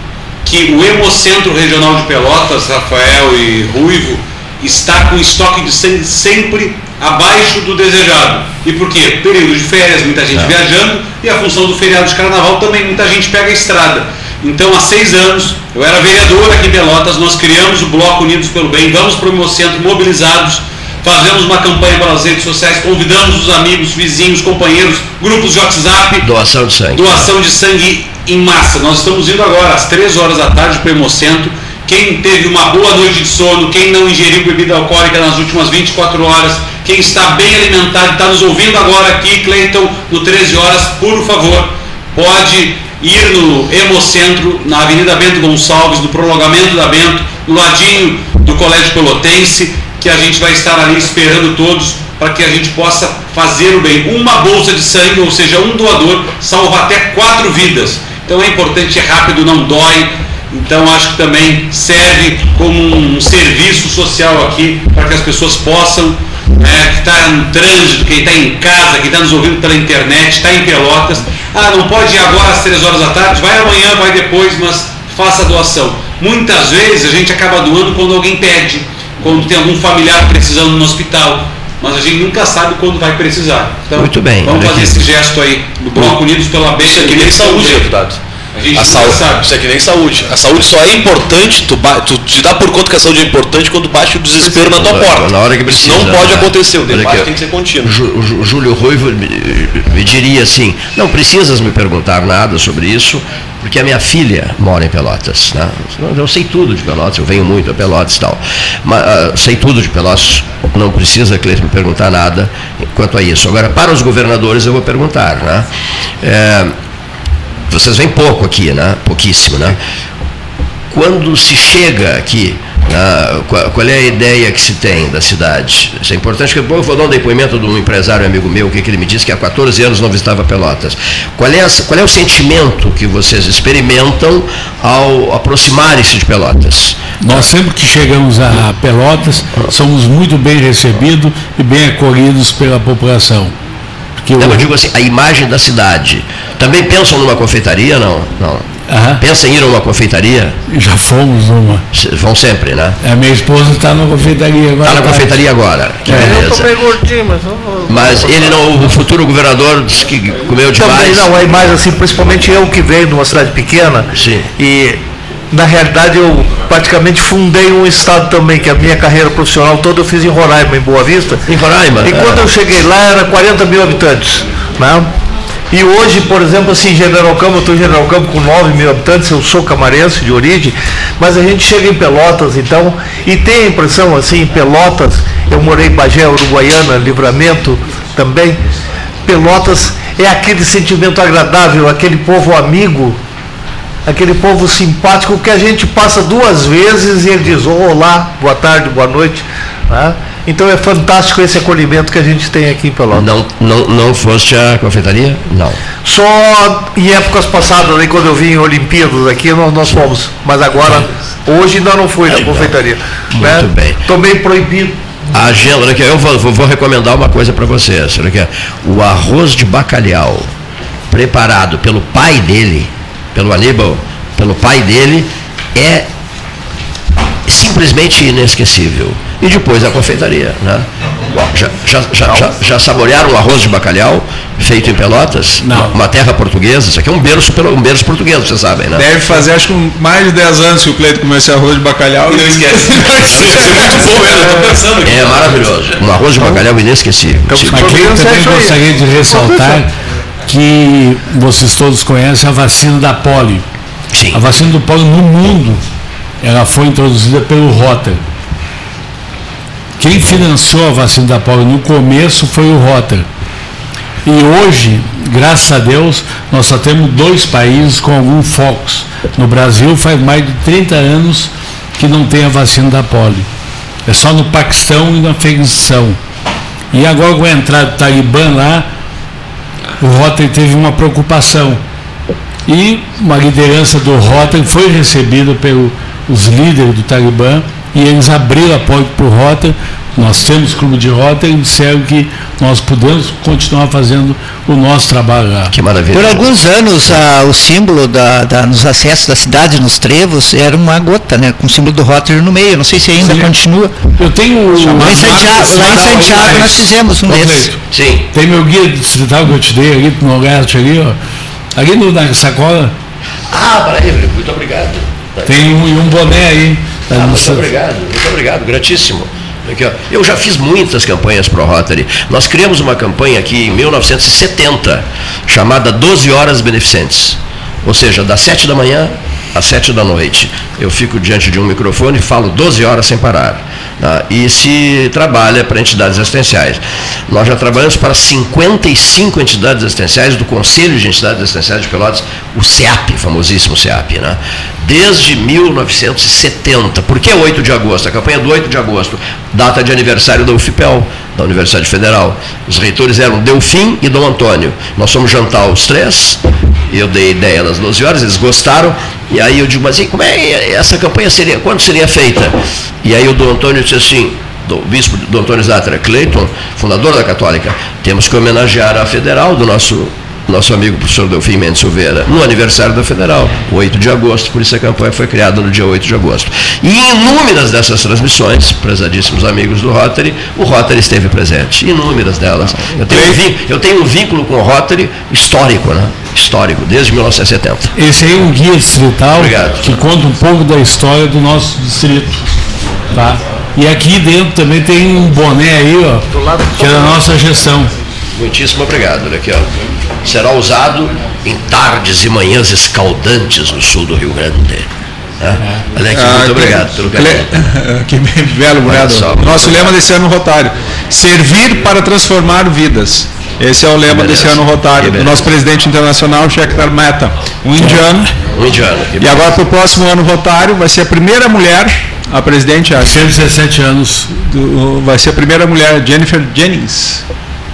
que o Hemocentro Regional de Pelotas, Rafael e Ruivo, está com estoque de sangue sempre abaixo do desejado. E por quê? Período de férias, muita gente É. viajando, e a função do feriado de carnaval também, muita gente pega a estrada. Então, há seis anos, eu era vereador aqui em Pelotas, nós criamos o Bloco Unidos pelo Bem, vamos para o Hemocentro mobilizados, fazemos uma campanha pelas redes sociais, convidamos os amigos, vizinhos, companheiros, grupos de WhatsApp, Doação de sangue. Doação de sangue em massa. Nós estamos indo agora às 3 horas da tarde para o Hemocentro. Quem teve uma boa noite de sono, quem não ingeriu bebida alcoólica nas últimas 24 horas, quem está bem alimentado, está nos ouvindo agora aqui, Cleiton, no 13 horas, por favor, pode ir no Hemocentro, na Avenida Bento Gonçalves, no prolongamento da Bento, no ladinho do Colégio Pelotense, que a gente vai estar ali esperando todos para que a gente possa fazer o bem. Uma bolsa de sangue, ou seja, um doador, salva até quatro vidas. Então é importante, é rápido, não dói. Então acho que também serve como um serviço social aqui para que as pessoas possam, né, que está no trânsito, quem está em casa, quem está nos ouvindo pela internet, está em Pelotas. Ah, não pode ir agora às três horas da tarde, vai amanhã, vai depois, mas faça a doação. Muitas vezes a gente acaba doando quando alguém pede, quando tem algum familiar precisando no hospital, mas a gente nunca sabe quando vai precisar. Então, Muito bem, Vamos fazer aqui. esse gesto aí, do Bloco Unidos pela Bem. Isso que nem saúde, deputado. A gente A saúde, sabe. isso é que nem saúde. A saúde só é importante, tu, ba- tu te dá por conta que a saúde é importante quando bate o desespero na tua porta. Na hora que precisa. Isso não pode né? acontecer, o debate tem que ser contínuo. O Jú- o Jú- Júlio Ruivo me, me diria assim, não precisas me perguntar nada sobre isso, porque a minha filha mora em Pelotas. Né? Eu sei tudo de Pelotas, eu venho muito a Pelotas e tal. Mas, ah, sei tudo de Pelotas, não precisa, Cleiton, me perguntar nada quanto a isso. Agora, para os governadores eu vou perguntar. Né? É, vocês vêm pouco aqui, né? Pouquíssimo, né? Quando se chega aqui, né, qual, é a ideia que se tem da cidade? Isso é importante, porque eu vou dar um depoimento de um empresário amigo meu, que, ele me disse que há 14 anos não visitava Pelotas. Qual é, essa- qual é o sentimento que vocês experimentam ao aproximarem-se de Pelotas? Nós sempre que chegamos a Pelotas, somos muito bem recebidos e bem acolhidos pela população. Porque Não, o- eu digo assim, a imagem da cidade. Também pensam numa confeitaria, não? Não. Pensam em ir a uma confeitaria? Já fomos numa. Vão sempre, né? A minha esposa está na confeitaria agora. Está na confeitaria agora. Que É. Eu tô beleza. meio gordinho, mas eu vou- Mas ele não, o futuro governador disse que comeu Também demais. não, é mais assim, principalmente eu que venho de uma cidade pequena. E na realidade eu praticamente fundei um estado também, que a minha carreira profissional toda eu fiz em Roraima, em Boa Vista. Em Roraima? E quando Ah. eu cheguei lá era 40 mil habitantes. Né? E hoje, por exemplo, assim, General Campo, eu estou em General Campo com 9 mil habitantes, eu sou camarense de origem, mas a gente chega em Pelotas, então, e tem a impressão, assim, em Pelotas, eu morei em Bagé, Uruguaiana, Livramento também, Pelotas é aquele sentimento agradável, aquele povo amigo, aquele povo simpático que a gente passa duas vezes e ele diz olá, boa tarde, boa noite. né? Então é fantástico esse acolhimento que a gente tem aqui em Pelotas. Não, não, não foste à confeitaria? Não. Só em épocas passadas, aí, quando eu vim em Olimpíadas aqui, nós, nós fomos. Mas agora, hoje ainda não fui na confeitaria. né? Muito bem. Tô meio proibido. A agenda, olha aqui, eu vou, vou- recomendar uma coisa para vocês. O arroz de bacalhau preparado pelo pai dele, pelo Aníbal, pelo pai dele, é simplesmente inesquecível. e depois a confeitaria. Né? Já, já, já, já, já saborearam o arroz de bacalhau feito em Pelotas? Não. Uma terra portuguesa, isso aqui é um berço, pelo, um berço português, vocês sabem, né? Deve fazer acho que mais de 10 anos que o Cleito comeu esse arroz de bacalhau. Não esquece. muito bom, eu tô pensando aqui. É maravilhoso. Um arroz de bacalhau inesquecível. Aqui eu também gostaria de ressaltar que vocês todos conhecem a vacina da polio. Sim. A vacina do polio no mundo, ela foi introduzida pelo Rotter. Quem financiou a vacina da polio no começo foi o Rotter. E hoje, graças a Deus, nós só temos dois países com algum focos. No Brasil faz mais de 30 anos que não tem a vacina da polio. É só no Paquistão e no Afeganistão. E agora com a entrada do Talibã lá, o Rotary teve uma preocupação. E uma liderança do Rotary foi recebida pelos líderes do Talibã e eles abriram a porta para o Rotary. Nós temos clube de Rotary e disseram que nós podemos continuar fazendo o nosso trabalho lá. Que maravilha. Por alguns anos, a- o símbolo da, da- nos acessos da cidade, nos trevos, era uma gota, né? Com o símbolo do Rotary no meio. Não sei se ainda Sim. continua. Eu tenho. Lá em Santiago, lá em Santiago nós fizemos um desses. Sim. Tem meu guia distrital que eu te dei ali no Nordeste ali, ó. Ali no, na sacola Ah, maravilha, muito obrigado. tem um, e um boné aí. Ah, muito obrigado, muito obrigado, gratíssimo. Aqui, ó. Eu já fiz muitas campanhas pro Rotary. Nós criamos uma campanha aqui em 1970, chamada 12 Horas Beneficentes. Ou seja, das 7 da manhã às 7 da noite. Eu fico diante de um microfone e falo 12 horas sem parar. tá? E se trabalha para entidades assistenciais. Nós já trabalhamos para 55 entidades assistenciais do Conselho de Entidades Assistenciais de Pelotas, o CEAP, famosíssimo CEAP, né? desde 1970. Por que 8 de agosto? A campanha do 8 de agosto, data de aniversário da UFPEL, da Universidade Federal. Os reitores eram Delfim e Dom Antônio. Nós fomos jantar os três, eu dei ideia das 12 horas, eles gostaram, e aí eu digo, mas e como é essa campanha seria, quando seria feita? E aí o Dom Antônio disse assim, do bispo Dom Antônio Zatra Clayton, fundador da Católica, temos que homenagear a Federal do nosso nosso amigo professor Delfim Mendes Silveira, no aniversário da Federal, 8 de agosto, por isso a campanha foi criada no dia 8 de agosto. E em inúmeras dessas transmissões, prezadíssimos amigos do Rotary, o Rotary esteve presente, inúmeras delas. Eu tenho, um vínculo, eu tenho um vínculo com o Rotary histórico, né? Histórico, desde 1970. Esse aí é um guia distrital Obrigado. que conta um pouco da história do nosso distrito. Tá? E aqui dentro também tem um boné aí, ó, que é da nossa gestão. Muitíssimo obrigado. Olha aqui, ó. Será usado em tardes e manhãs escaldantes no sul do Rio Grande. né? Olha aqui, Ah, muito que- obrigado pelo que, carinho. que belo, muito Nosso lema desse ano Rotário: servir para transformar vidas. Esse é o lema desse ano Rotário. Do nosso presidente internacional, Shekhar Mehta, um indiano. Um indiano. E agora para o próximo ano Rotário vai ser a primeira mulher, a presidente, a 117 anos. do- vai ser a primeira mulher, Jennifer Jennings.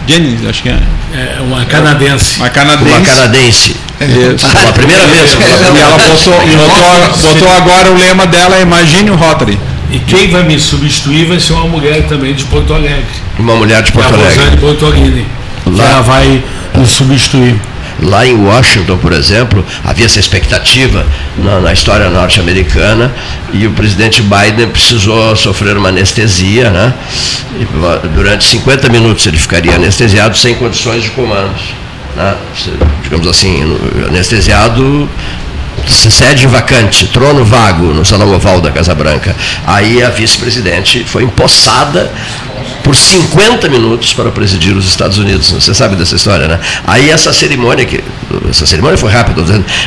Jennings, acho que é. É uma canadense. Uma canadense. Uma canadense. Isso. Pela primeira vez. E ela botou, botou, botou agora o lema dela, é Imagine o Rotary. E quem vai me substituir vai ser uma mulher também de Porto Alegre. Uma mulher de é a Porto Alegre. Rosane Bortolini. Ela vai nos substituir. Lá em Washington, por exemplo, havia essa expectativa na, na história norte-americana e o presidente Biden precisou sofrer uma anestesia, né? E, durante 50 minutos ele ficaria anestesiado sem condições de comandos. Né? Digamos assim, anestesiado sede vacante, trono vago no Salão Oval da Casa Branca. Aí a vice-presidente foi empossada por 50 minutos para presidir os Estados Unidos. Você sabe dessa história, né? Aí essa cerimônia, que, essa cerimônia foi rápida,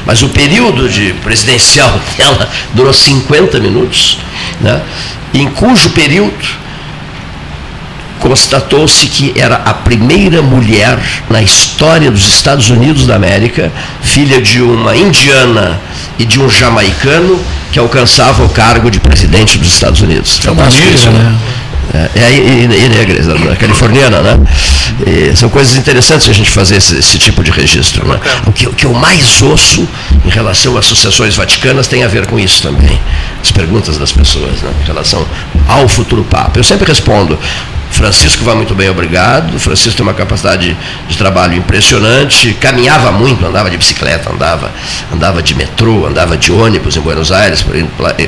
mas o período de presidencial dela durou 50 minutos, né? em cujo período constatou-se que era a primeira mulher na história dos Estados Unidos da América, filha de uma indiana e de um jamaicano, que alcançava o cargo de presidente dos Estados Unidos. É uma Fantástico isso, né? É, e, e negra, californiana, né? E são coisas interessantes a gente fazer esse, esse tipo de registro. Né? O, que, o que eu mais ouço em relação às sucessões vaticanas tem a ver com isso também. As perguntas das pessoas né? em relação ao futuro Papa. Eu sempre respondo, Francisco vai muito bem, obrigado. Francisco tem uma capacidade de trabalho impressionante, caminhava muito, andava de bicicleta, andava, andava de metrô, andava de ônibus em Buenos Aires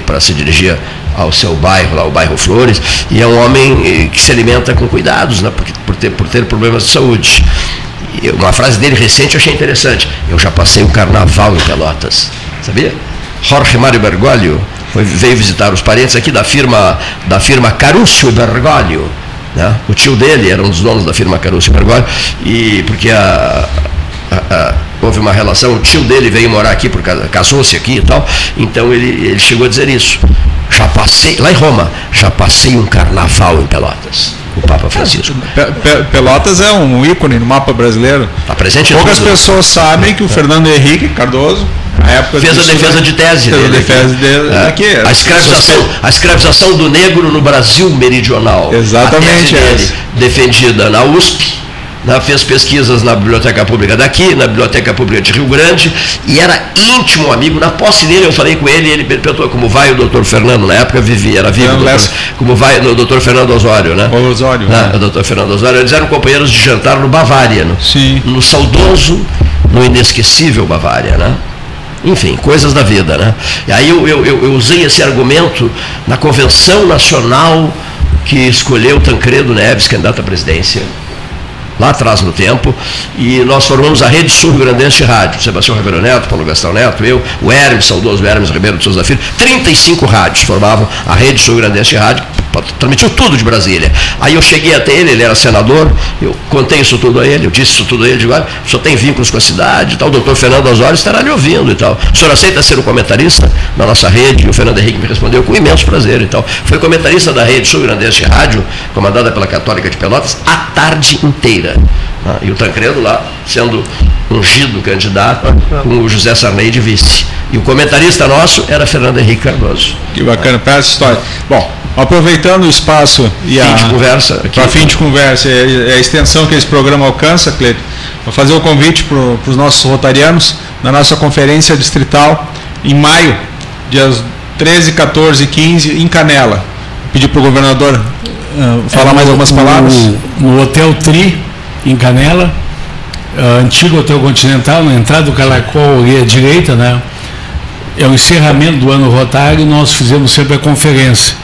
para se dirigir ao seu bairro, lá, o bairro Flores, e é um homem eh, que se alimenta com cuidados, né, por, por, ter, por ter problemas de saúde. E uma frase dele recente eu achei interessante. Eu já passei o carnaval em Pelotas. Sabia? Jorge Mário Bergoglio foi, veio visitar os parentes aqui da firma, da firma Carúcio Bergoglio. Né? O tio dele era um dos donos da firma Carúcio Bergoglio, e porque a, houve uma relação, o tio dele veio morar aqui, casou-se aqui e tal, então ele, ele chegou a dizer isso. Já passei, lá em Roma, já passei um carnaval em Pelotas o Papa Francisco. Pelotas é um ícone no mapa brasileiro. Está presente Poucas tudo. pessoas sabem que o Fernando Henrique Cardoso, na época fez a defesa de tese fez dele. A defesa dele é. aqui. A escravização, a escravização do negro no Brasil meridional. Exatamente. A tese dele, defendida na USP né, fez pesquisas na Biblioteca Pública daqui, na Biblioteca Pública de Rio Grande, e era íntimo amigo. Na posse dele, eu falei com ele, ele perguntou como vai o doutor Fernando, na época vivia, era vivo, doutor, como vai o doutor Fernando Osório, né? O Osório. Né? O doutor Fernando Osório, eles eram companheiros de jantar no Bavária, no, Sim. no saudoso, no inesquecível Bavária, né? enfim, coisas da vida. Né? E aí eu, eu, eu, usei esse argumento na Convenção Nacional que escolheu Tancredo Neves, candidato à presidência, lá atrás no tempo, e nós formamos a Rede Sul Rio Grandense de Rádio, Sebastião Ribeiro Neto, Paulo Gastão Neto, eu, o Hermes, saudoso Hermes Ribeiro de Souza Filho, 35 rádios formavam a Rede Sul Rio Grandense de Rádio, transmitiu tudo de Brasília. Aí eu cheguei até ele, ele era senador, eu contei isso tudo a ele, eu disse isso tudo a ele, digo, olha, o senhor tem vínculos com a cidade e tal, o doutor Fernando Osório estará lhe ouvindo e tal. O senhor aceita ser o comentarista na nossa rede? E o Fernando Henrique me respondeu com imenso prazer e tal. Foi comentarista da rede Sul Grandense de Rádio, comandada pela Católica de Pelotas, a tarde inteira. Ah, e o Tancredo lá, sendo ungido candidato, com o José Sarney de vice. E o comentarista nosso era Fernando Henrique Cardoso. Que bacana, para essa história. Bom, aproveitando o espaço e fim a. de conversa. Para fim de conversa, é, é a extensão que esse programa alcança, Cleito, vou fazer o convite para os nossos rotarianos na nossa conferência distrital em maio, dias 13, 14 e 15, em Canela. Pedir para o governador uh, falar é, mais algumas palavras. No, no Hotel Tri, em Canela, uh, antigo Hotel Continental, na entrada do Calacol e à direita, né? É o encerramento do ano rotário e nós fizemos sempre a conferência.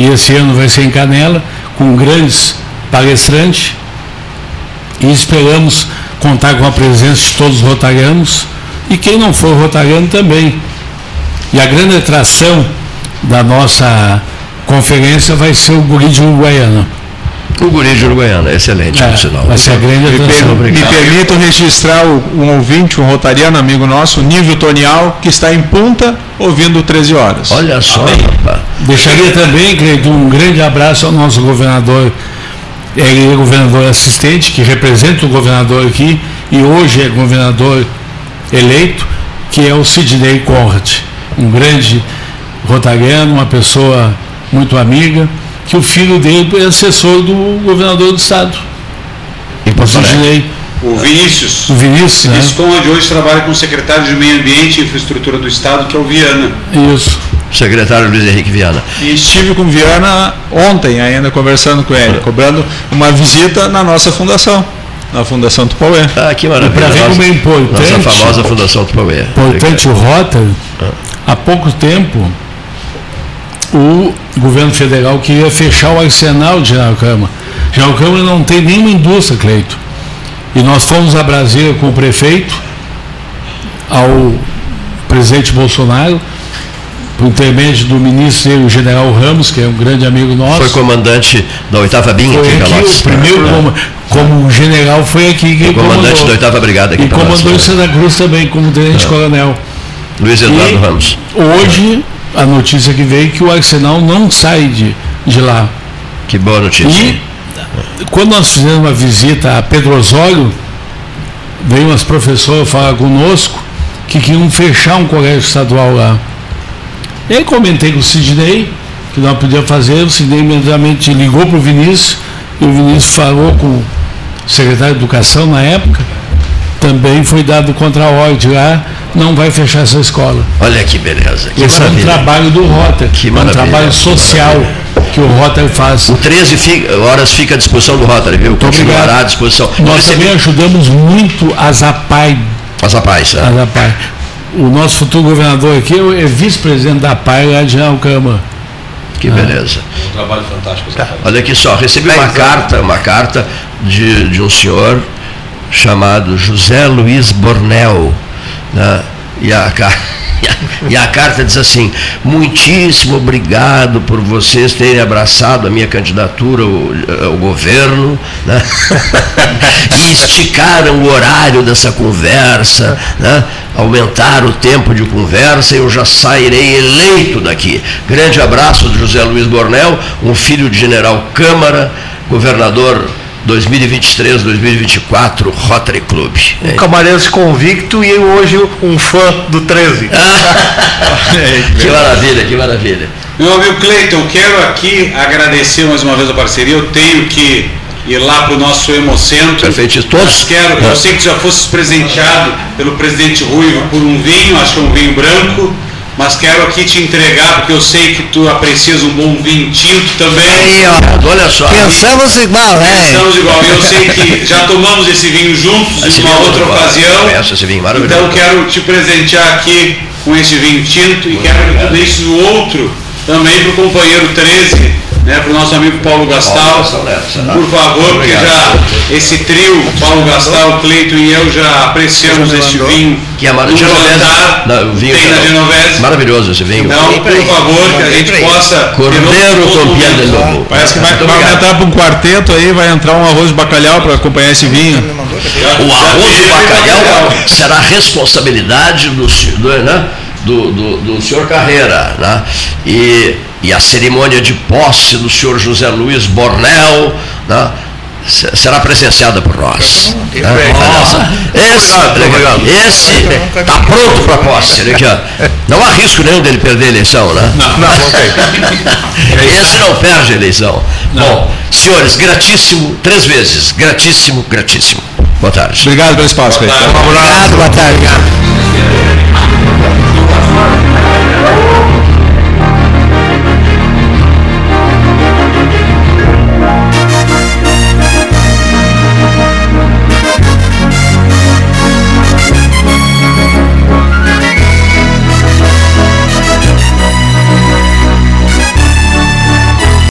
E esse ano vai ser em Canela, com grandes palestrantes, e esperamos contar com a presença de todos os rotarianos e quem não for rotariano também. E a grande atração da nossa conferência vai ser o guri de Uruguaiana. O guri de Uruguaiana, excelente, é, sinal. Vai ser a grande. Me, me permitam registrar um ouvinte, um rotariano, amigo nosso, Nível Tonial, que está em Punta, ouvindo 13 horas. Olha só, Deixaria também, Cleiton, um grande abraço ao nosso governador, ele é governador assistente, que representa o governador aqui, e hoje é governador eleito, que é o Sidney Conrad, um grande rotariano, uma pessoa muito amiga, que o filho dele é assessor do governador do estado. Em Porto Alegre. O Vinícius. O Vinícius. O Vinícius né? hoje trabalha com o secretário de Meio Ambiente e Infraestrutura do Estado, que é o Viana. Isso. Secretário Luiz Henrique Viana. E estive com o Viana ontem, ainda conversando com ele, cobrando uma visita na nossa fundação na Fundação Tupaué. Ah, que maravilha. Para ver como é importante. Nossa famosa Fundação Tupaué. Importante o Rota. Ah. Há pouco tempo, o governo federal queria fechar o arsenal de General Câmara. General Câmara não tem nenhuma indústria, Cleito. E nós fomos a Brasília com o prefeito, ao presidente Bolsonaro, por intermédio do ministro o general Ramos, que é um grande amigo nosso. Foi comandante da oitava BIM foi aqui, aqui o primeiro é. como, como general foi aqui que comandante da oitava brigada aqui E comandou em Santa Cruz também, como tenente é. coronel. Luiz Eduardo e Ramos. Hoje a notícia que veio que o Arsenal não sai de, de lá. Que boa notícia. E quando nós fizemos uma visita a Pedro Osório, veio umas professoras falar conosco que queriam fechar um colégio estadual lá. E aí comentei com o Sidney que não podia fazer, o Sidney imediatamente ligou para o Vinícius, e o Vinícius falou com o secretário de Educação na época, também foi dado contra-ordem lá, não vai fechar essa escola. Olha que beleza. Que Esse maravilha. é um trabalho do Rota, que é um trabalho social que, que o Rota faz. O 13 fica, horas fica à disposição do Rota, viu? Continuará à disposição. Nós também ajudamos muito a Zapai. A Zapai, é. A Zapai. O nosso futuro governador aqui é vice-presidente da PAI lá de Alcama. Que beleza. Um trabalho fantástico. Tá. Olha aqui só, recebi uma carta, uma carta de, de um senhor chamado José Luiz Bornel. Né? E a carta E a carta diz assim: muitíssimo obrigado por vocês terem abraçado a minha candidatura ao, ao governo né? e esticaram o horário dessa conversa, né? aumentar o tempo de conversa e eu já sairei eleito daqui. Grande abraço do José Luiz Bornel, um filho de general Câmara, governador 2023, 2024, Rotary Club. Um camarense convicto e hoje um fã do 13. que maravilha, que maravilha. Meu amigo Cleiton, quero aqui agradecer mais uma vez a parceria. Eu tenho que ir lá para o nosso Hemocentro. Perfeito, todos. Quero, eu sei que já fosse presenteado pelo presidente Ruivo por um vinho, acho que é um vinho branco mas quero aqui te entregar, porque eu sei que tu aprecias um bom vinho tinto também. Aí, ó. Olha só. Pensamos igual, né? Pensamos igual. E eu sei que já tomamos esse vinho juntos Esse em uma outra ocasião. Conheço esse vinho maravilhoso. Então quero te presentear aqui com esse vinho tinto e quero que tu deixes o outro também para o companheiro 13, né, para o nosso amigo Paulo Gastal. Será? Por favor, porque já esse trio, Paulo Gastal, Cleito e eu já apreciamos este vinho. Que é maravilhoso. vinho Tem na Genovese. Maravilhoso esse vinho. Então, por favor, que a gente possa. Cordeiro com pia de lobo. Parece que vai, vai aumentar para um quarteto aí, vai entrar um arroz de bacalhau para acompanhar esse vinho. O arroz de bacalhau será responsabilidade do, se- do, né, do, do, do senhor Carreira. Né? E, e a cerimônia de posse do senhor José Luiz Bornel né, se- será presenciada por nós. Né? Só. Esse esse está pronto para posse. Olha aqui, ó. Não há risco nenhum dele perder a eleição, né? Não, não, Esse não perde a eleição. Bom, senhores, gratíssimo, três vezes. Gratíssimo, gratíssimo. Boa tarde. Obrigado pelo espaço. Obrigado, boa tarde. work.